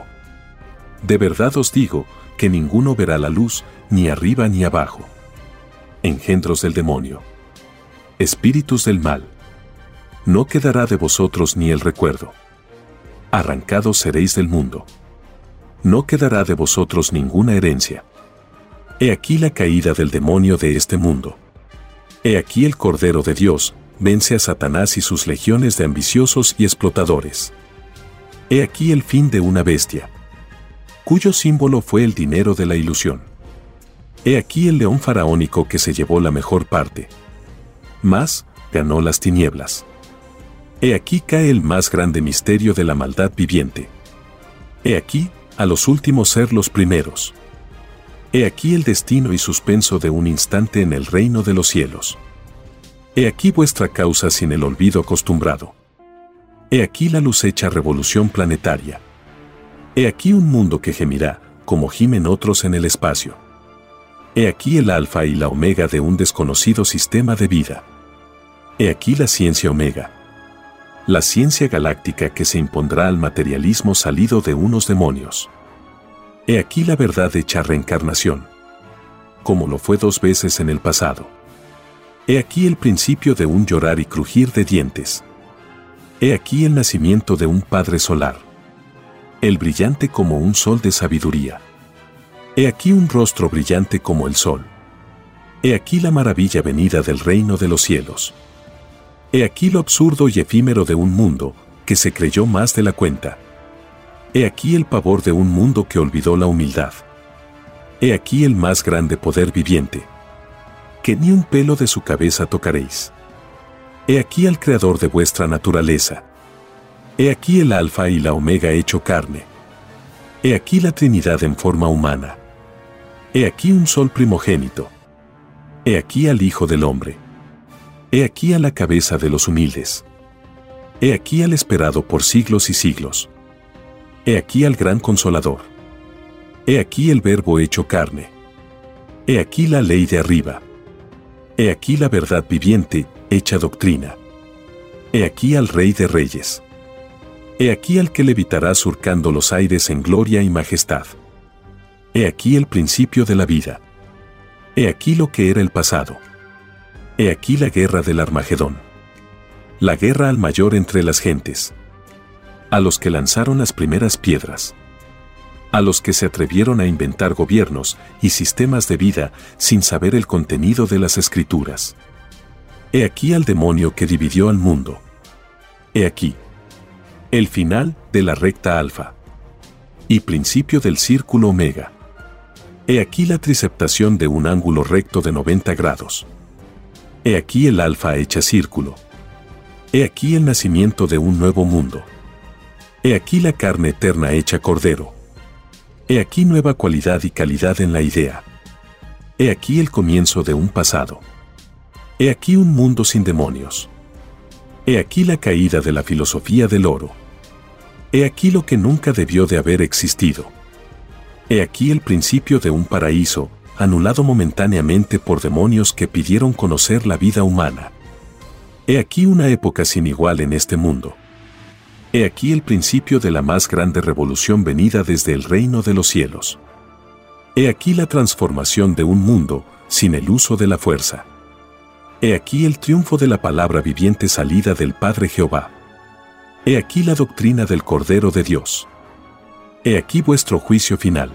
Speaker 7: De verdad os digo, que ninguno verá la luz, ni arriba ni abajo. Engendros del demonio. Espíritus del mal. No quedará de vosotros ni el recuerdo. Arrancados seréis del mundo. No quedará de vosotros ninguna herencia. He aquí la caída del demonio de este mundo. He aquí el Cordero de Dios, vence a Satanás y sus legiones de ambiciosos y explotadores. He aquí el fin de una bestia, cuyo símbolo fue el dinero de la ilusión. He aquí el león faraónico que se llevó la mejor parte. Más, ganó las tinieblas. He aquí cae el más grande misterio de la maldad viviente. He aquí, a los últimos ser los primeros. He aquí el destino y suspenso de un instante en el reino de los cielos. He aquí vuestra causa sin el olvido acostumbrado. He aquí la luz hecha revolución planetaria. He aquí un mundo que gemirá, como gimen otros en el espacio. He aquí el alfa y la omega de un desconocido sistema de vida. He aquí la ciencia omega. La ciencia galáctica que se impondrá al materialismo salido de unos demonios. He aquí la verdad hecha reencarnación. Como lo fue dos veces en el pasado. He aquí el principio de un llorar y crujir de dientes. He aquí el nacimiento de un Padre solar. El brillante como un sol de sabiduría. He aquí un rostro brillante como el sol. He aquí la maravilla venida del reino de los cielos. He aquí lo absurdo y efímero de un mundo que se creyó más de la cuenta. He aquí el pavor de un mundo que olvidó la humildad. He aquí el más grande poder viviente que ni un pelo de su cabeza tocaréis. He aquí al Creador de vuestra naturaleza. He aquí el Alfa y la Omega hecho carne. He aquí la Trinidad en forma humana. He aquí un sol primogénito. He aquí al Hijo del Hombre. He aquí a la cabeza de los humildes. He aquí al esperado por siglos y siglos. He aquí al gran consolador. He aquí el Verbo hecho carne. He aquí la ley de arriba. He aquí la verdad viviente, hecha doctrina. He aquí al Rey de Reyes. He aquí al que levitará surcando los aires en gloria y majestad. He aquí el principio de la vida. He aquí lo que era el pasado. He aquí la guerra del Armagedón. La guerra al mayor entre las gentes. A los que lanzaron las primeras piedras a los que se atrevieron a inventar gobiernos y sistemas de vida sin saber el contenido de las escrituras. He aquí al demonio que dividió al mundo. He aquí. El final de la recta alfa. Y principio del círculo omega. He aquí la triceptación de un ángulo recto de 90 grados. He aquí el alfa hecha círculo. He aquí el nacimiento de un nuevo mundo. He aquí la carne eterna hecha cordero. He aquí nueva cualidad y calidad en la idea. He aquí el comienzo de un pasado. He aquí un mundo sin demonios. He aquí la caída de la filosofía del oro. He aquí lo que nunca debió de haber existido. He aquí el principio de un paraíso, anulado momentáneamente por demonios que pidieron conocer la vida humana. He aquí una época sin igual en este mundo. He aquí el principio de la más grande revolución venida desde el reino de los cielos. He aquí la transformación de un mundo sin el uso de la fuerza. He aquí el triunfo de la palabra viviente salida del Padre Jehová. He aquí la doctrina del Cordero de Dios. He aquí vuestro juicio final.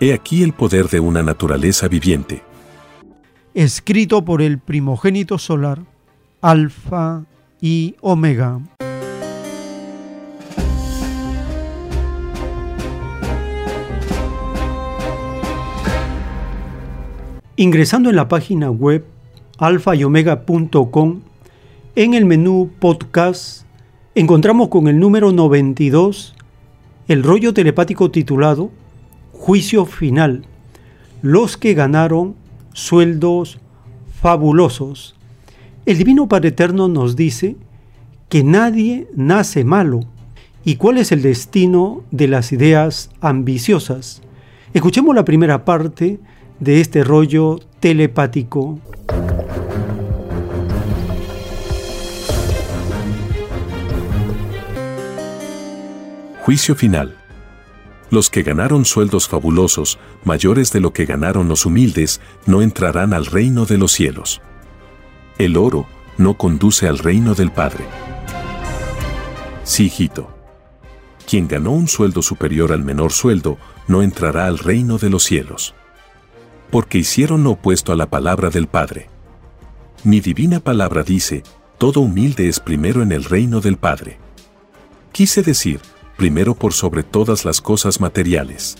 Speaker 7: He aquí el poder de una naturaleza viviente.
Speaker 2: Escrito por el primogénito solar, Alfa y Omega. Ingresando en la página web alfayomega.com, en el menú podcast encontramos con el número 92 el rollo telepático titulado Juicio Final, los que ganaron sueldos fabulosos. El Divino Padre Eterno nos dice que nadie nace malo y cuál es el destino de las ideas ambiciosas. Escuchemos la primera parte de este rollo telepático.
Speaker 7: Juicio final. Los que ganaron sueldos fabulosos, mayores de lo que ganaron los humildes, no entrarán al reino de los cielos. El oro no conduce al reino del Padre. Sí, hijito. Quien ganó un sueldo superior al menor sueldo, no entrará al reino de los cielos porque hicieron lo opuesto a la palabra del Padre. Mi divina palabra dice, todo humilde es primero en el reino del Padre. Quise decir, primero por sobre todas las cosas materiales.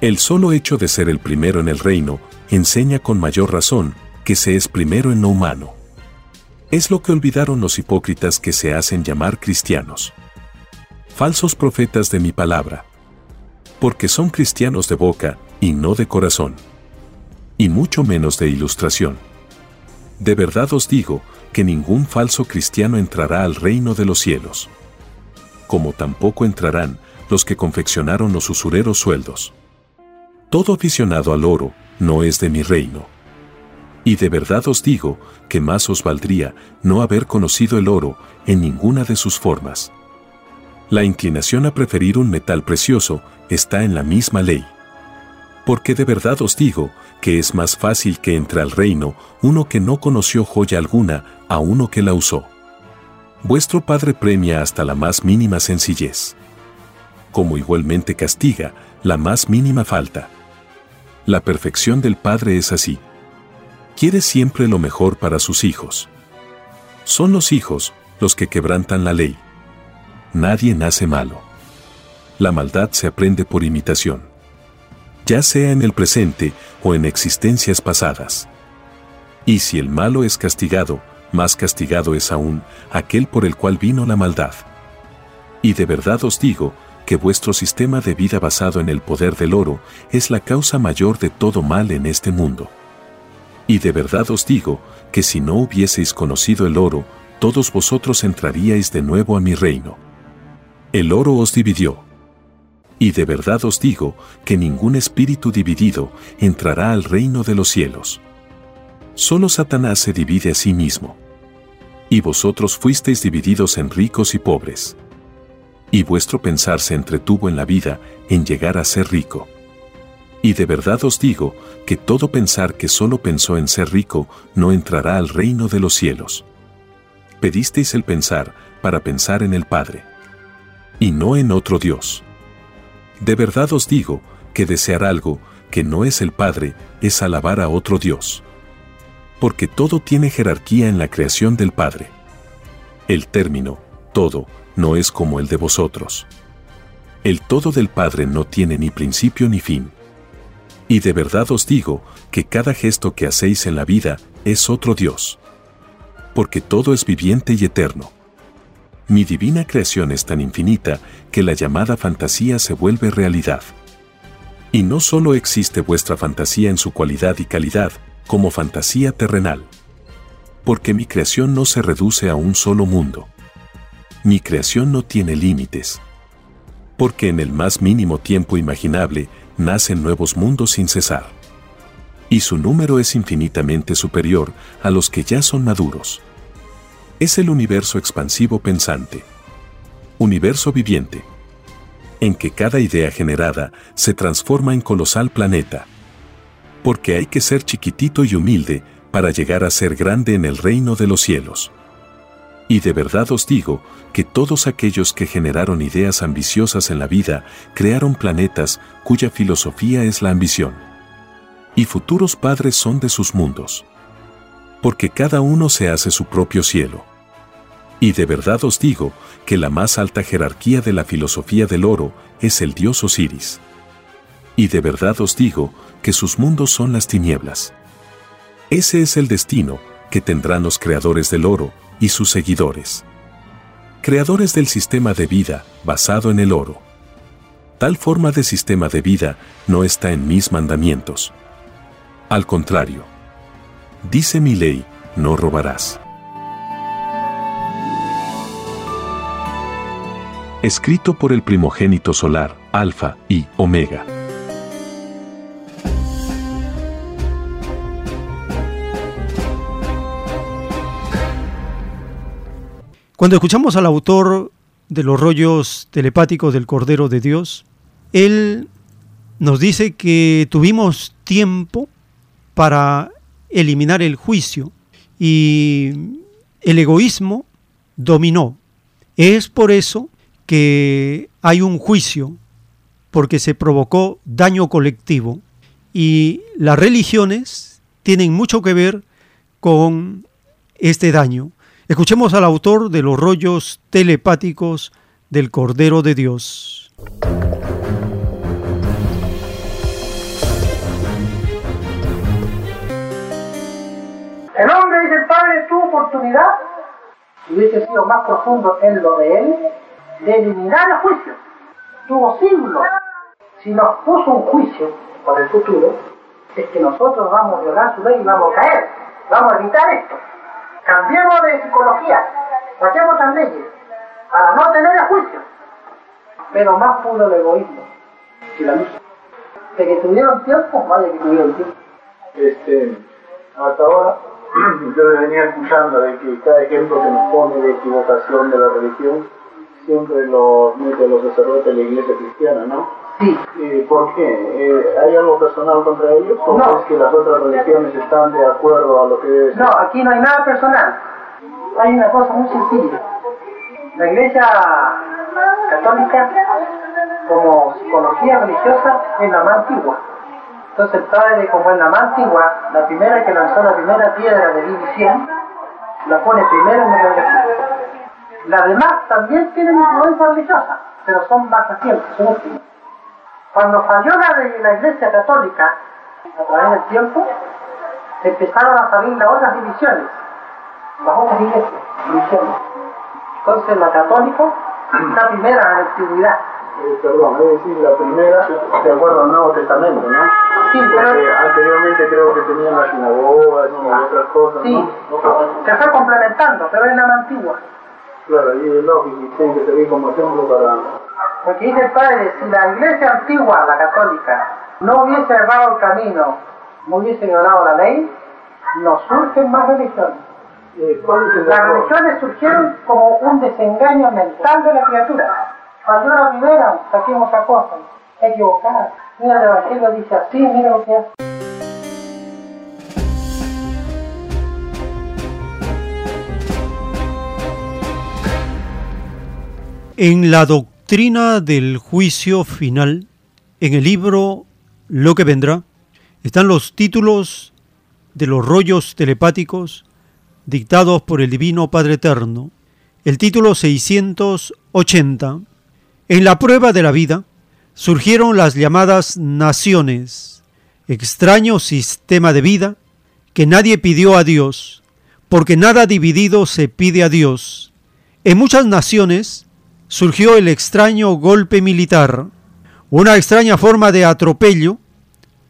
Speaker 7: El solo hecho de ser el primero en el reino enseña con mayor razón que se es primero en lo humano. Es lo que olvidaron los hipócritas que se hacen llamar cristianos. Falsos profetas de mi palabra. Porque son cristianos de boca y no de corazón y mucho menos de ilustración. De verdad os digo que ningún falso cristiano entrará al reino de los cielos. Como tampoco entrarán los que confeccionaron los usureros sueldos. Todo aficionado al oro no es de mi reino. Y de verdad os digo que más os valdría no haber conocido el oro en ninguna de sus formas. La inclinación a preferir un metal precioso está en la misma ley. Porque de verdad os digo que es más fácil que entre al reino uno que no conoció joya alguna a uno que la usó. Vuestro Padre premia hasta la más mínima sencillez, como igualmente castiga la más mínima falta. La perfección del Padre es así. Quiere siempre lo mejor para sus hijos. Son los hijos los que quebrantan la ley. Nadie nace malo. La maldad se aprende por imitación ya sea en el presente o en existencias pasadas. Y si el malo es castigado, más castigado es aún aquel por el cual vino la maldad. Y de verdad os digo que vuestro sistema de vida basado en el poder del oro es la causa mayor de todo mal en este mundo. Y de verdad os digo que si no hubieseis conocido el oro, todos vosotros entraríais de nuevo a mi reino. El oro os dividió y de verdad os digo que ningún espíritu dividido entrará al reino de los cielos. Solo Satanás se divide a sí mismo. Y vosotros fuisteis divididos en ricos y pobres. Y vuestro pensar se entretuvo en la vida en llegar a ser rico. Y de verdad os digo que todo pensar que solo pensó en ser rico no entrará al reino de los cielos. Pedisteis el pensar para pensar en el Padre. Y no en otro Dios. De verdad os digo, que desear algo, que no es el Padre, es alabar a otro Dios. Porque todo tiene jerarquía en la creación del Padre. El término, todo, no es como el de vosotros. El todo del Padre no tiene ni principio ni fin. Y de verdad os digo, que cada gesto que hacéis en la vida es otro Dios. Porque todo es viviente y eterno. Mi divina creación es tan infinita que la llamada fantasía se vuelve realidad. Y no solo existe vuestra fantasía en su cualidad y calidad, como fantasía terrenal. Porque mi creación no se reduce a un solo mundo. Mi creación no tiene límites. porque en el más mínimo tiempo imaginable nacen nuevos mundos sin cesar. Y su número es infinitamente superior a los que ya son maduros. Es el universo expansivo pensante. Universo viviente. En que cada idea generada se transforma en colosal planeta. Porque hay que ser chiquitito y humilde para llegar a ser grande en el reino de los cielos. Y de verdad os digo que todos aquellos que generaron ideas ambiciosas en la vida crearon planetas cuya filosofía es la ambición. Y futuros padres son de sus mundos. Porque cada uno se hace su propio cielo. Y de verdad os digo que la más alta jerarquía de la filosofía del oro es el dios Osiris. Y de verdad os digo que sus mundos son las tinieblas. Ese es el destino que tendrán los creadores del oro y sus seguidores. Creadores del sistema de vida basado en el oro. Tal forma de sistema de vida no está en mis mandamientos. Al contrario, dice mi ley, no robarás. Escrito por el primogénito solar, Alfa y Omega.
Speaker 2: Cuando escuchamos al autor de los rollos telepáticos del Cordero de Dios, él nos dice que tuvimos tiempo para eliminar el juicio y el egoísmo dominó. Es por eso que hay un juicio, porque se provocó daño colectivo y las religiones tienen mucho que ver con este daño. Escuchemos al autor de los rollos telepáticos del Cordero de Dios.
Speaker 17: El hombre, dice Padre, tuvo oportunidad, hubiese sido más profundo en lo de él, de eliminar el juicio. Tuvo siglos. Si nos puso un juicio para el futuro, es que nosotros vamos a violar su ley y vamos a caer. Vamos a evitar esto. Cambiemos de psicología, saquemos las leyes, para no tener el juicio. Pero más pudo el egoísmo y la luz. De que tuvieron tiempo, vaya que tuvieron tiempo.
Speaker 21: Este, hasta ahora yo le venía escuchando de que cada ejemplo que nos pone de equivocación de la religión siempre lo mete los sacerdotes de la iglesia cristiana, ¿no?
Speaker 17: Sí.
Speaker 21: ¿Por qué? Eh, ¿Hay algo personal contra ellos? ¿O
Speaker 17: No.
Speaker 21: es que las otras religiones están de acuerdo a lo que ser?
Speaker 17: No, aquí no hay nada personal. Hay una cosa muy sencilla. La iglesia católica, como psicología religiosa, es la más antigua. Entonces el padre, como es la más antigua, la primera que lanzó la primera piedra de división, la pone primero en el. Las demás también tienen influencia religiosa, pero son más recientes, son últimas. Cuando falló la, de la iglesia católica, a través del tiempo, empezaron a salir las otras divisiones, las otras iglesias, divisiones. Entonces la católica primera en la antigüedad.
Speaker 21: Eh, perdón, es decir, la primera de acuerdo al Nuevo Testamento, ¿no?
Speaker 17: Sí, pero-
Speaker 21: anteriormente creo que tenían las sinagogas y otras cosas,
Speaker 17: Sí,
Speaker 21: ¿no?
Speaker 17: se fue complementando, pero es la más antigua.
Speaker 21: Claro, y es lógico, y tiene que servir como ejemplo para...
Speaker 17: Porque dice el padre, si la iglesia antigua, la católica, no hubiese errado el camino, no hubiese violado la ley, no surgen más religiones.
Speaker 21: Eh, ¿Cuál es el
Speaker 17: Las religiones surgieron como un desengaño mental de la criatura. Falló la primera, saquemos otra cosa, equivocada. Mira, el Evangelio dice así, mira lo que hace.
Speaker 2: En la doctrina del juicio final, en el libro Lo que vendrá, están los títulos de los rollos telepáticos dictados por el Divino Padre Eterno. El título 680. En la prueba de la vida surgieron las llamadas naciones, extraño sistema de vida que nadie pidió a Dios, porque nada dividido se pide a Dios. En muchas naciones surgió el extraño golpe militar, una extraña forma de atropello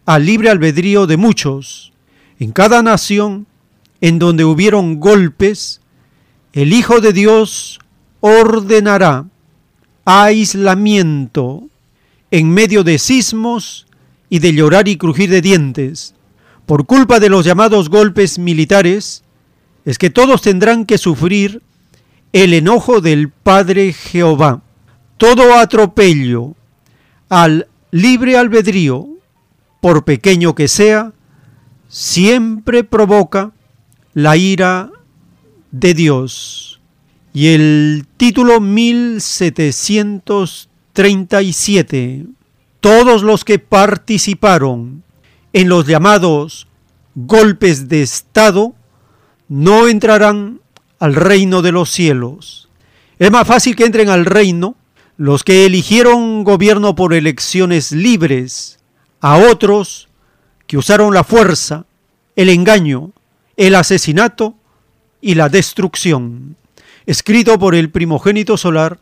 Speaker 2: al libre albedrío de muchos. En cada nación en donde hubieron golpes, el Hijo de Dios ordenará aislamiento en medio de sismos y de llorar y crujir de dientes. Por culpa de los llamados golpes militares, es que todos tendrán que sufrir el enojo del Padre Jehová. Todo atropello al libre albedrío, por pequeño que sea, siempre provoca la ira de Dios. Y el título 1737, todos los que participaron en los llamados golpes de Estado no entrarán al reino de los cielos. Es más fácil que entren al reino los que eligieron gobierno por elecciones libres, a otros que usaron la fuerza, el engaño, el asesinato y la destrucción. Escrito por el primogénito solar,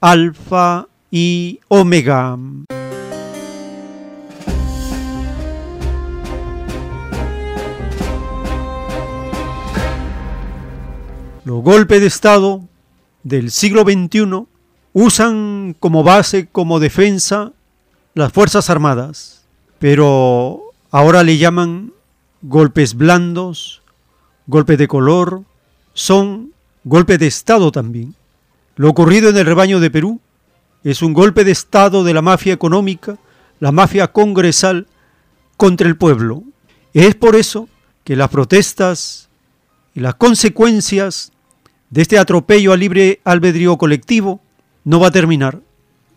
Speaker 2: Alfa y Omega. Los golpes de Estado del siglo XXI usan como base, como defensa, las Fuerzas Armadas, pero ahora le llaman golpes blandos, golpes de color, son golpes de Estado también. Lo ocurrido en el rebaño de Perú es un golpe de Estado de la mafia económica, la mafia congresal contra el pueblo. Es por eso que las protestas y las consecuencias de este atropello al libre albedrío colectivo no va a terminar.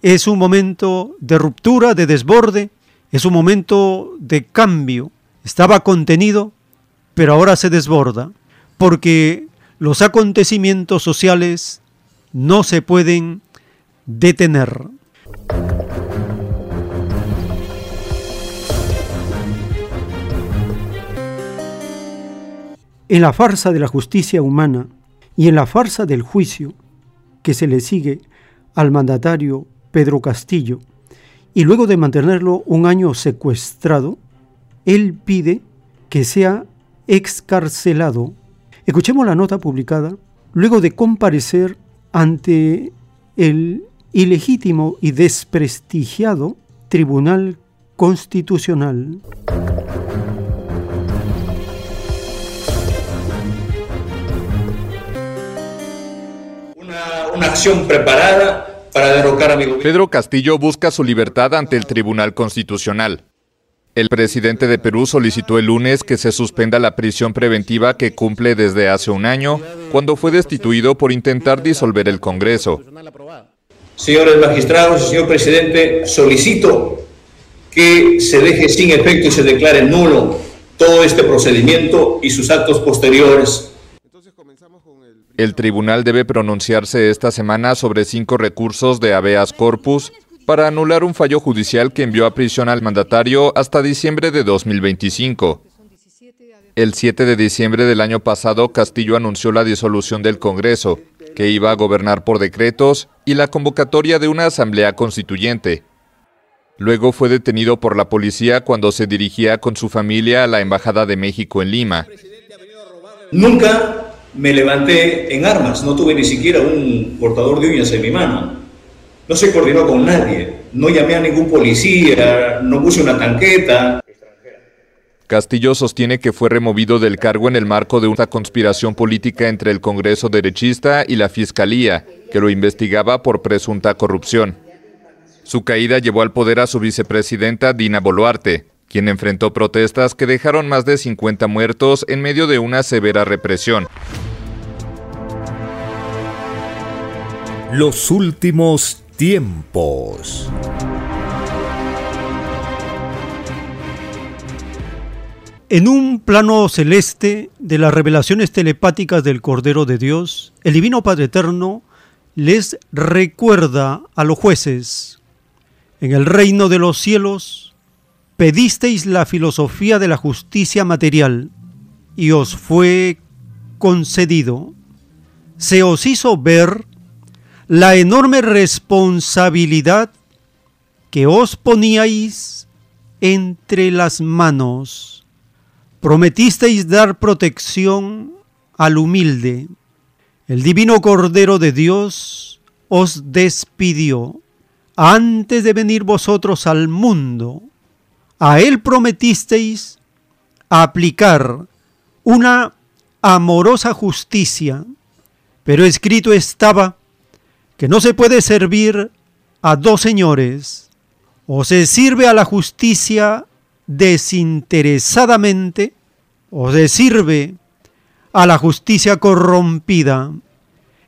Speaker 2: Es un momento de ruptura, de desborde, es un momento de cambio. Estaba contenido, pero ahora se desborda, porque los acontecimientos sociales no se pueden detener. En la farsa de la justicia humana, y en la farsa del juicio que se le sigue al mandatario Pedro Castillo, y luego de mantenerlo un año secuestrado, él pide que sea excarcelado. Escuchemos la nota publicada luego de comparecer ante el ilegítimo y desprestigiado Tribunal Constitucional.
Speaker 22: Una acción preparada para derrocar a mi gobierno.
Speaker 13: Pedro Castillo busca su libertad ante el Tribunal Constitucional. El presidente de Perú solicitó el lunes que se suspenda la prisión preventiva que cumple desde hace un año, cuando fue destituido por intentar disolver el Congreso.
Speaker 22: Señores magistrados señor presidente, solicito que se deje sin efecto y se declare nulo todo este procedimiento y sus actos posteriores
Speaker 13: el tribunal debe pronunciarse esta semana sobre cinco recursos de habeas corpus para anular un fallo judicial que envió a prisión al mandatario hasta diciembre de 2025. El 7 de diciembre del año pasado, Castillo anunció la disolución del Congreso, que iba a gobernar por decretos, y la convocatoria de una asamblea constituyente. Luego fue detenido por la policía cuando se dirigía con su familia a la Embajada de México en Lima.
Speaker 22: Nunca me levanté en armas, no tuve ni siquiera un cortador de uñas en mi mano. No se coordinó con nadie, no llamé a ningún policía, no puse una tanqueta.
Speaker 13: Castillo sostiene que fue removido del cargo en el marco de una conspiración política entre el Congreso derechista y la Fiscalía, que lo investigaba por presunta corrupción. Su caída llevó al poder a su vicepresidenta Dina Boluarte, quien enfrentó protestas que dejaron más de 50 muertos en medio de una severa represión.
Speaker 1: Los últimos tiempos.
Speaker 2: En un plano celeste de las revelaciones telepáticas del Cordero de Dios, el Divino Padre Eterno les recuerda a los jueces, en el reino de los cielos pedisteis la filosofía de la justicia material y os fue concedido. Se os hizo ver la enorme responsabilidad que os poníais entre las manos. Prometisteis dar protección al humilde. El divino Cordero de Dios os despidió antes de venir vosotros al mundo. A él prometisteis aplicar una amorosa justicia, pero escrito estaba que no se puede servir a dos señores, o se sirve a la justicia desinteresadamente, o se sirve a la justicia corrompida.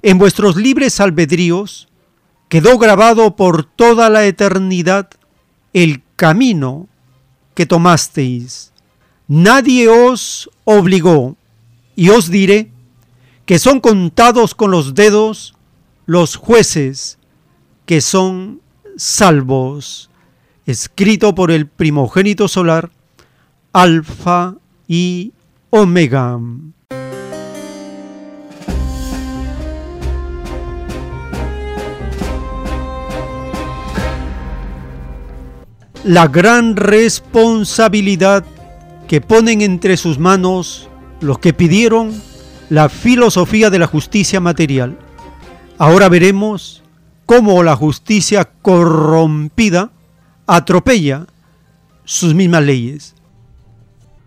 Speaker 2: En vuestros libres albedríos quedó grabado por toda la eternidad el camino que tomasteis. Nadie os obligó, y os diré que son contados con los dedos los jueces que son salvos. Escrito por el primogénito solar, Alfa y Omega. La gran responsabilidad que ponen entre sus manos los que pidieron la filosofía de la justicia material. Ahora veremos cómo la justicia corrompida atropella sus mismas leyes.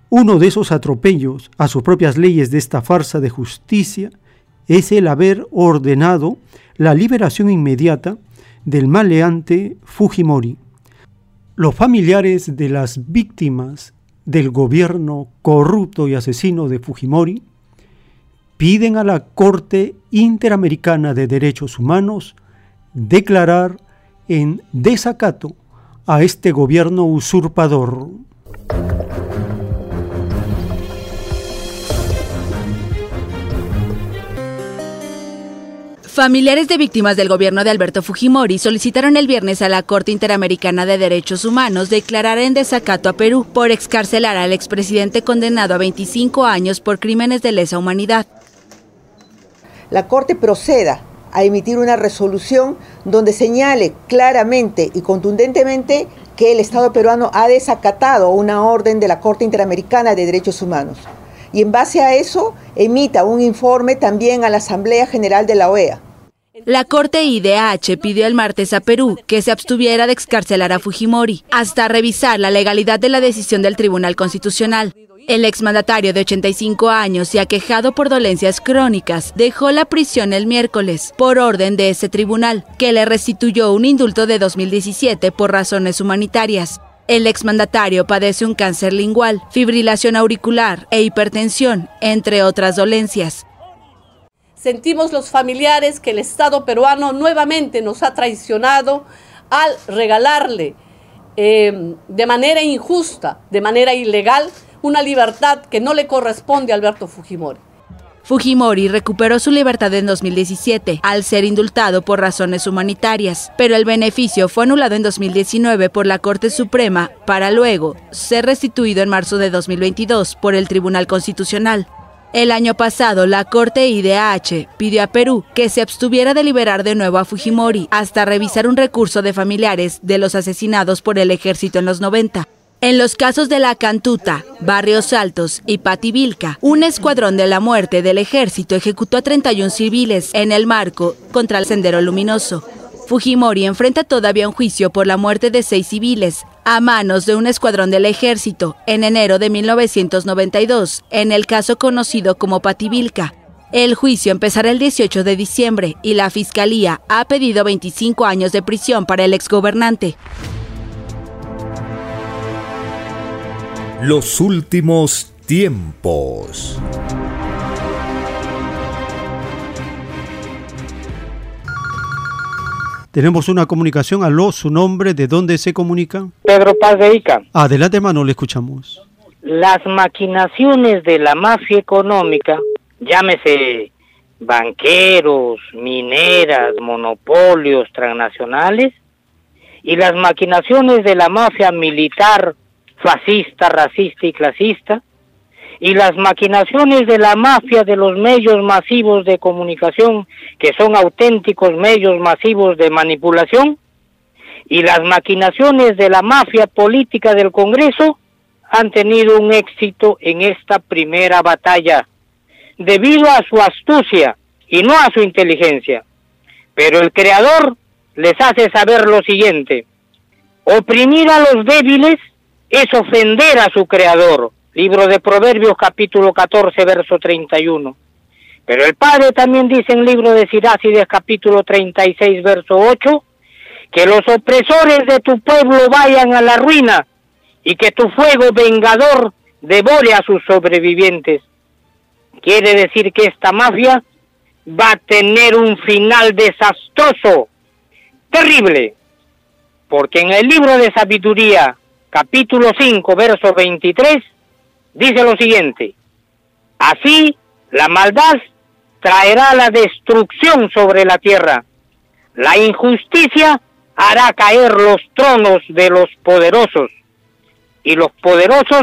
Speaker 2: Uno de esos atropellos a sus propias leyes de esta farsa de justicia es el haber ordenado la liberación inmediata del maleante Fujimori. Los familiares de las víctimas del gobierno corrupto y asesino de Fujimori piden a la Corte Interamericana de Derechos Humanos declarar en desacato a este gobierno usurpador.
Speaker 23: Familiares de víctimas del gobierno de Alberto Fujimori solicitaron el viernes a la Corte Interamericana de Derechos Humanos declarar en desacato a Perú por excarcelar al expresidente condenado a 25 años por crímenes de lesa humanidad.
Speaker 24: La Corte proceda a emitir una resolución donde señale claramente y contundentemente que el Estado peruano ha desacatado una orden de la Corte Interamericana de Derechos Humanos y en base a eso emita un informe también a la Asamblea General de la OEA.
Speaker 23: La Corte IDH pidió el martes a Perú que se abstuviera de excarcelar a Fujimori hasta revisar la legalidad de la decisión del Tribunal Constitucional. El exmandatario de 85 años y aquejado por dolencias crónicas dejó la prisión el miércoles por orden de ese tribunal, que le restituyó un indulto de 2017 por razones humanitarias. El exmandatario padece un cáncer lingual, fibrilación auricular e hipertensión, entre otras dolencias.
Speaker 25: Sentimos los familiares que el Estado peruano nuevamente nos ha traicionado al regalarle eh, de manera injusta, de manera ilegal, una libertad que no le corresponde a Alberto Fujimori.
Speaker 23: Fujimori recuperó su libertad en 2017 al ser indultado por razones humanitarias, pero el beneficio fue anulado en 2019 por la Corte Suprema para luego ser restituido en marzo de 2022 por el Tribunal Constitucional. El año pasado, la Corte IDH pidió a Perú que se abstuviera de liberar de nuevo a Fujimori hasta revisar un recurso de familiares de los asesinados por el ejército en los 90. En los casos de La Cantuta, Barrios Altos y Pativilca, un escuadrón de la muerte del ejército ejecutó a 31 civiles en el marco contra el Sendero Luminoso. Fujimori enfrenta todavía un juicio por la muerte de seis civiles a manos de un escuadrón del ejército en enero de 1992, en el caso conocido como Pativilca. El juicio empezará el 18 de diciembre y la Fiscalía ha pedido 25 años de prisión para el exgobernante.
Speaker 1: Los últimos tiempos.
Speaker 2: Tenemos una comunicación. Aló, su nombre, ¿de dónde se comunica?
Speaker 26: Pedro Paz de Ica.
Speaker 2: Adelante, mano, le escuchamos.
Speaker 26: Las maquinaciones de la mafia económica, llámese banqueros, mineras, monopolios transnacionales, y las maquinaciones de la mafia militar, fascista, racista y clasista, y las maquinaciones de la mafia de los medios masivos de comunicación, que son auténticos medios masivos de manipulación, y las maquinaciones de la mafia política del Congreso han tenido un éxito en esta primera batalla, debido a su astucia y no a su inteligencia. Pero el Creador les hace saber lo siguiente. Oprimir a los débiles es ofender a su Creador. Libro de Proverbios capítulo 14, verso 31. Pero el Padre también dice en libro de Sirácides capítulo 36, verso 8, que los opresores de tu pueblo vayan a la ruina y que tu fuego vengador devore a sus sobrevivientes. Quiere decir que esta mafia va a tener un final desastroso, terrible, porque en el libro de sabiduría, capítulo 5, verso 23, dice lo siguiente, así la maldad traerá la destrucción sobre la tierra, la injusticia hará caer los tronos de los poderosos, y los poderosos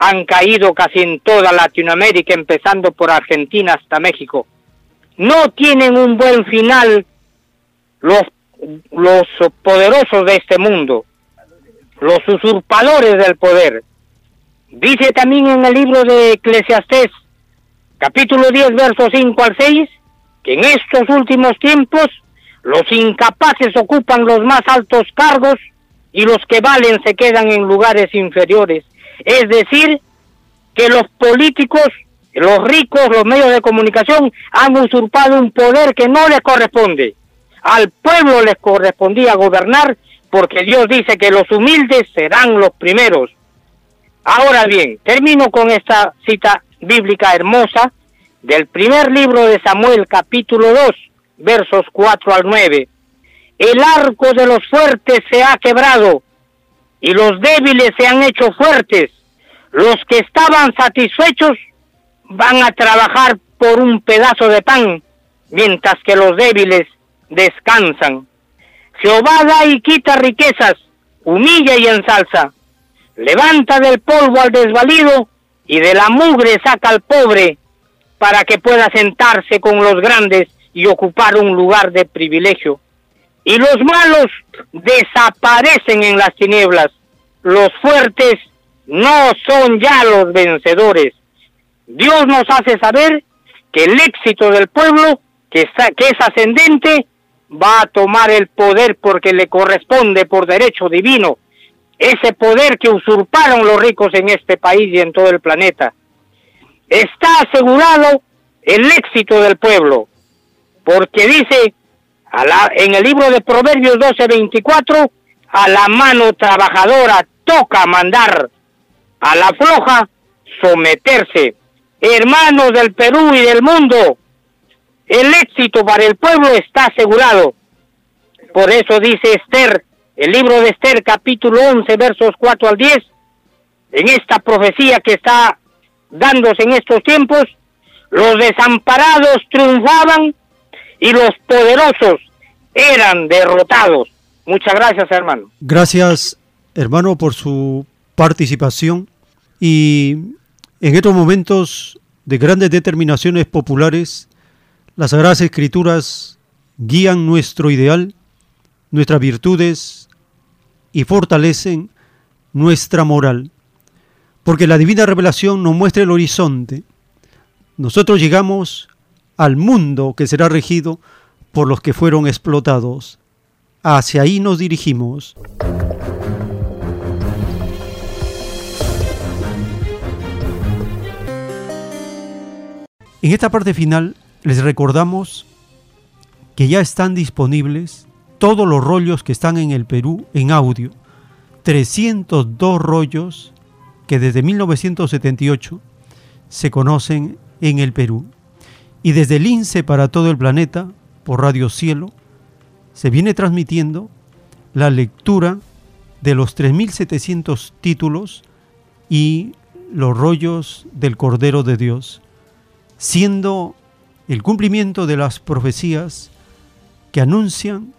Speaker 26: han caído casi en toda Latinoamérica, empezando por Argentina hasta México. No tienen un buen final los, los poderosos de este mundo, los usurpadores del poder. Dice también en el libro de Eclesiastés, capítulo 10, versos 5 al 6, que en estos últimos tiempos los incapaces ocupan los más altos cargos y los que valen se quedan en lugares inferiores. Es decir, que los políticos, los ricos, los medios de comunicación han usurpado un poder que no les corresponde. Al pueblo les correspondía gobernar porque Dios dice que los humildes serán los primeros. Ahora bien, termino con esta cita bíblica hermosa del primer libro de Samuel capítulo 2, versos 4 al 9. El arco de los fuertes se ha quebrado y los débiles se han hecho fuertes. Los que estaban satisfechos van a trabajar por un pedazo de pan, mientras que los débiles descansan. Jehová da y quita riquezas, humilla y ensalza. Levanta del polvo al desvalido y de la mugre saca al pobre para que pueda sentarse con los grandes y ocupar un lugar de privilegio. Y los malos desaparecen en las tinieblas. Los fuertes no son ya los vencedores. Dios nos hace saber que el éxito del pueblo, que, está, que es ascendente, va a tomar el poder porque le corresponde por derecho divino. Ese poder que usurparon los ricos en este país y en todo el planeta. Está asegurado el éxito del pueblo porque dice a la, en el libro de Proverbios 12:24, a la mano trabajadora toca mandar, a la floja someterse. Hermanos del Perú y del mundo, el éxito para el pueblo está asegurado. Por eso dice Esther, el libro de Esther capítulo 11 versos 4 al 10, en esta profecía que está dándose en estos tiempos, los desamparados triunfaban y los poderosos eran derrotados. Muchas gracias, hermano.
Speaker 2: Gracias, hermano, por su participación. Y en estos momentos de grandes determinaciones populares, las Sagradas Escrituras guían nuestro ideal, nuestras virtudes y fortalecen nuestra moral. Porque la divina revelación nos muestra el horizonte. Nosotros llegamos al mundo que será regido por los que fueron explotados. Hacia ahí nos dirigimos. En esta parte final les recordamos que ya están disponibles todos los rollos que están en el Perú en audio. 302 rollos que desde 1978 se conocen en el Perú. Y desde el INSE para todo el planeta, por Radio Cielo, se viene transmitiendo la lectura de los 3.700 títulos y los rollos del Cordero de Dios, siendo el cumplimiento de las profecías que anuncian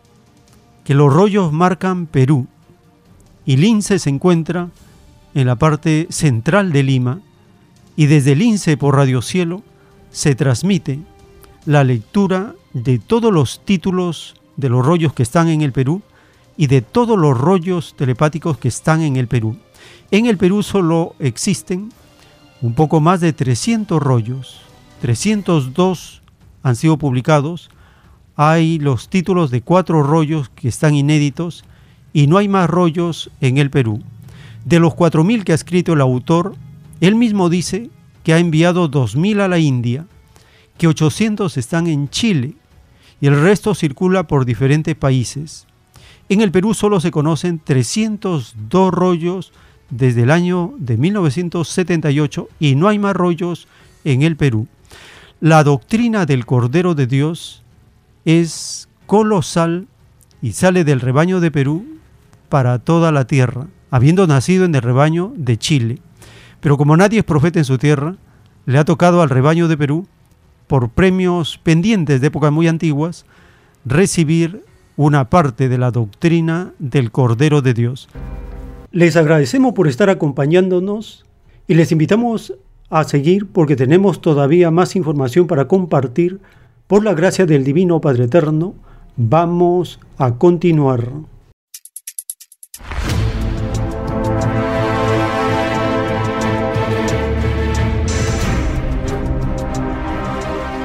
Speaker 2: que los rollos marcan Perú y Lince se encuentra en la parte central de Lima y desde Lince por Radio Cielo se transmite la lectura de todos los títulos de los rollos que están en el Perú y de todos los rollos telepáticos que están en el Perú. En el Perú solo existen un poco más de 300 rollos, 302 han sido publicados, hay los títulos de cuatro rollos que están inéditos y no hay más rollos en el Perú. De los 4.000 que ha escrito el autor, él mismo dice que ha enviado 2.000 a la India, que 800 están en Chile y el resto circula por diferentes países. En el Perú solo se conocen 302 rollos desde el año de 1978 y no hay más rollos en el Perú. La doctrina del Cordero de Dios es colosal y sale del rebaño de Perú para toda la tierra, habiendo nacido en el rebaño de Chile. Pero como nadie es profeta en su tierra, le ha tocado al rebaño de Perú, por premios pendientes de épocas muy antiguas, recibir una parte de la doctrina del Cordero de Dios. Les agradecemos por estar acompañándonos y les invitamos a seguir porque tenemos todavía más información para compartir. Por la gracia del Divino Padre Eterno, vamos a continuar.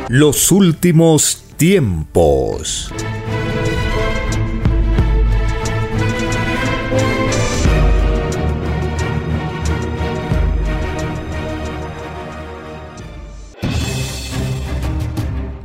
Speaker 1: Los últimos tiempos.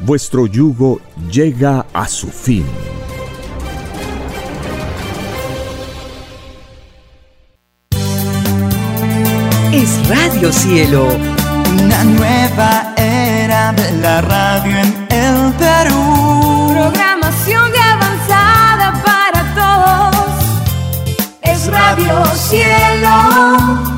Speaker 1: vuestro yugo llega a su fin.
Speaker 27: Es Radio Cielo.
Speaker 28: Una nueva era de la radio en el Perú.
Speaker 29: Programación de avanzada para todos. Es Radio Cielo.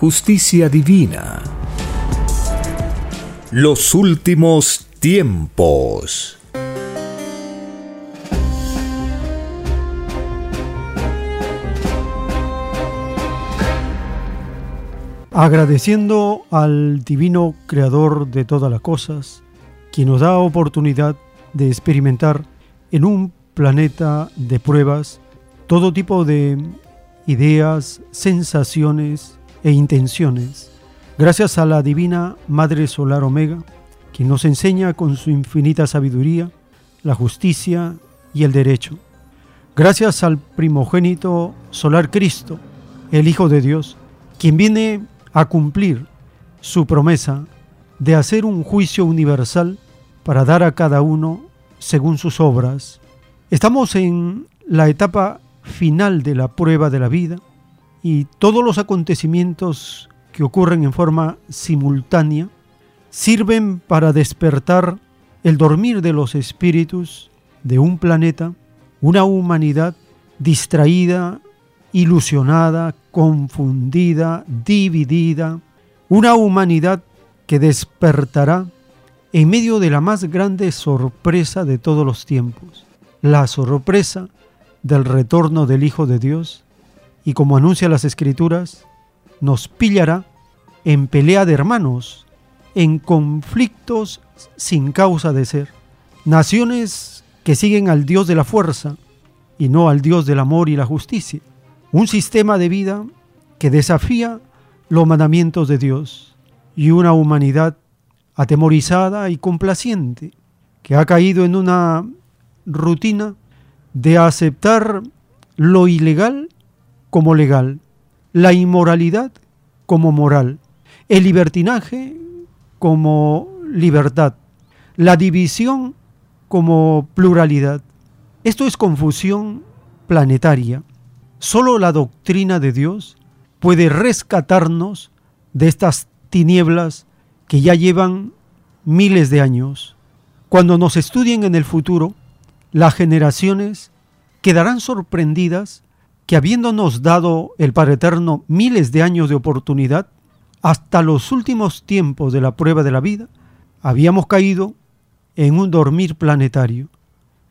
Speaker 1: justicia divina. Los últimos tiempos.
Speaker 2: agradeciendo al divino creador de todas las cosas, quien nos da oportunidad de experimentar en un planeta de pruebas todo tipo de ideas, sensaciones e intenciones. Gracias a la divina Madre Solar Omega, quien nos enseña con su infinita sabiduría la justicia y el derecho. Gracias al primogénito solar Cristo, el Hijo de Dios, quien viene a cumplir su promesa de hacer un juicio universal para dar a cada uno según sus obras. Estamos en la etapa final de la prueba de la vida y todos los acontecimientos que ocurren en forma simultánea sirven para despertar el dormir de los espíritus de un planeta, una humanidad distraída ilusionada, confundida, dividida, una humanidad que despertará en medio de la más grande sorpresa de todos los tiempos, la sorpresa del retorno del Hijo de Dios, y como anuncia las Escrituras, nos pillará en pelea de hermanos, en conflictos sin causa de ser, naciones que siguen al Dios de la fuerza y no al Dios del amor y la justicia, un sistema de vida que desafía los mandamientos de Dios y una humanidad atemorizada y complaciente que ha caído en una rutina de aceptar lo ilegal como legal, la inmoralidad como moral, el libertinaje como libertad, la división como pluralidad. Esto es confusión planetaria Solo la doctrina de Dios puede rescatarnos de estas tinieblas que ya llevan miles de años. Cuando nos estudien en el futuro, las generaciones quedarán sorprendidas que habiéndonos dado el Padre Eterno miles de años de oportunidad, hasta los últimos tiempos de la prueba de la vida, habíamos caído en un dormir planetario.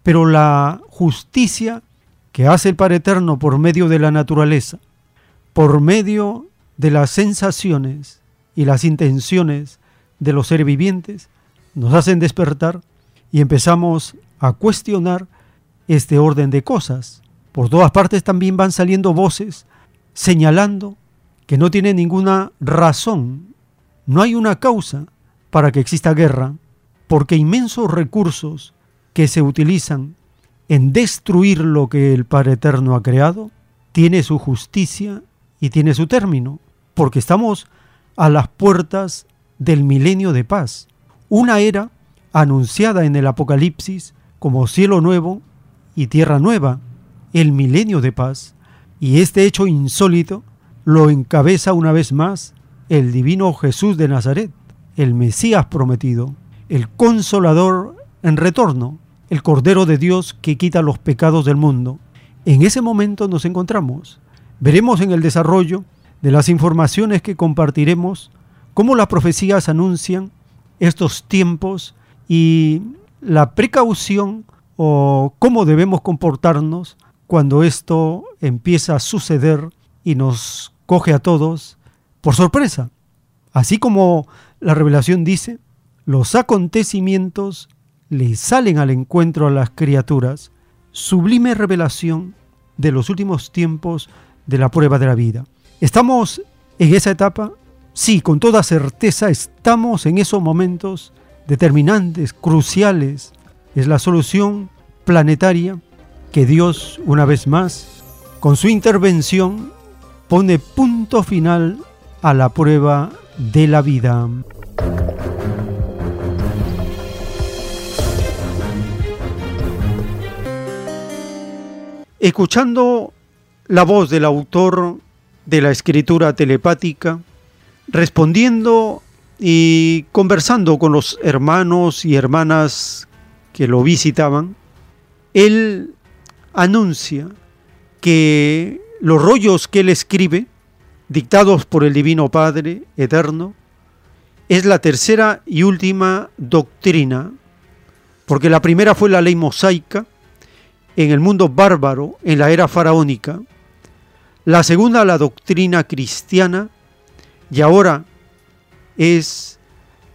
Speaker 2: Pero la justicia que hace el Padre Eterno por medio de la naturaleza, por medio de las sensaciones y las intenciones de los seres vivientes, nos hacen despertar y empezamos a cuestionar este orden de cosas. Por todas partes también van saliendo voces señalando que no tiene ninguna razón, no hay una causa para que exista guerra, porque inmensos recursos que se utilizan en destruir lo que el Padre Eterno ha creado, tiene su justicia y tiene su término, porque estamos a las puertas del milenio de paz, una era anunciada en el Apocalipsis como cielo nuevo y tierra nueva, el milenio de paz, y este hecho insólito lo encabeza una vez más el divino Jesús de Nazaret, el Mesías prometido, el consolador en retorno, el Cordero de Dios que quita los pecados del mundo. En ese momento nos encontramos. Veremos en el desarrollo de las informaciones que compartiremos cómo las profecías anuncian estos tiempos y la precaución o cómo debemos comportarnos cuando esto empieza a suceder y nos coge a todos por sorpresa. Así como la revelación dice, los acontecimientos le salen al encuentro a las criaturas, sublime revelación de los últimos tiempos de la prueba de la vida. ¿Estamos en esa etapa? Sí, con toda certeza estamos en esos momentos determinantes, cruciales. Es la solución planetaria que Dios, una vez más, con su intervención, pone punto final a la prueba de la vida. Escuchando la voz del autor de la escritura telepática, respondiendo y conversando con los hermanos y hermanas que lo visitaban, él anuncia que los rollos que él escribe, dictados por el Divino Padre Eterno, es la tercera y última doctrina, porque la primera fue la ley mosaica en el mundo bárbaro, en la era faraónica, la segunda la doctrina cristiana y ahora es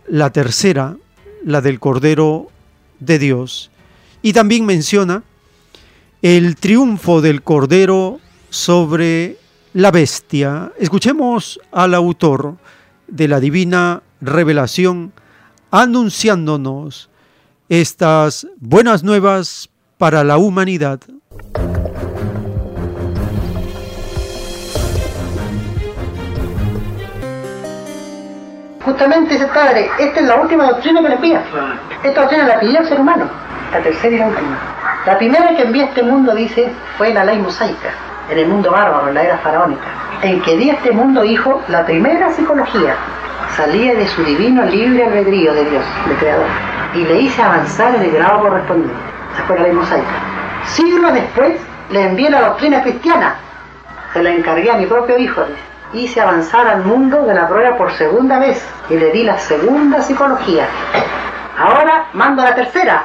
Speaker 2: la tercera, la del Cordero de Dios. Y también menciona el triunfo del Cordero sobre la bestia. Escuchemos al autor de la divina revelación anunciándonos estas buenas nuevas para la humanidad.
Speaker 17: Justamente ese padre, esta es la última doctrina que le envía. Esta doctrina la pidió el ser humano, la tercera y la última. La primera que envía este mundo, dice, fue la ley mosaica, en el mundo bárbaro, en la era faraónica, en que di este mundo, dijo, la primera psicología, salía de su divino libre albedrío de Dios, de Creador, y le hice avanzar en el grado correspondiente. Esa fue la ley mosaica. Siglos después le envié la doctrina cristiana, se la encargué a mi propio hijo, hice avanzar al mundo de la prueba por segunda vez y le di la segunda psicología. Ahora mando la tercera,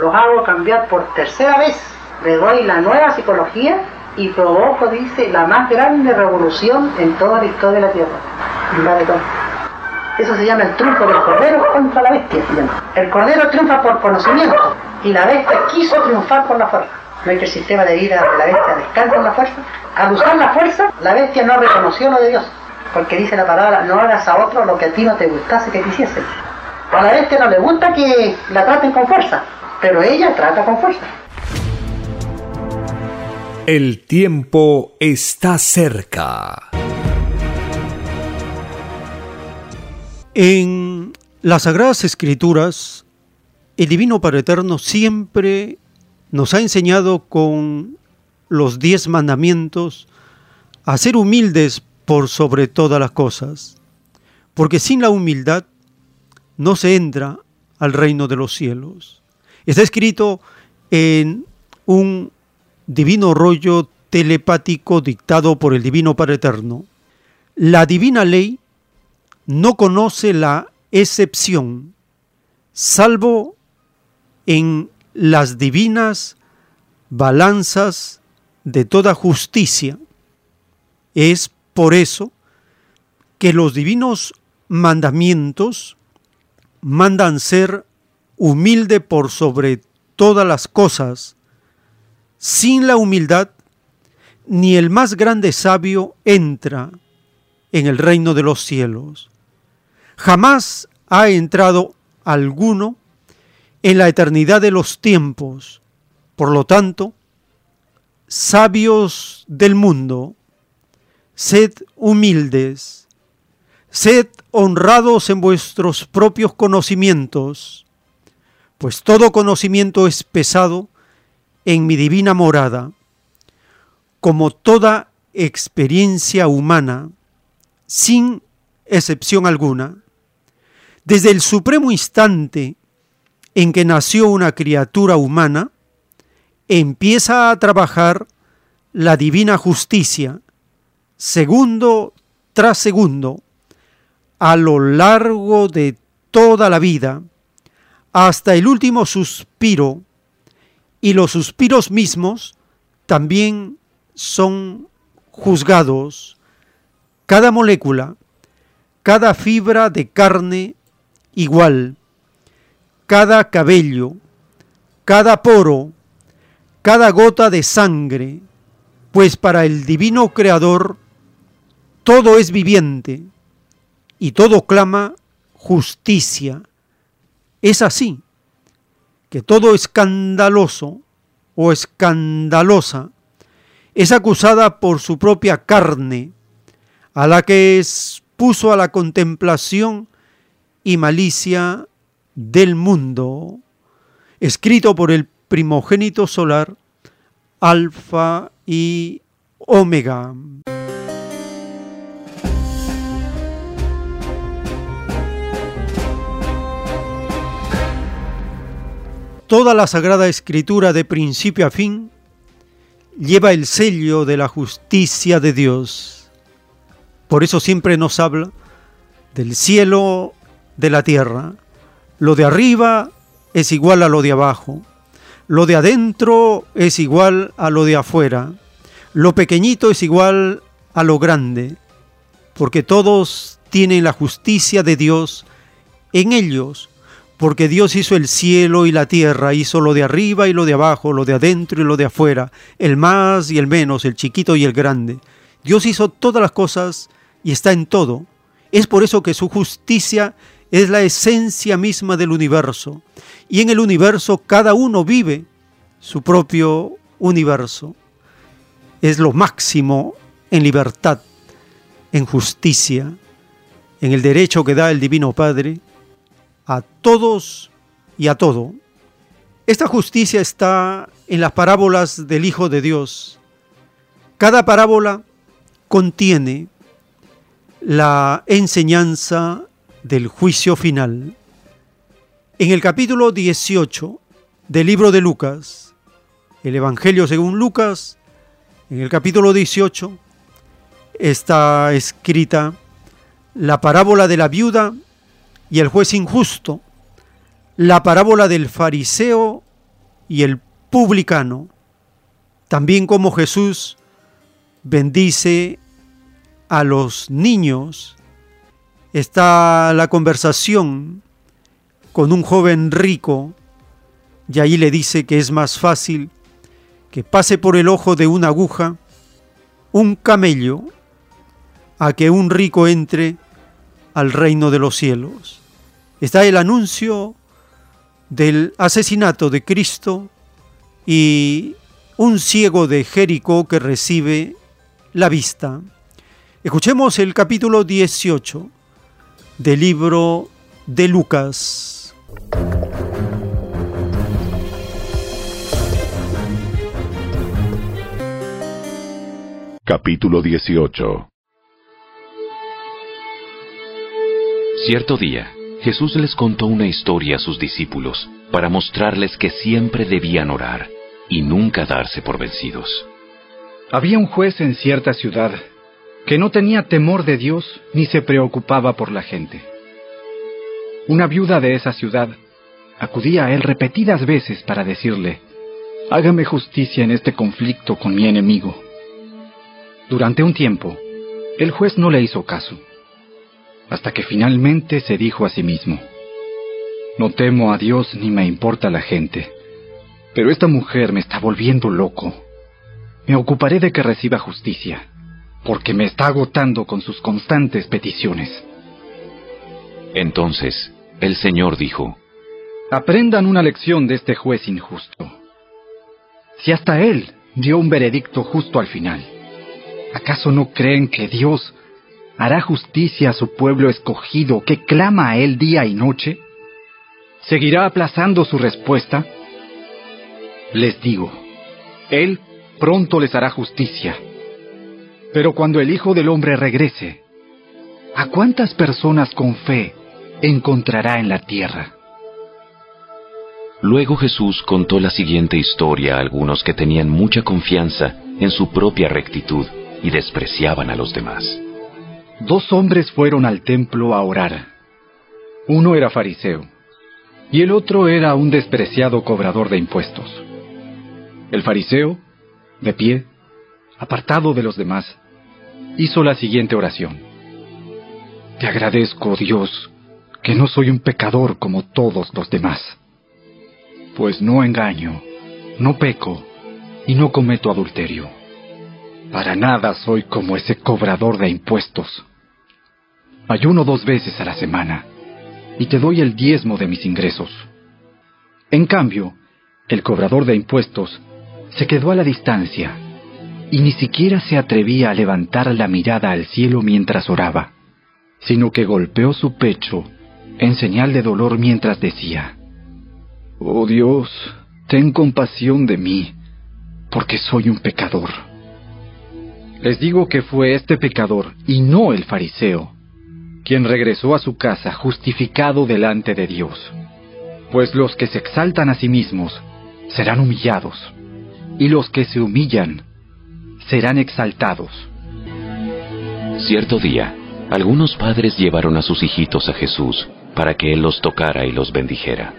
Speaker 17: los hago cambiar por tercera vez, le doy la nueva psicología y provoco, dice, la más grande revolución en toda la historia de la Tierra. Eso se llama el triunfo del Cordero contra la bestia. El Cordero triunfa por conocimiento y la bestia quiso triunfar por la fuerza. ¿No es que el sistema de vida de la bestia descansa en la fuerza? Al usar la fuerza, la bestia no reconoció lo de Dios. Porque dice la palabra, no hagas a otro lo que a ti no te gustase que te hiciesen. A la bestia no le gusta que la traten con fuerza, pero ella trata con fuerza.
Speaker 1: El tiempo está cerca.
Speaker 2: En las Sagradas Escrituras, el Divino Padre Eterno siempre nos ha enseñado con los diez mandamientos a ser humildes por sobre todas las cosas, porque sin la humildad no se entra al reino de los cielos. Está escrito en un divino rollo telepático dictado por el Divino Padre Eterno. La divina ley no conoce la excepción, salvo en las divinas balanzas de toda justicia. Es por eso que los divinos mandamientos mandan ser humilde por sobre todas las cosas. Sin la humildad, ni el más grande sabio entra en el reino de los cielos. Jamás ha entrado alguno en la eternidad de los tiempos. Por lo tanto, sabios del mundo, sed humildes, sed honrados en vuestros propios conocimientos, pues todo conocimiento es pesado en mi divina morada, como toda experiencia humana, sin excepción alguna. Desde el supremo instante en que nació una criatura humana, empieza a trabajar la divina justicia, segundo tras segundo, a lo largo de toda la vida, hasta el último suspiro, y los suspiros mismos también son juzgados. Cada molécula, cada fibra de carne igual, cada cabello, cada poro, cada gota de sangre, pues para el divino Creador todo es viviente y todo clama justicia. Es así que todo escandaloso o escandalosa es acusada por su propia carne, a la que expuso a la contemplación y malicia del mundo, escrito por el primogénito solar, Alfa y Omega. Toda la Sagrada Escritura de principio a fin lleva el sello de la justicia de Dios. Por eso siempre nos habla del cielo, de la tierra. Lo de arriba es igual a lo de abajo. Lo de adentro es igual a lo de afuera. Lo pequeñito es igual a lo grande. Porque todos tienen la justicia de Dios en ellos. Porque Dios hizo el cielo y la tierra, hizo lo de arriba y lo de abajo, lo de adentro y lo de afuera, el más y el menos, el chiquito y el grande. Dios hizo todas las cosas y está en todo. Es por eso que su justicia es la esencia misma del universo. Y en el universo cada uno vive su propio universo. Es lo máximo en libertad, en justicia, en el derecho que da el Divino Padre a todos y a todo. Esta justicia está en las parábolas del Hijo de Dios. Cada parábola contiene la enseñanza del juicio final. En el capítulo 18 del libro de Lucas, el Evangelio según Lucas, en el capítulo 18 está escrita la parábola de la viuda y el juez injusto, la parábola del fariseo y el publicano, también como Jesús bendice a los niños, está la conversación con un joven rico y ahí le dice que es más fácil que pase por el ojo de una aguja un camello a que un rico entre al reino de los cielos. Está el anuncio del asesinato de Cristo y un ciego de Jericó que recibe la vista. Escuchemos el capítulo 18 del libro de Lucas.
Speaker 5: Capítulo 18 Cierto día, Jesús les contó una historia a sus discípulos para mostrarles que siempre debían orar y nunca darse por vencidos.
Speaker 6: Había un juez en cierta ciudad que no tenía temor de Dios ni se preocupaba por la gente. Una viuda de esa ciudad acudía a él repetidas veces para decirle, hágame justicia en este conflicto con mi enemigo. Durante un tiempo, el juez no le hizo caso, hasta que finalmente se dijo a sí mismo, no temo a Dios ni me importa la gente, pero esta mujer me está volviendo loco. Me ocuparé de que reciba justicia porque me está agotando con sus constantes peticiones.
Speaker 5: Entonces el Señor dijo,
Speaker 6: Aprendan una lección de este juez injusto. Si hasta él dio un veredicto justo al final, ¿acaso no creen que Dios hará justicia a su pueblo escogido que clama a él día y noche? ¿Seguirá aplazando su respuesta? Les digo, él pronto les hará justicia pero cuando el Hijo del Hombre regrese, ¿a cuántas personas con fe encontrará en la tierra?
Speaker 5: Luego Jesús contó la siguiente historia a algunos que tenían mucha confianza en su propia rectitud y despreciaban a los demás.
Speaker 6: Dos hombres fueron al templo a orar. Uno era fariseo y el otro era un despreciado cobrador de impuestos. El fariseo, de pie, apartado de los demás, hizo la siguiente oración. Te agradezco, Dios, que no soy un pecador como todos los demás, pues no engaño, no peco y no cometo adulterio. Para nada soy como ese cobrador de impuestos. Ayuno dos veces a la semana y te doy el diezmo de mis ingresos. En cambio, el cobrador de impuestos se quedó a la distancia y ni siquiera se atrevía a levantar la mirada al cielo mientras oraba, sino que golpeó su pecho en señal de dolor mientras decía, Oh Dios, ten compasión de mí, porque soy un pecador. Les digo que fue este pecador, y no el fariseo, quien regresó a su casa justificado delante de Dios, pues los que se exaltan a sí mismos serán humillados y los que se humillan serán exaltados.
Speaker 5: Cierto día, algunos padres llevaron a sus hijitos a Jesús para que Él los tocara y los bendijera.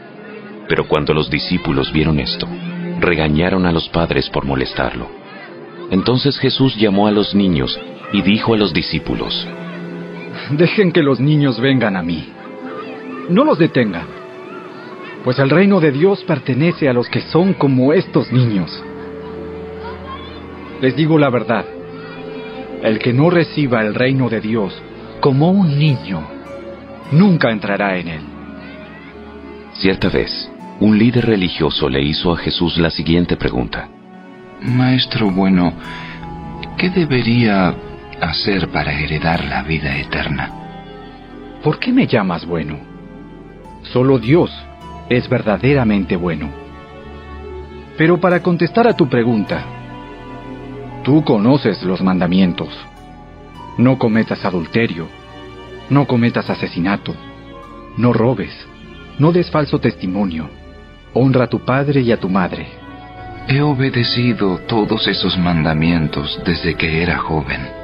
Speaker 5: Pero cuando los discípulos vieron esto, regañaron a los padres por molestarlo. Entonces Jesús llamó a los niños y dijo a los discípulos,
Speaker 6: Dejen que los niños vengan a mí. No los detengan, pues el reino de Dios pertenece a los que son como estos niños. Les digo la verdad, el que no reciba el reino de Dios como un niño, nunca entrará en él.
Speaker 5: Cierta vez, un líder religioso le hizo a Jesús la siguiente pregunta.
Speaker 30: Maestro bueno, ¿qué debería hacer para heredar la vida eterna?
Speaker 6: ¿Por qué me llamas bueno? Solo Dios es verdaderamente bueno. Pero para contestar a tu pregunta, tú conoces los mandamientos. No cometas adulterio, no cometas asesinato, no robes, no des falso testimonio, honra a tu padre y a tu madre.
Speaker 30: He obedecido todos esos mandamientos desde que era joven.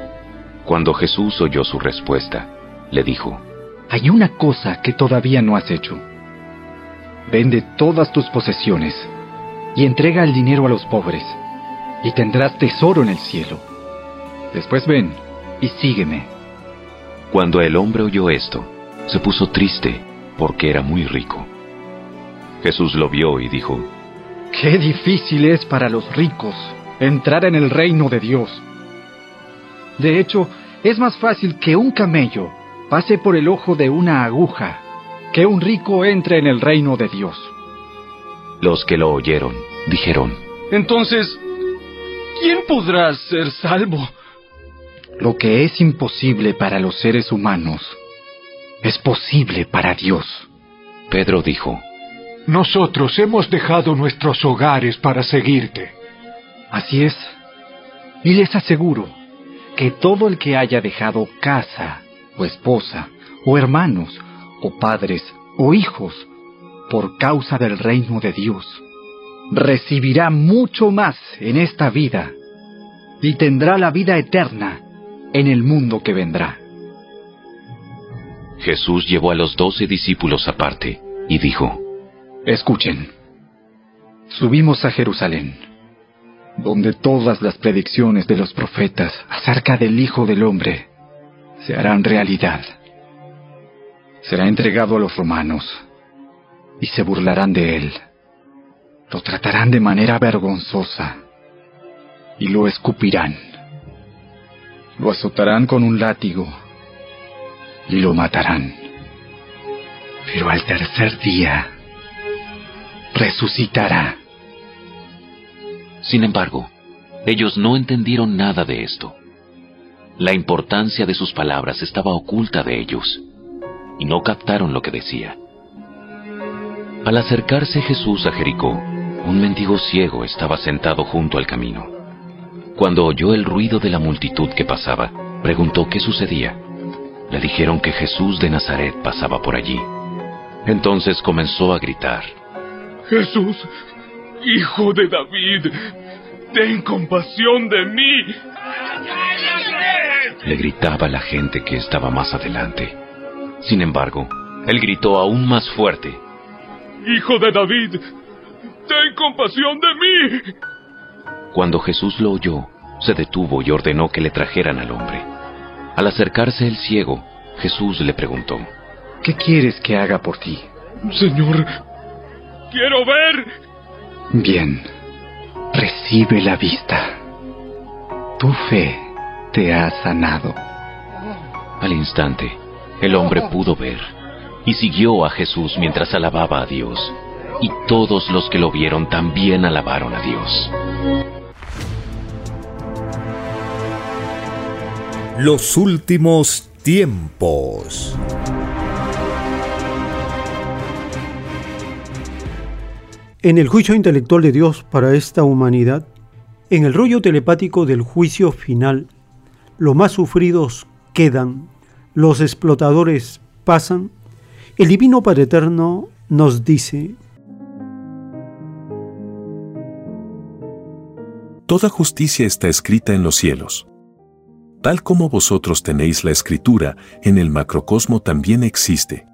Speaker 5: Cuando Jesús oyó su respuesta, le dijo,
Speaker 6: Hay una cosa que todavía no has hecho. Vende todas tus posesiones y entrega el dinero a los pobres, y tendrás tesoro en el cielo. Después ven y sígueme.
Speaker 5: Cuando el hombre oyó esto, se puso triste porque era muy rico. Jesús lo vio y dijo,
Speaker 6: Qué difícil es para los ricos entrar en el reino de Dios. De hecho, es más fácil que un camello pase por el ojo de una aguja que un rico entre en el reino de Dios.
Speaker 5: Los que lo oyeron dijeron,
Speaker 20: Entonces, ¿quién podrá ser salvo?
Speaker 6: Lo que es imposible para los seres humanos es posible para Dios.
Speaker 5: Pedro dijo,
Speaker 31: Nosotros hemos dejado nuestros hogares para seguirte.
Speaker 6: Así es. Y les aseguro que todo el que haya dejado casa, o esposa, o hermanos, o padres, o hijos, por causa del reino de Dios, recibirá mucho más en esta vida y tendrá la vida eterna en el mundo que vendrá.
Speaker 5: Jesús llevó a los doce discípulos aparte y dijo,
Speaker 6: Escuchen, subimos a Jerusalén, donde todas las predicciones de los profetas acerca del Hijo del Hombre se harán realidad. Será entregado a los romanos y se burlarán de él. Lo tratarán de manera vergonzosa y lo escupirán. Lo azotarán con un látigo y lo matarán. Pero al tercer día resucitará.
Speaker 5: Sin embargo, ellos no entendieron nada de esto. La importancia de sus palabras estaba oculta de ellos, y no captaron lo que decía. Al acercarse Jesús a Jericó, un mendigo ciego estaba sentado junto al camino. Cuando oyó el ruido de la multitud que pasaba, preguntó qué sucedía. Le dijeron que Jesús de Nazaret pasaba por allí. Entonces comenzó a gritar.
Speaker 20: Jesús, hijo de David, ten compasión de mí.
Speaker 5: Le gritaba la gente que estaba más adelante. Sin embargo, él gritó aún más fuerte.
Speaker 20: Hijo de David, ten compasión de mí.
Speaker 5: Cuando Jesús lo oyó, se detuvo y ordenó que le trajeran al hombre. Al acercarse el ciego, Jesús le preguntó,
Speaker 6: ¿Qué quieres que haga por ti?
Speaker 20: Señor, quiero ver.
Speaker 6: Bien, recibe la vista. Tu fe te ha sanado.
Speaker 5: Al instante, el hombre pudo ver y siguió a Jesús mientras alababa a Dios. Y todos los que lo vieron también alabaron a Dios.
Speaker 1: Los últimos tiempos.
Speaker 2: En el juicio intelectual de Dios para esta humanidad, en el rollo telepático del juicio final, los más sufridos quedan, los explotadores pasan, el Divino Padre Eterno nos dice,
Speaker 7: Toda justicia está escrita en los cielos. Tal como vosotros tenéis la escritura, en el macrocosmo también existe.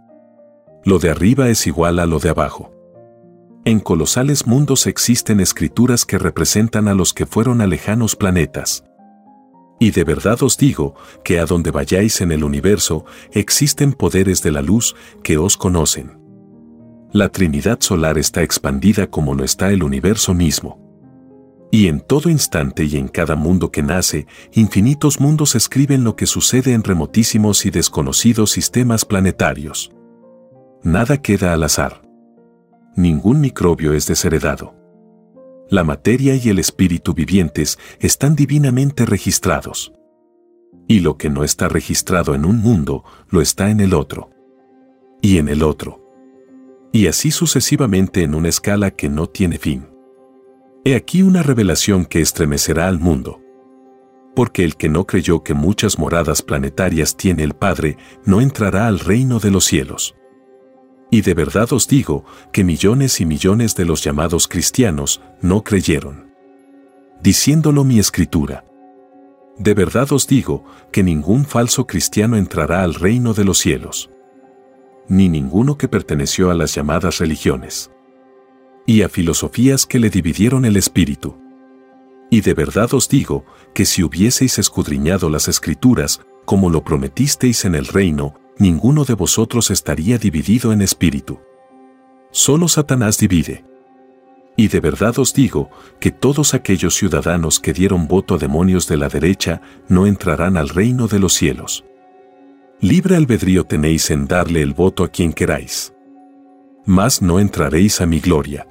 Speaker 7: Lo de arriba es igual a lo de abajo. En colosales mundos existen escrituras que representan a los que fueron a lejanos planetas. Y de verdad os digo que a donde vayáis en el universo existen poderes de la luz que os conocen. La Trinidad solar está expandida como lo está el universo mismo. Y en todo instante y en cada mundo que nace, infinitos mundos escriben lo que sucede en remotísimos y desconocidos sistemas planetarios. Nada queda al azar ningún microbio es desheredado. La materia y el espíritu vivientes están divinamente registrados. Y lo que no está registrado en un mundo, lo está en el otro. Y en el otro. Y así sucesivamente en una escala que no tiene fin. He aquí una revelación que estremecerá al mundo. Porque el que no creyó que muchas moradas planetarias tiene el Padre, no entrará al reino de los cielos. Y de verdad os digo que millones y millones de los llamados cristianos no creyeron. Diciéndolo mi escritura. De verdad os digo que ningún falso cristiano entrará al reino de los cielos. Ni ninguno que perteneció a las llamadas religiones. Y a filosofías que le dividieron el espíritu. Y de verdad os digo que si hubieseis escudriñado las escrituras, como lo prometisteis en el reino, ninguno de vosotros estaría dividido en espíritu. Solo Satanás divide. Y de verdad os digo que todos aquellos ciudadanos que dieron voto a demonios de la derecha no entrarán al reino de los cielos. Libre albedrío tenéis en darle el voto a quien queráis. Mas no entraréis a mi gloria.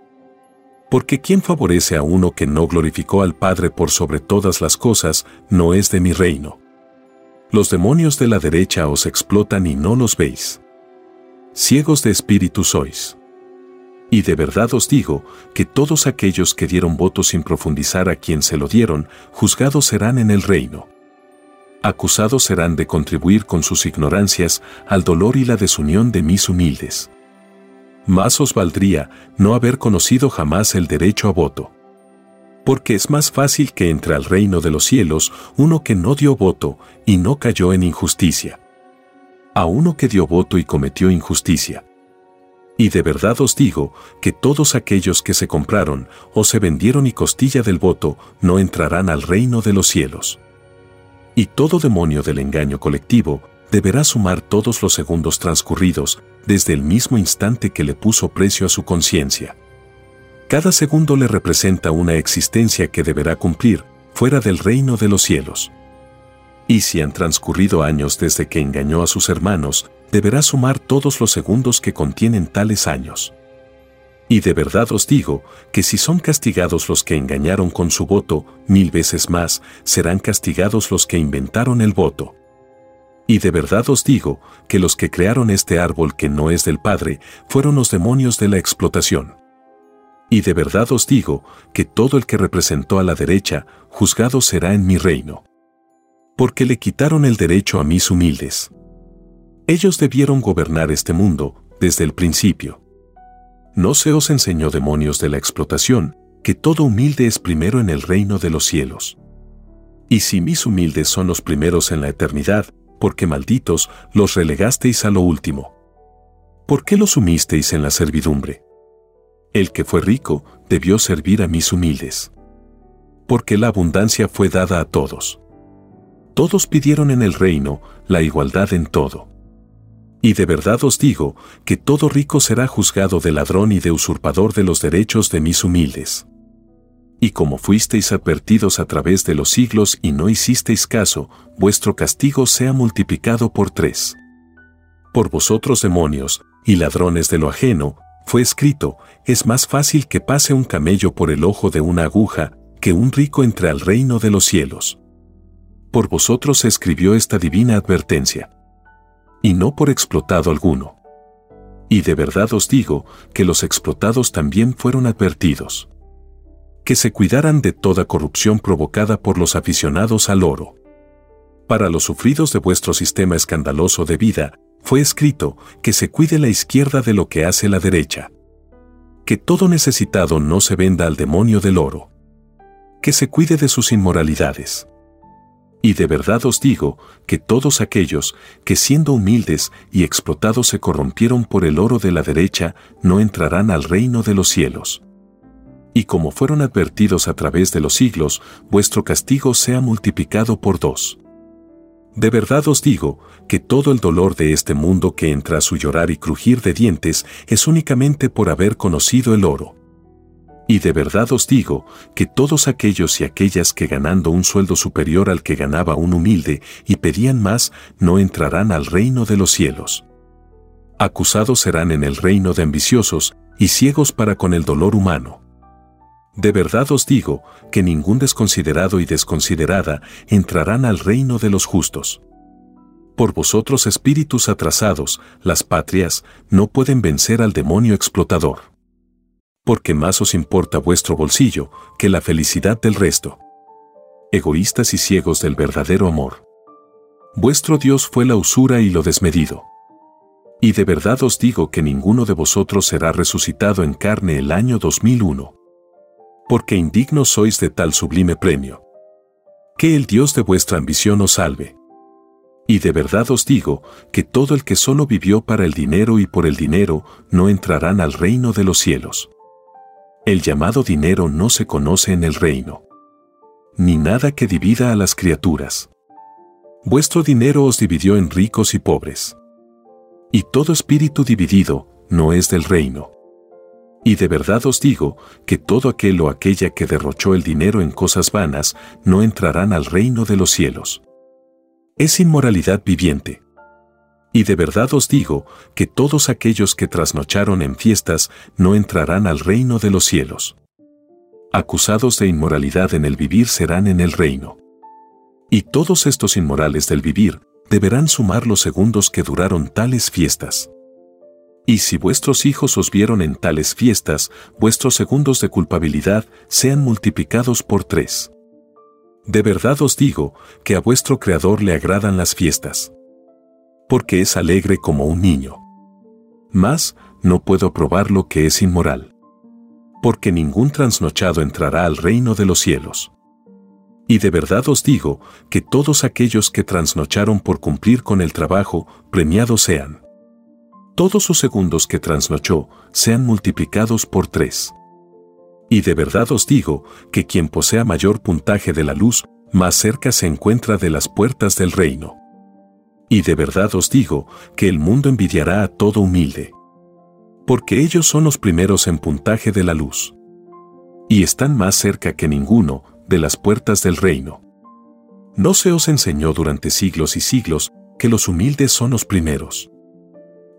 Speaker 7: Porque quien favorece a uno que no glorificó al Padre por sobre todas las cosas, no es de mi reino. Los demonios de la derecha os explotan y no los veis. Ciegos de espíritu sois. Y de verdad os digo que todos aquellos que dieron voto sin profundizar a quien se lo dieron, juzgados serán en el reino. Acusados serán de contribuir con sus ignorancias al dolor y la desunión de mis humildes. Más os valdría no haber conocido jamás el derecho a voto porque es más fácil que entre al reino de los cielos uno que no dio voto y no cayó en injusticia. A uno que dio voto y cometió injusticia. Y de verdad os digo que todos aquellos que se compraron o se vendieron y costilla del voto no entrarán al reino de los cielos. Y todo demonio del engaño colectivo deberá sumar todos los segundos transcurridos desde el mismo instante que le puso precio a su conciencia. Cada segundo le representa una existencia que deberá cumplir fuera del reino de los cielos. Y si han transcurrido años desde que engañó a sus hermanos, deberá sumar todos los segundos que contienen tales años. Y de verdad os digo que si son castigados los que engañaron con su voto, mil veces más serán castigados los que inventaron el voto. Y de verdad os digo que los que crearon este árbol que no es del Padre fueron los demonios de la explotación. Y de verdad os digo que todo el que representó a la derecha, juzgado será en mi reino. Porque le quitaron el derecho a mis humildes. Ellos debieron gobernar este mundo desde el principio. No se os enseñó demonios de la explotación, que todo humilde es primero en el reino de los cielos. Y si mis humildes son los primeros en la eternidad, porque malditos los relegasteis a lo último. ¿Por qué los sumisteis en la servidumbre? El que fue rico debió servir a mis humildes. Porque la abundancia fue dada a todos. Todos pidieron en el reino la igualdad en todo. Y de verdad os digo que todo rico será juzgado de ladrón y de usurpador de los derechos de mis humildes. Y como fuisteis advertidos a través de los siglos y no hicisteis caso, vuestro castigo sea multiplicado por tres. Por vosotros demonios, y ladrones de lo ajeno, fue escrito, es más fácil que pase un camello por el ojo de una aguja, que un rico entre al reino de los cielos. Por vosotros se escribió esta divina advertencia. Y no por explotado alguno. Y de verdad os digo que los explotados también fueron advertidos. Que se cuidaran de toda corrupción provocada por los aficionados al oro. Para los sufridos de vuestro sistema escandaloso de vida, fue escrito que se cuide la izquierda de lo que hace la derecha. Que todo necesitado no se venda al demonio del oro. que se cuide de sus inmoralidades. Y de verdad os digo que todos aquellos que siendo humildes y explotados se corrompieron por el oro de la derecha, no entrarán al reino de los cielos. Y como fueron advertidos a través de los siglos, vuestro castigo sea multiplicado por dos. De verdad os digo que todo el dolor de este mundo que entra a su llorar y crujir de dientes es únicamente por haber conocido el oro. Y de verdad os digo que todos aquellos y aquellas que ganando un sueldo superior al que ganaba un humilde y pedían más, no entrarán al reino de los cielos. Acusados serán en el reino de ambiciosos y ciegos para con el dolor humano. De verdad os digo que ningún desconsiderado y desconsiderada entrarán al reino de los justos. Por vosotros espíritus atrasados, las patrias no pueden vencer al demonio explotador porque más os importa vuestro bolsillo que la felicidad del resto. Egoístas y ciegos del verdadero amor. Vuestro Dios fue la usura y lo desmedido. Y de verdad os digo que ninguno de vosotros será resucitado en carne el año 2001. Porque indignos sois de tal sublime premio. Que el Dios de vuestra ambición os salve. Y de verdad os digo que todo el que solo vivió para el dinero y por el dinero no entrarán al reino de los cielos. El llamado dinero no se conoce en el reino. Ni nada que divida a las criaturas. Vuestro dinero os dividió en ricos y pobres. Y todo espíritu dividido no es del reino. Y de verdad os digo que todo aquel o aquella que derrochó el dinero en cosas vanas no entrarán al reino de los cielos. Es inmoralidad viviente. Y de verdad os digo que todos aquellos que trasnocharon en fiestas no entrarán al reino de los cielos. Acusados de inmoralidad en el vivir serán en el reino. Y todos estos inmorales del vivir deberán sumar los segundos que duraron tales fiestas. Y si vuestros hijos os vieron en tales fiestas, vuestros segundos de culpabilidad sean multiplicados por tres. De verdad os digo que a vuestro Creador le agradan las fiestas porque es alegre como un niño. Mas, no puedo probar lo que es inmoral. Porque ningún trasnochado entrará al reino de los cielos. Y de verdad os digo que todos aquellos que trasnocharon por cumplir con el trabajo, premiados sean. Todos sus segundos que trasnochó sean multiplicados por tres. Y de verdad os digo que quien posea mayor puntaje de la luz, más cerca se encuentra de las puertas del reino. Y de verdad os digo que el mundo envidiará a todo humilde. Porque ellos son los primeros en puntaje de la luz. Y están más cerca que ninguno de las puertas del reino. ¿No se os enseñó durante siglos y siglos que los humildes son los primeros?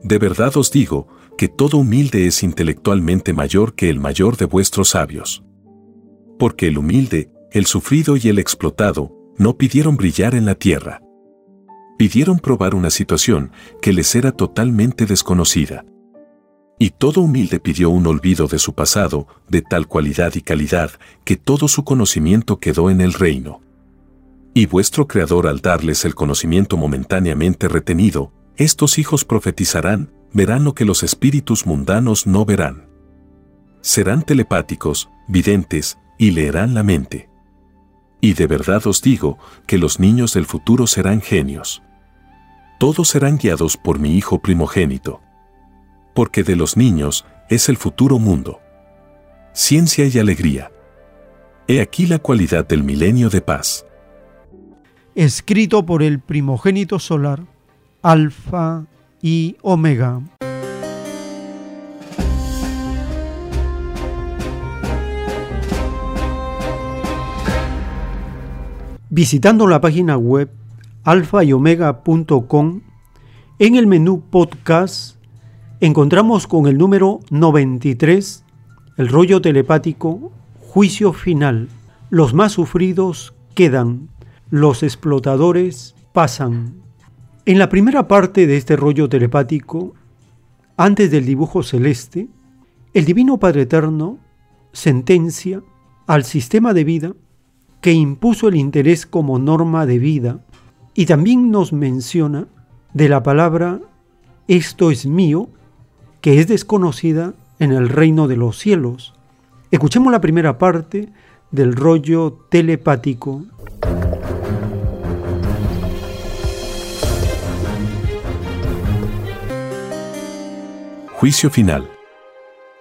Speaker 7: De verdad os digo que todo humilde es intelectualmente mayor que el mayor de vuestros sabios. Porque el humilde, el sufrido y el explotado no pidieron brillar en la tierra pidieron probar una situación que les era totalmente desconocida. Y todo humilde pidió un olvido de su pasado, de tal cualidad y calidad, que todo su conocimiento quedó en el reino. Y vuestro Creador al darles el conocimiento momentáneamente retenido, estos hijos profetizarán, verán lo que los espíritus mundanos no verán. Serán telepáticos, videntes, y leerán la mente. Y de verdad os digo que los niños del futuro serán genios todos serán guiados por mi Hijo primogénito. Porque de los niños es el futuro mundo. Ciencia y alegría. He aquí la cualidad del milenio de paz.
Speaker 2: Escrito por el primogénito solar, Alfa y Omega. Visitando la página web alfa y omega.com, en el menú podcast encontramos con el número 93, el rollo telepático, juicio final. Los más sufridos quedan, los explotadores pasan. En la primera parte de este rollo telepático, antes del dibujo celeste, el Divino Padre Eterno sentencia al sistema de vida que impuso el interés como norma de vida y también nos menciona de la palabra esto es mío, que es desconocida en el reino de los cielos. Escuchemos la primera parte del rollo telepático.
Speaker 7: Juicio final.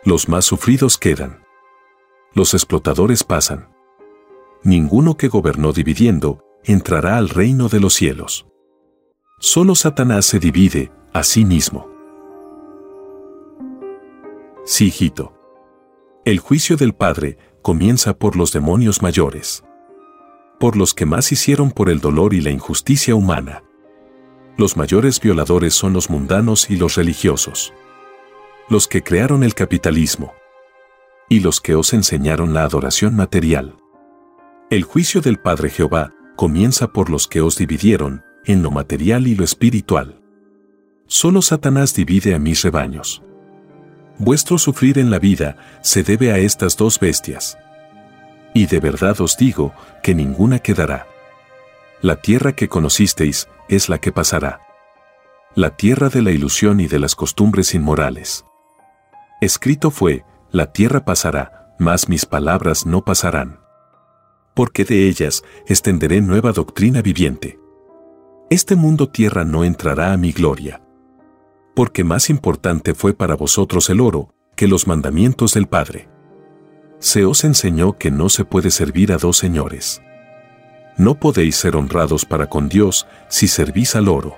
Speaker 7: Los más sufridos quedan. Los explotadores pasan. Ninguno que gobernó dividiendo entrará al reino de los cielos. Solo Satanás se divide a sí mismo. Sí, hijito. El juicio del Padre comienza por los demonios mayores. Por los que más hicieron por el dolor y la injusticia humana. Los mayores violadores son los mundanos y los religiosos los que crearon el capitalismo y los que os enseñaron la adoración material. El juicio del Padre Jehová comienza por los que os dividieron en lo material y lo espiritual. Solo Satanás divide a mis rebaños. Vuestro sufrir en la vida se debe a estas dos bestias. Y de verdad os digo que ninguna quedará. La tierra que conocisteis es la que pasará. La tierra de la ilusión y de las costumbres inmorales. Escrito fue, la tierra pasará, mas mis palabras no pasarán. Porque de ellas extenderé nueva doctrina viviente. Este mundo tierra no entrará a mi gloria. Porque más importante fue para vosotros el oro que los mandamientos del Padre. Se os enseñó que no se puede servir a dos señores. No podéis ser honrados para con Dios si servís al oro.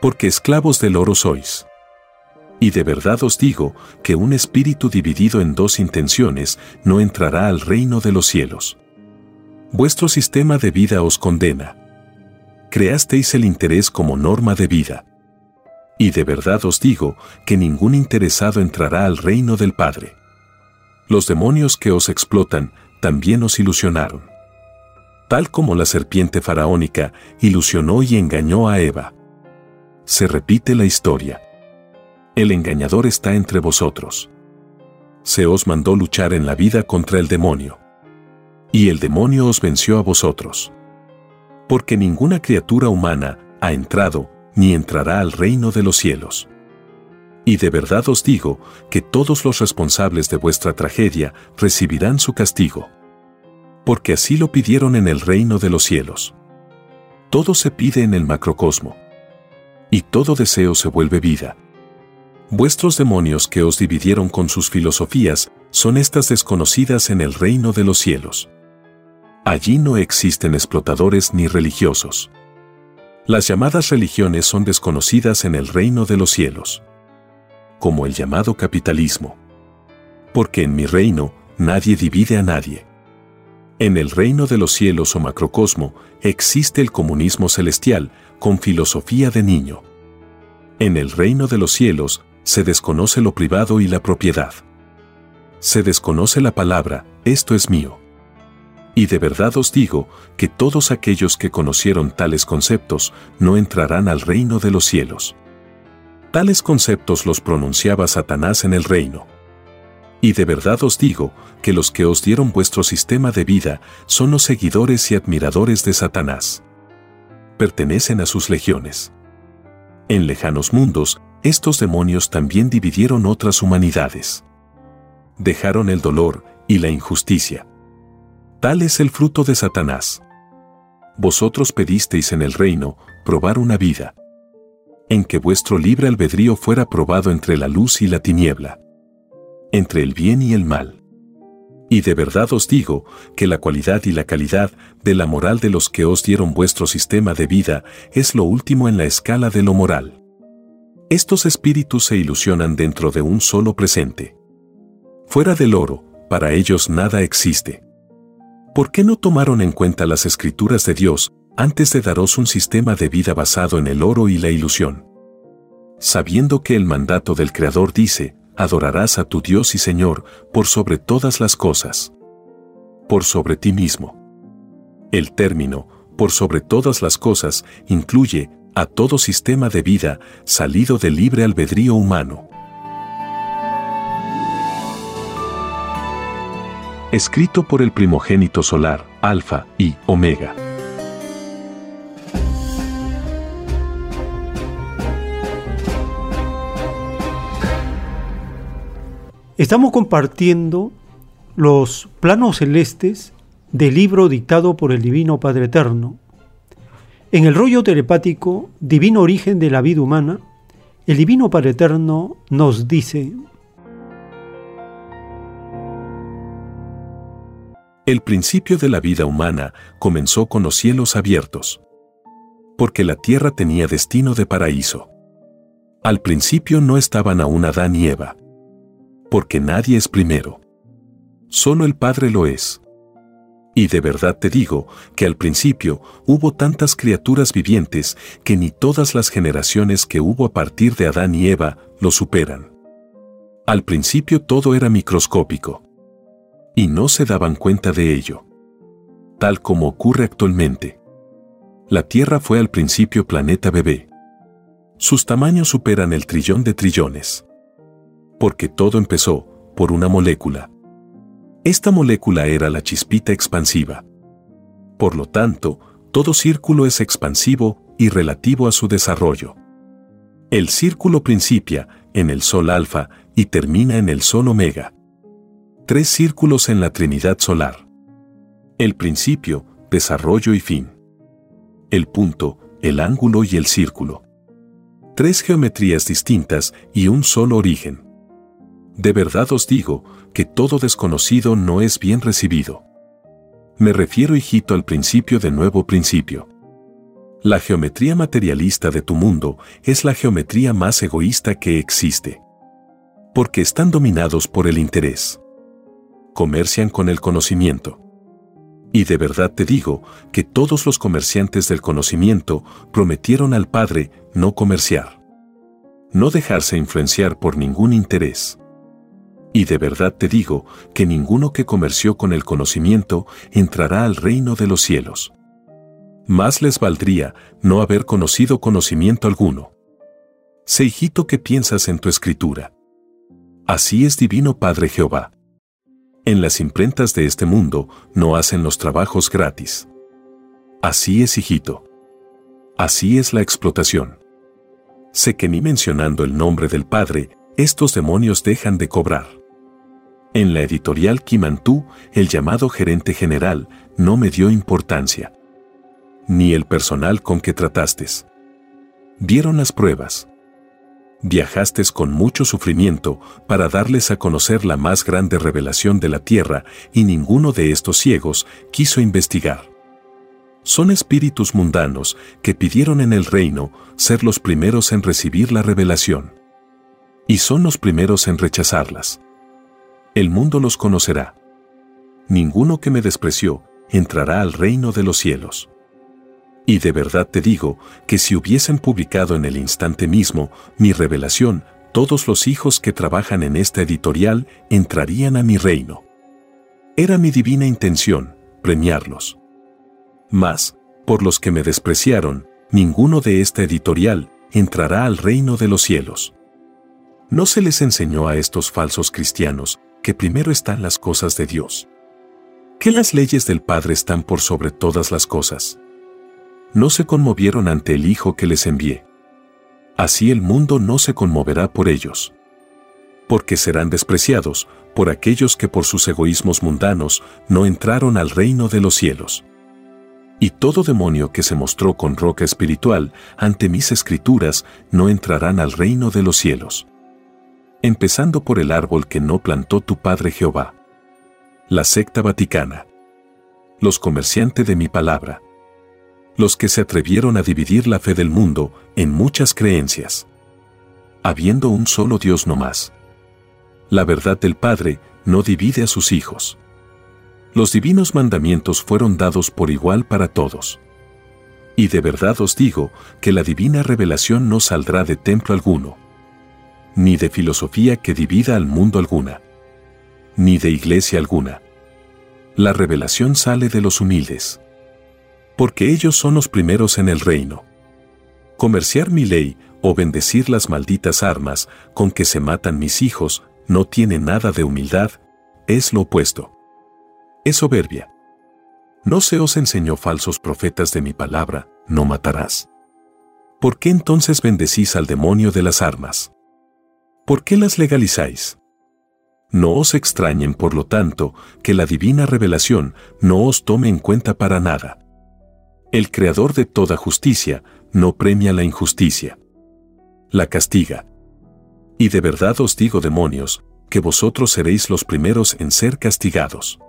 Speaker 7: Porque esclavos del oro sois. Y de verdad os digo que un espíritu dividido en dos intenciones no entrará al reino de los cielos. Vuestro sistema de vida os condena. Creasteis el interés como norma de vida. Y de verdad os digo que ningún interesado entrará al reino del Padre. Los demonios que os explotan también os ilusionaron. Tal como la serpiente faraónica ilusionó y engañó a Eva. Se repite la historia. El engañador está entre vosotros. Se os mandó luchar en la vida contra el demonio. Y el demonio os venció a vosotros. Porque ninguna criatura humana ha entrado ni entrará al reino de los cielos. Y de verdad os digo que todos los responsables de vuestra tragedia recibirán su castigo. Porque así lo pidieron en el reino de los cielos. Todo se pide en el macrocosmo. Y todo deseo se vuelve vida. Vuestros demonios que os dividieron con sus filosofías son estas desconocidas en el reino de los cielos. Allí no existen explotadores ni religiosos. Las llamadas religiones son desconocidas en el reino de los cielos. Como el llamado capitalismo. Porque en mi reino nadie divide a nadie. En el reino de los cielos o macrocosmo existe el comunismo celestial con filosofía de niño. En el reino de los cielos se desconoce lo privado y la propiedad. Se desconoce la palabra, esto es mío. Y de verdad os digo que todos aquellos que conocieron tales conceptos no entrarán al reino de los cielos. Tales conceptos los pronunciaba Satanás en el reino. Y de verdad os digo que los que os dieron vuestro sistema de vida son los seguidores y admiradores de Satanás. Pertenecen a sus legiones. En lejanos mundos estos demonios también dividieron otras humanidades. Dejaron el dolor y la injusticia. Tal es el fruto de Satanás. Vosotros pedisteis en el reino probar una vida, en que vuestro libre albedrío fuera probado entre la luz y la tiniebla, entre el bien y el mal. Y de verdad os digo que la cualidad y la calidad de la moral de los que os dieron vuestro sistema de vida es lo último en la escala de lo moral. Estos espíritus se ilusionan dentro de un solo presente. Fuera del oro, para ellos nada existe. ¿Por qué no tomaron en cuenta las escrituras de Dios antes de daros un sistema de vida basado en el oro y la ilusión? Sabiendo que el mandato del Creador dice, adorarás a tu Dios y Señor por sobre todas las cosas. Por sobre ti mismo. El término, por sobre todas las cosas, incluye a todo sistema de vida salido del libre albedrío humano. Escrito por el primogénito solar, Alfa y Omega.
Speaker 2: Estamos compartiendo los planos celestes del libro dictado por el Divino Padre Eterno. En el rollo telepático Divino Origen de la Vida Humana, el Divino Padre Eterno nos dice,
Speaker 7: El principio de la vida humana comenzó con los cielos abiertos, porque la tierra tenía destino de paraíso. Al principio no estaban aún Adán y Eva, porque nadie es primero. Solo el Padre lo es. Y de verdad te digo que al principio hubo tantas criaturas vivientes que ni todas las generaciones que hubo a partir de Adán y Eva lo superan. Al principio todo era microscópico y no se daban cuenta de ello. Tal como ocurre actualmente. La Tierra fue al principio planeta bebé. Sus tamaños superan el trillón de trillones. Porque todo empezó por una molécula. Esta molécula era la chispita expansiva. Por lo tanto, todo círculo es expansivo y relativo a su desarrollo. El círculo principia en el Sol alfa y termina en el Sol omega tres círculos en la Trinidad solar. El principio, desarrollo y fin. El punto, el ángulo y el círculo. Tres geometrías distintas y un solo origen. De verdad os digo que todo desconocido no es bien recibido. Me refiero, hijito, al principio de nuevo principio. La geometría materialista de tu mundo es la geometría más egoísta que existe. Porque están dominados por el interés comercian con el conocimiento. Y de verdad te digo que todos los comerciantes del conocimiento prometieron al Padre no comerciar. No dejarse influenciar por ningún interés. Y de verdad te digo que ninguno que comerció con el conocimiento entrará al reino de los cielos. Más les valdría no haber conocido conocimiento alguno. Sé hijito que piensas en tu escritura. Así es divino Padre Jehová. En las imprentas de este mundo no hacen los trabajos gratis. Así es, hijito. Así es la explotación. Sé que ni mencionando el nombre del Padre, estos demonios dejan de cobrar. En la editorial Kimantú, el llamado gerente general no me dio importancia. Ni el personal con que trataste. Dieron las pruebas viajaste con mucho sufrimiento para darles a conocer la más grande revelación de la tierra y ninguno de estos ciegos quiso investigar. Son espíritus mundanos que pidieron en el reino ser los primeros en recibir la revelación. Y son los primeros en rechazarlas. El mundo los conocerá. Ninguno que me despreció entrará al reino de los cielos. Y de verdad te digo que si hubiesen publicado en el instante mismo mi revelación, todos los hijos que trabajan en esta editorial entrarían a mi reino. Era mi divina intención premiarlos. Mas, por los que me despreciaron, ninguno de esta editorial entrará al reino de los cielos. No se les enseñó a estos falsos cristianos que primero están las cosas de Dios. Que las leyes del Padre están por sobre todas las cosas no se conmovieron ante el Hijo que les envié. Así el mundo no se conmoverá por ellos. Porque serán despreciados por aquellos que por sus egoísmos mundanos no entraron al reino de los cielos. Y todo demonio que se mostró con roca espiritual ante mis escrituras no entrarán al reino de los cielos. Empezando por el árbol que no plantó tu Padre Jehová. La secta vaticana. Los comerciantes de mi palabra los que se atrevieron a dividir la fe del mundo en muchas creencias. Habiendo un solo Dios no más. La verdad del Padre no divide a sus hijos. Los divinos mandamientos fueron dados por igual para todos. Y de verdad os digo que la divina revelación no saldrá de templo alguno, ni de filosofía que divida al mundo alguna, ni de iglesia alguna. La revelación sale de los humildes porque ellos son los primeros en el reino. Comerciar mi ley o bendecir las malditas armas con que se matan mis hijos no tiene nada de humildad, es lo opuesto. Es soberbia. ¿No se os enseñó falsos profetas de mi palabra, no matarás? ¿Por qué entonces bendecís al demonio de las armas? ¿Por qué las legalizáis? No os extrañen, por lo tanto, que la divina revelación no os tome en cuenta para nada. El Creador de toda justicia no premia la injusticia. La castiga. Y de verdad os digo, demonios, que vosotros seréis los primeros en ser castigados.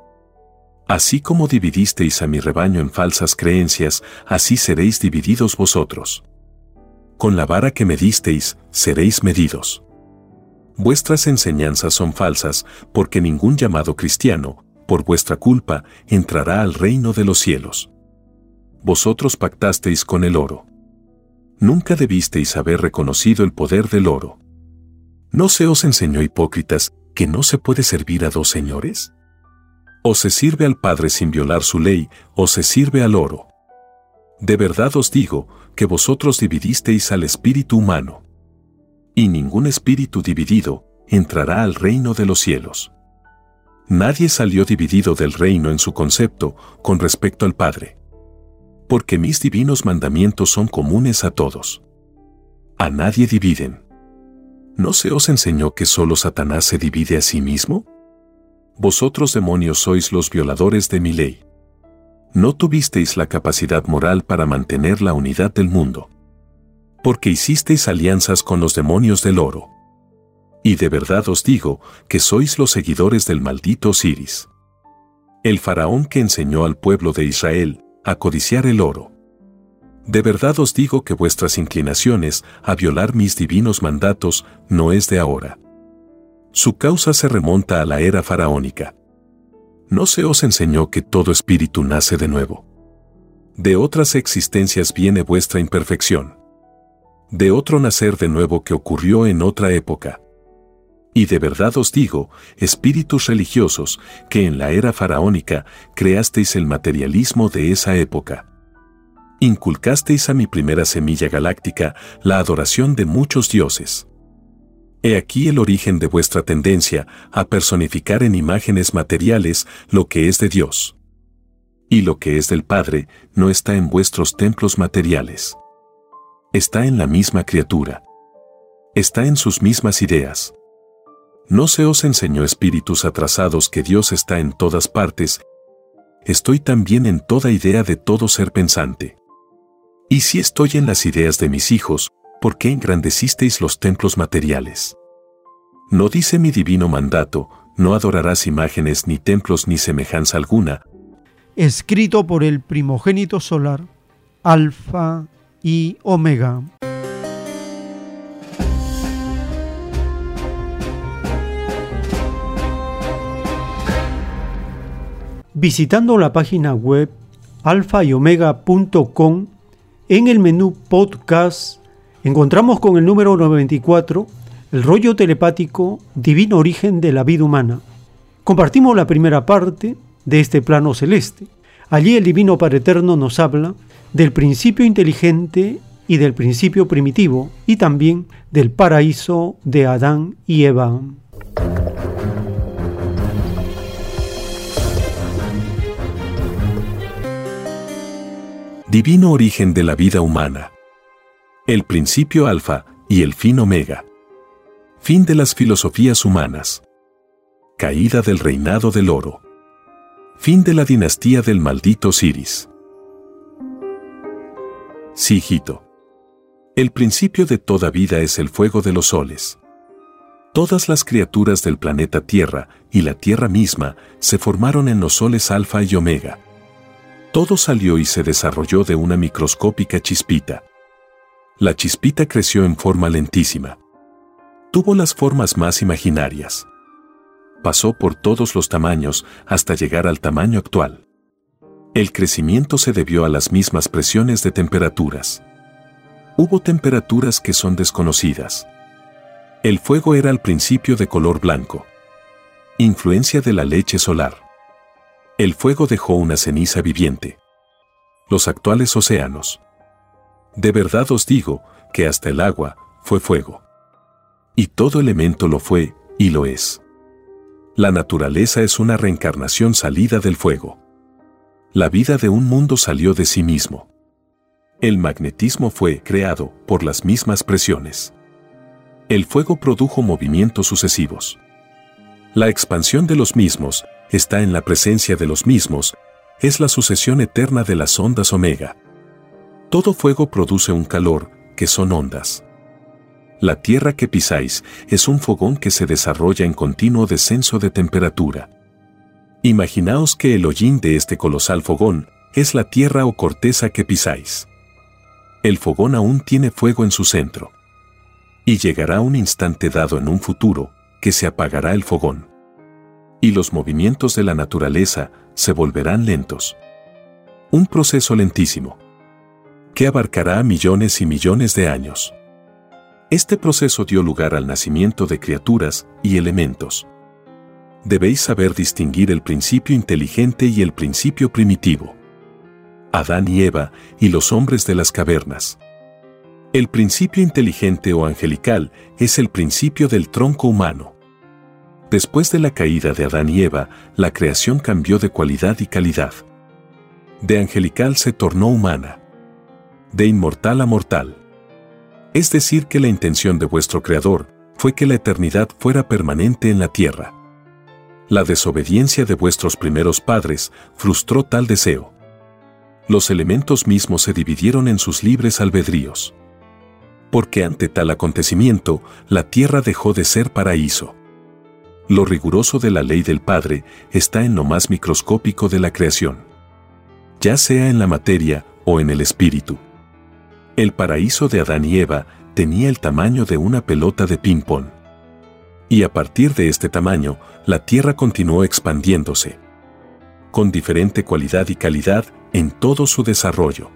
Speaker 7: Así como dividisteis a mi rebaño en falsas creencias, así seréis divididos vosotros. Con la vara que me disteis, seréis medidos. Vuestras enseñanzas son falsas, porque ningún llamado cristiano, por vuestra culpa, entrará al reino de los cielos. Vosotros pactasteis con el oro. Nunca debisteis haber reconocido el poder del oro. ¿No se os enseñó, hipócritas, que no se puede servir a dos señores? O se sirve al Padre sin violar su ley, o se sirve al oro. De verdad os digo que vosotros dividisteis al espíritu humano. Y ningún espíritu dividido entrará al reino de los cielos. Nadie salió dividido del reino en su concepto con respecto al Padre. Porque mis divinos mandamientos son comunes a todos. A nadie dividen. ¿No se os enseñó que solo Satanás se divide a sí mismo? Vosotros demonios sois los violadores de mi ley. No tuvisteis la capacidad moral para mantener la unidad del mundo. Porque hicisteis alianzas con los demonios del oro. Y de verdad os digo que sois los seguidores del maldito Osiris. El faraón que enseñó al pueblo de Israel a codiciar el oro. De verdad os digo que vuestras inclinaciones a violar mis divinos mandatos no es de ahora. Su causa se remonta a la era faraónica. ¿No se os enseñó que todo espíritu nace de nuevo? De otras existencias viene vuestra imperfección. De otro nacer de nuevo que ocurrió en otra época. Y de verdad os digo, espíritus religiosos, que en la era faraónica creasteis el materialismo de esa época. Inculcasteis a mi primera semilla galáctica la adoración de muchos dioses. He aquí el origen de vuestra tendencia a personificar en imágenes materiales lo que es de Dios. Y lo que es del Padre no está en vuestros templos materiales. Está en la misma criatura. Está en sus mismas ideas. No se os enseñó espíritus atrasados que Dios está en todas partes. Estoy también en toda idea de todo ser pensante. Y si estoy en las ideas de mis hijos, ¿por qué engrandecisteis los templos materiales? No dice mi divino mandato, no adorarás imágenes ni templos ni semejanza alguna.
Speaker 2: Escrito por el primogénito solar, Alfa y Omega. Visitando la página web alfa y omega.com en el menú podcast encontramos con el número 94 el rollo telepático Divino Origen de la Vida Humana. Compartimos la primera parte de este plano celeste. Allí el Divino Padre Eterno nos habla del principio inteligente y del principio primitivo y también del paraíso de Adán y Eva.
Speaker 7: Divino origen de la vida humana. El principio alfa y el fin omega. Fin de las filosofías humanas. Caída del reinado del oro. Fin de la dinastía del maldito Siris. Sigito. El principio de toda vida es el fuego de los soles. Todas las criaturas del planeta Tierra y la Tierra misma se formaron en los soles alfa y omega todo salió y se desarrolló de una microscópica chispita. La chispita creció en forma lentísima. Tuvo las formas más imaginarias. Pasó por todos los tamaños hasta llegar al tamaño actual. El crecimiento se debió a las mismas presiones de temperaturas. Hubo temperaturas que son desconocidas. El fuego era al principio de color blanco. Influencia de la leche solar. El fuego dejó una ceniza viviente. Los actuales océanos. De verdad os digo que hasta el agua fue fuego. Y todo elemento lo fue y lo es. La naturaleza es una reencarnación salida del fuego. La vida de un mundo salió de sí mismo. El magnetismo fue creado por las mismas presiones. El fuego produjo movimientos sucesivos. La expansión de los mismos está en la presencia de los mismos, es la sucesión eterna de las ondas omega. Todo fuego produce un calor, que son ondas. La tierra que pisáis es un fogón que se desarrolla en continuo descenso de temperatura. Imaginaos que el hollín de este colosal fogón es la tierra o corteza que pisáis. El fogón aún tiene fuego en su centro. Y llegará un instante dado en un futuro, que se apagará el fogón. Y los movimientos de la naturaleza se volverán lentos. Un proceso lentísimo, que abarcará millones y millones de años. Este proceso dio lugar al nacimiento de criaturas y elementos. Debéis saber distinguir el principio inteligente y el principio primitivo. Adán y Eva y los hombres de las cavernas. El principio inteligente o angelical es el principio del tronco humano. Después de la caída de Adán y Eva, la creación cambió de cualidad y calidad. De angelical se tornó humana. De inmortal a mortal. Es decir, que la intención de vuestro Creador fue que la eternidad fuera permanente en la tierra. La desobediencia de vuestros primeros padres frustró tal deseo. Los elementos mismos se dividieron en sus libres albedríos. Porque ante tal acontecimiento, la tierra dejó de ser paraíso. Lo riguroso de la ley del Padre está en lo más microscópico de la creación, ya sea en la materia o en el espíritu. El paraíso de Adán y Eva tenía el tamaño de una pelota de ping-pong. Y a partir de este tamaño, la tierra continuó expandiéndose, con diferente cualidad y calidad en todo su desarrollo.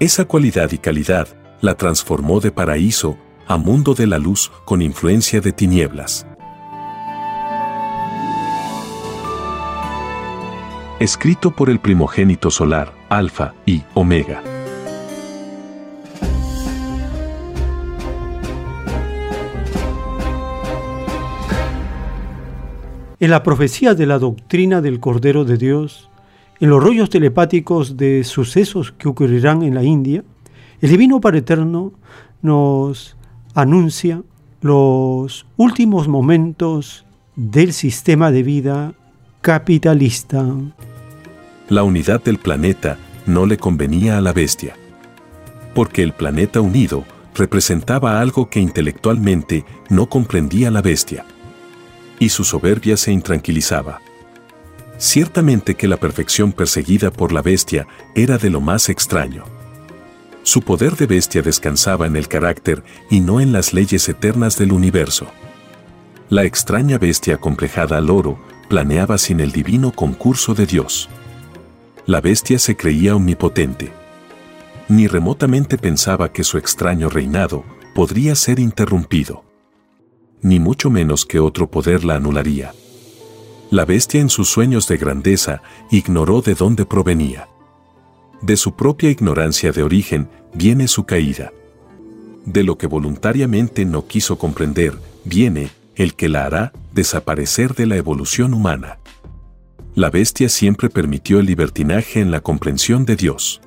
Speaker 7: Esa cualidad y calidad la transformó de paraíso a mundo de la luz con influencia de tinieblas. escrito por el primogénito solar, Alfa y Omega.
Speaker 2: En la profecía de la doctrina del Cordero de Dios, en los rollos telepáticos de sucesos que ocurrirán en la India, el Divino Padre Eterno nos anuncia los últimos momentos del sistema de vida capitalista
Speaker 7: la unidad del planeta no le convenía a la bestia. Porque el planeta unido representaba algo que intelectualmente no comprendía la bestia. Y su soberbia se intranquilizaba. Ciertamente que la perfección perseguida por la bestia era de lo más extraño. Su poder de bestia descansaba en el carácter y no en las leyes eternas del universo. La extraña bestia complejada al oro planeaba sin el divino concurso de Dios la bestia se creía omnipotente. Ni remotamente pensaba que su extraño reinado podría ser interrumpido. Ni mucho menos que otro poder la anularía. La bestia en sus sueños de grandeza ignoró de dónde provenía. De su propia ignorancia de origen viene su caída. De lo que voluntariamente no quiso comprender, viene el que la hará desaparecer de la evolución humana la bestia siempre permitió el libertinaje en la comprensión de Dios.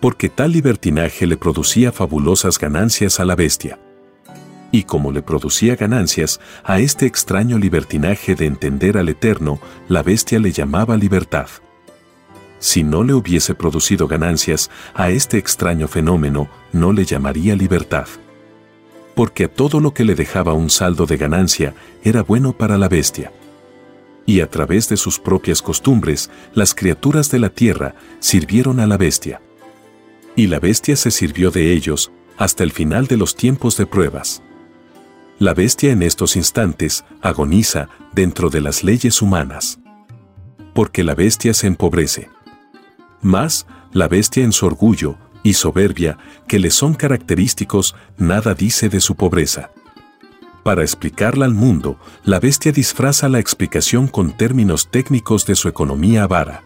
Speaker 7: Porque tal libertinaje le producía fabulosas ganancias a la bestia. Y como le producía ganancias a este extraño libertinaje de entender al Eterno, la bestia le llamaba libertad. Si no le hubiese producido ganancias a este extraño fenómeno, no le llamaría libertad. Porque a todo lo que le dejaba un saldo de ganancia era bueno para la bestia y a través de sus propias costumbres, las criaturas de la tierra sirvieron a la bestia. Y la bestia se sirvió de ellos hasta el final de los tiempos de pruebas. La bestia en estos instantes agoniza dentro de las leyes humanas. Porque la bestia se empobrece. Más, la bestia en su orgullo y soberbia que le son característicos, nada dice de su pobreza. Para explicarla al mundo, la bestia disfraza la explicación con términos técnicos de su economía avara,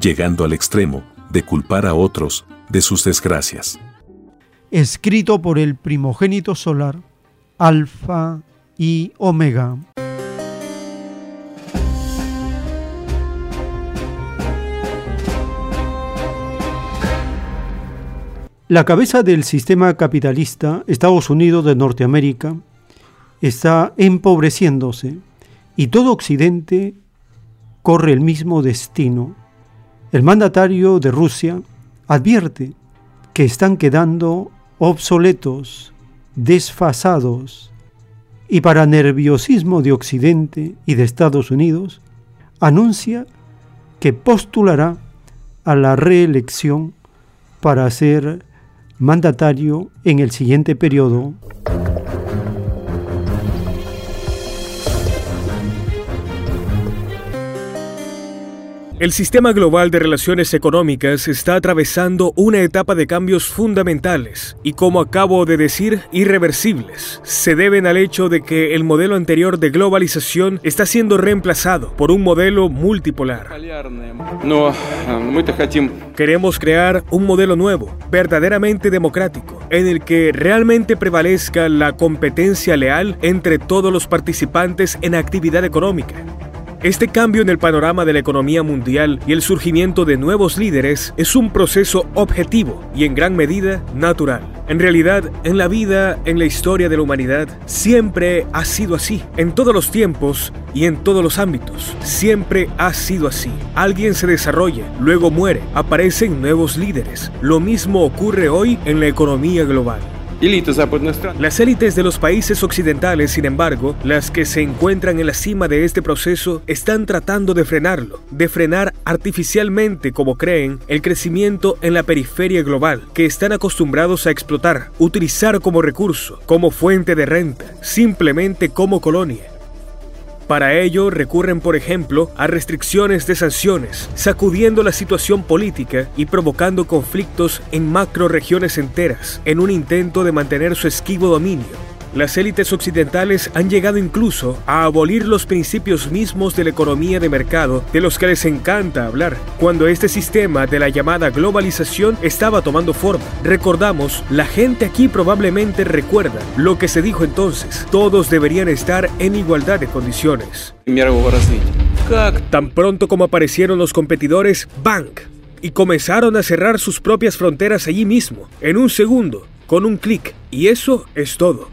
Speaker 7: llegando al extremo de culpar a otros de sus desgracias.
Speaker 2: Escrito por el primogénito solar, Alfa y Omega. La cabeza del sistema capitalista, Estados Unidos de Norteamérica, está empobreciéndose y todo Occidente corre el mismo destino. El mandatario de Rusia advierte que están quedando obsoletos, desfasados, y para nerviosismo de Occidente y de Estados Unidos, anuncia que postulará a la reelección para ser mandatario en el siguiente periodo
Speaker 32: El sistema global de relaciones económicas está atravesando una etapa de cambios fundamentales y, como acabo de decir, irreversibles. Se deben al hecho de que el modelo anterior de globalización está siendo reemplazado por un modelo multipolar. Queremos crear un modelo nuevo, verdaderamente democrático, en el que realmente prevalezca la competencia leal entre todos los participantes en actividad económica este cambio en el panorama de la economía mundial y el surgimiento de nuevos líderes es un proceso objetivo y en gran medida natural. En realidad, en la vida, en la historia de la humanidad, siempre ha sido así. En todos los tiempos y en todos los ámbitos, siempre ha sido así. Alguien se desarrolla, luego muere, aparecen nuevos líderes. Lo mismo ocurre hoy en la economía global. Las élites de los países occidentales, sin embargo, las que se encuentran en la cima de este proceso, están tratando de frenarlo, de frenar artificialmente, como creen, el crecimiento en la periferia global, que están acostumbrados a explotar, utilizar como recurso, como fuente de renta, simplemente como colonia. Para ello recurren, por ejemplo, a restricciones de sanciones, sacudiendo la situación política y provocando conflictos en macroregiones enteras, en un intento de mantener su esquivo dominio. Las élites occidentales han llegado incluso a abolir los principios mismos de la economía de mercado de los que les encanta hablar, cuando este sistema de la llamada globalización estaba tomando forma. Recordamos, la gente aquí probablemente recuerda lo que se dijo entonces, todos deberían estar en igualdad de condiciones. Tan pronto como aparecieron los competidores, ¡bang! Y comenzaron a cerrar sus propias fronteras allí mismo, en un segundo, con un clic, y eso es todo.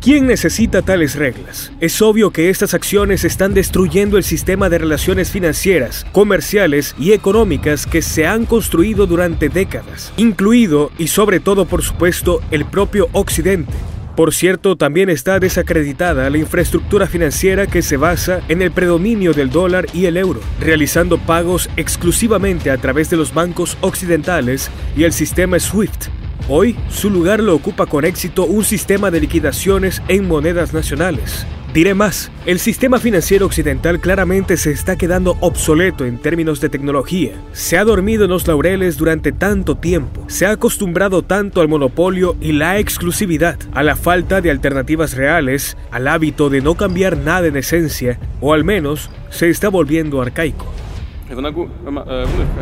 Speaker 32: ¿Quién necesita tales reglas? Es obvio que estas acciones están destruyendo el sistema de relaciones financieras, comerciales y económicas que se han construido durante décadas, incluido y sobre todo por supuesto el propio Occidente. Por cierto, también está desacreditada la infraestructura financiera que se basa en el predominio del dólar y el euro, realizando pagos exclusivamente a través de los bancos occidentales y el sistema SWIFT, Hoy, su lugar lo ocupa con éxito un sistema de liquidaciones en monedas nacionales. Diré más, el sistema financiero occidental claramente se está quedando obsoleto en términos de tecnología. Se ha dormido en los laureles durante tanto tiempo, se ha acostumbrado tanto al monopolio y la exclusividad, a la falta de alternativas reales, al hábito de no cambiar nada en esencia, o al menos se está volviendo arcaico.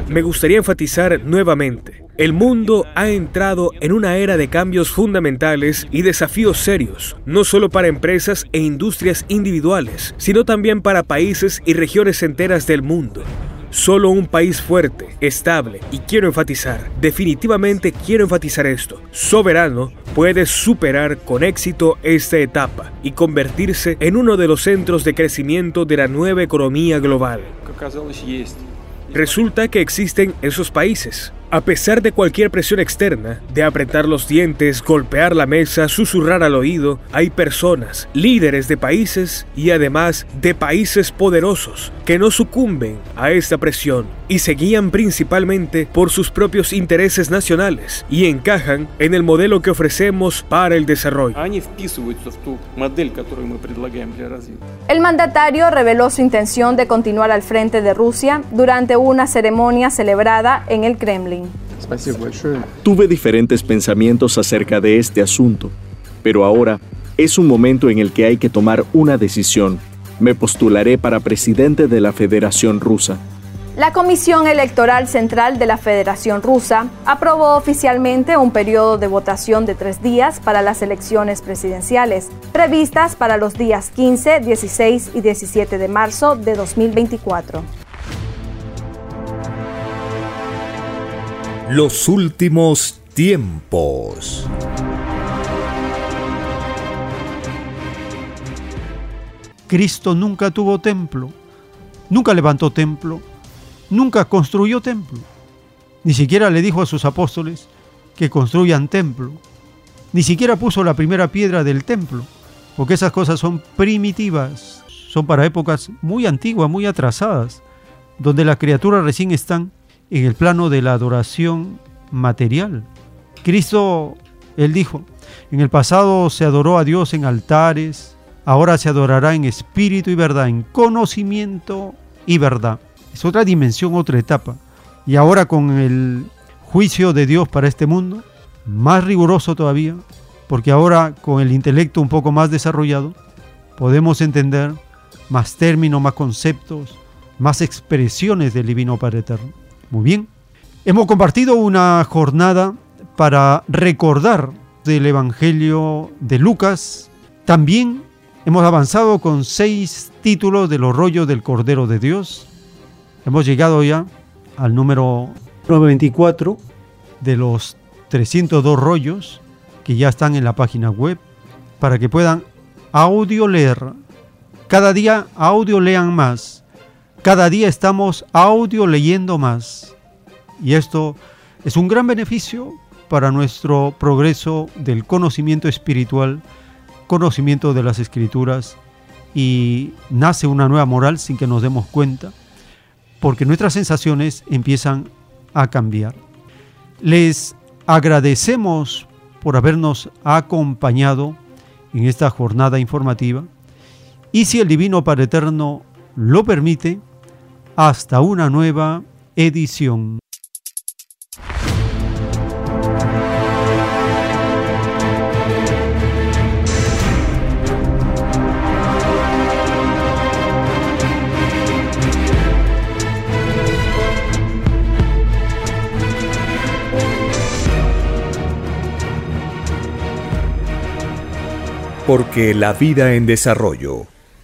Speaker 32: Me gustaría enfatizar nuevamente, el mundo ha entrado en una era de cambios fundamentales y desafíos serios, no solo para empresas e industrias individuales, sino también para países y regiones enteras del mundo. Solo un país fuerte, estable, y quiero enfatizar, definitivamente quiero enfatizar esto, soberano, puede superar con éxito esta etapa y convertirse en uno de los centros de crecimiento de la nueva economía global. Resulta que existen esos países, a pesar de cualquier presión externa, de apretar los dientes, golpear la mesa, susurrar al oído, hay personas, líderes de países y además de países poderosos, que no sucumben a esta presión y se guían principalmente por sus propios intereses nacionales y encajan en el modelo que ofrecemos para el desarrollo.
Speaker 33: El mandatario reveló su intención de continuar al frente de Rusia durante una ceremonia celebrada en el Kremlin.
Speaker 34: Tuve diferentes pensamientos acerca de este asunto, pero ahora es un momento en el que hay que tomar una decisión. Me postularé para presidente de la Federación Rusa.
Speaker 33: La Comisión Electoral Central de la Federación Rusa aprobó oficialmente un periodo de votación de tres días para las elecciones presidenciales, previstas para los días 15, 16 y 17 de marzo de 2024.
Speaker 1: Los últimos tiempos.
Speaker 2: Cristo nunca tuvo templo, nunca levantó templo, nunca construyó templo. Ni siquiera le dijo a sus apóstoles que construyan templo. Ni siquiera puso la primera piedra del templo, porque esas cosas son primitivas, son para épocas muy antiguas, muy atrasadas, donde las criaturas recién están en el plano de la adoración material. Cristo, él dijo, en el pasado se adoró a Dios en altares, ahora se adorará en espíritu y verdad, en conocimiento y verdad. Es otra dimensión, otra etapa. Y ahora con el juicio de Dios para este mundo, más riguroso todavía, porque ahora con el intelecto un poco más desarrollado, podemos entender más términos, más conceptos, más expresiones del Divino Padre Eterno. Muy bien, hemos compartido una jornada para recordar del Evangelio de Lucas. También hemos avanzado con seis títulos de los rollos del Cordero de Dios. Hemos llegado ya al número 94 de los 302 rollos que ya están en la página web para que puedan audio leer. Cada día audio lean más. Cada día estamos audio leyendo más. Y esto es un gran beneficio para nuestro progreso del conocimiento espiritual, conocimiento de las escrituras y nace una nueva moral sin que nos demos cuenta, porque nuestras sensaciones empiezan a cambiar. Les agradecemos por habernos acompañado en esta jornada informativa y si el Divino Padre Eterno lo permite, hasta una nueva edición.
Speaker 1: Porque la vida en desarrollo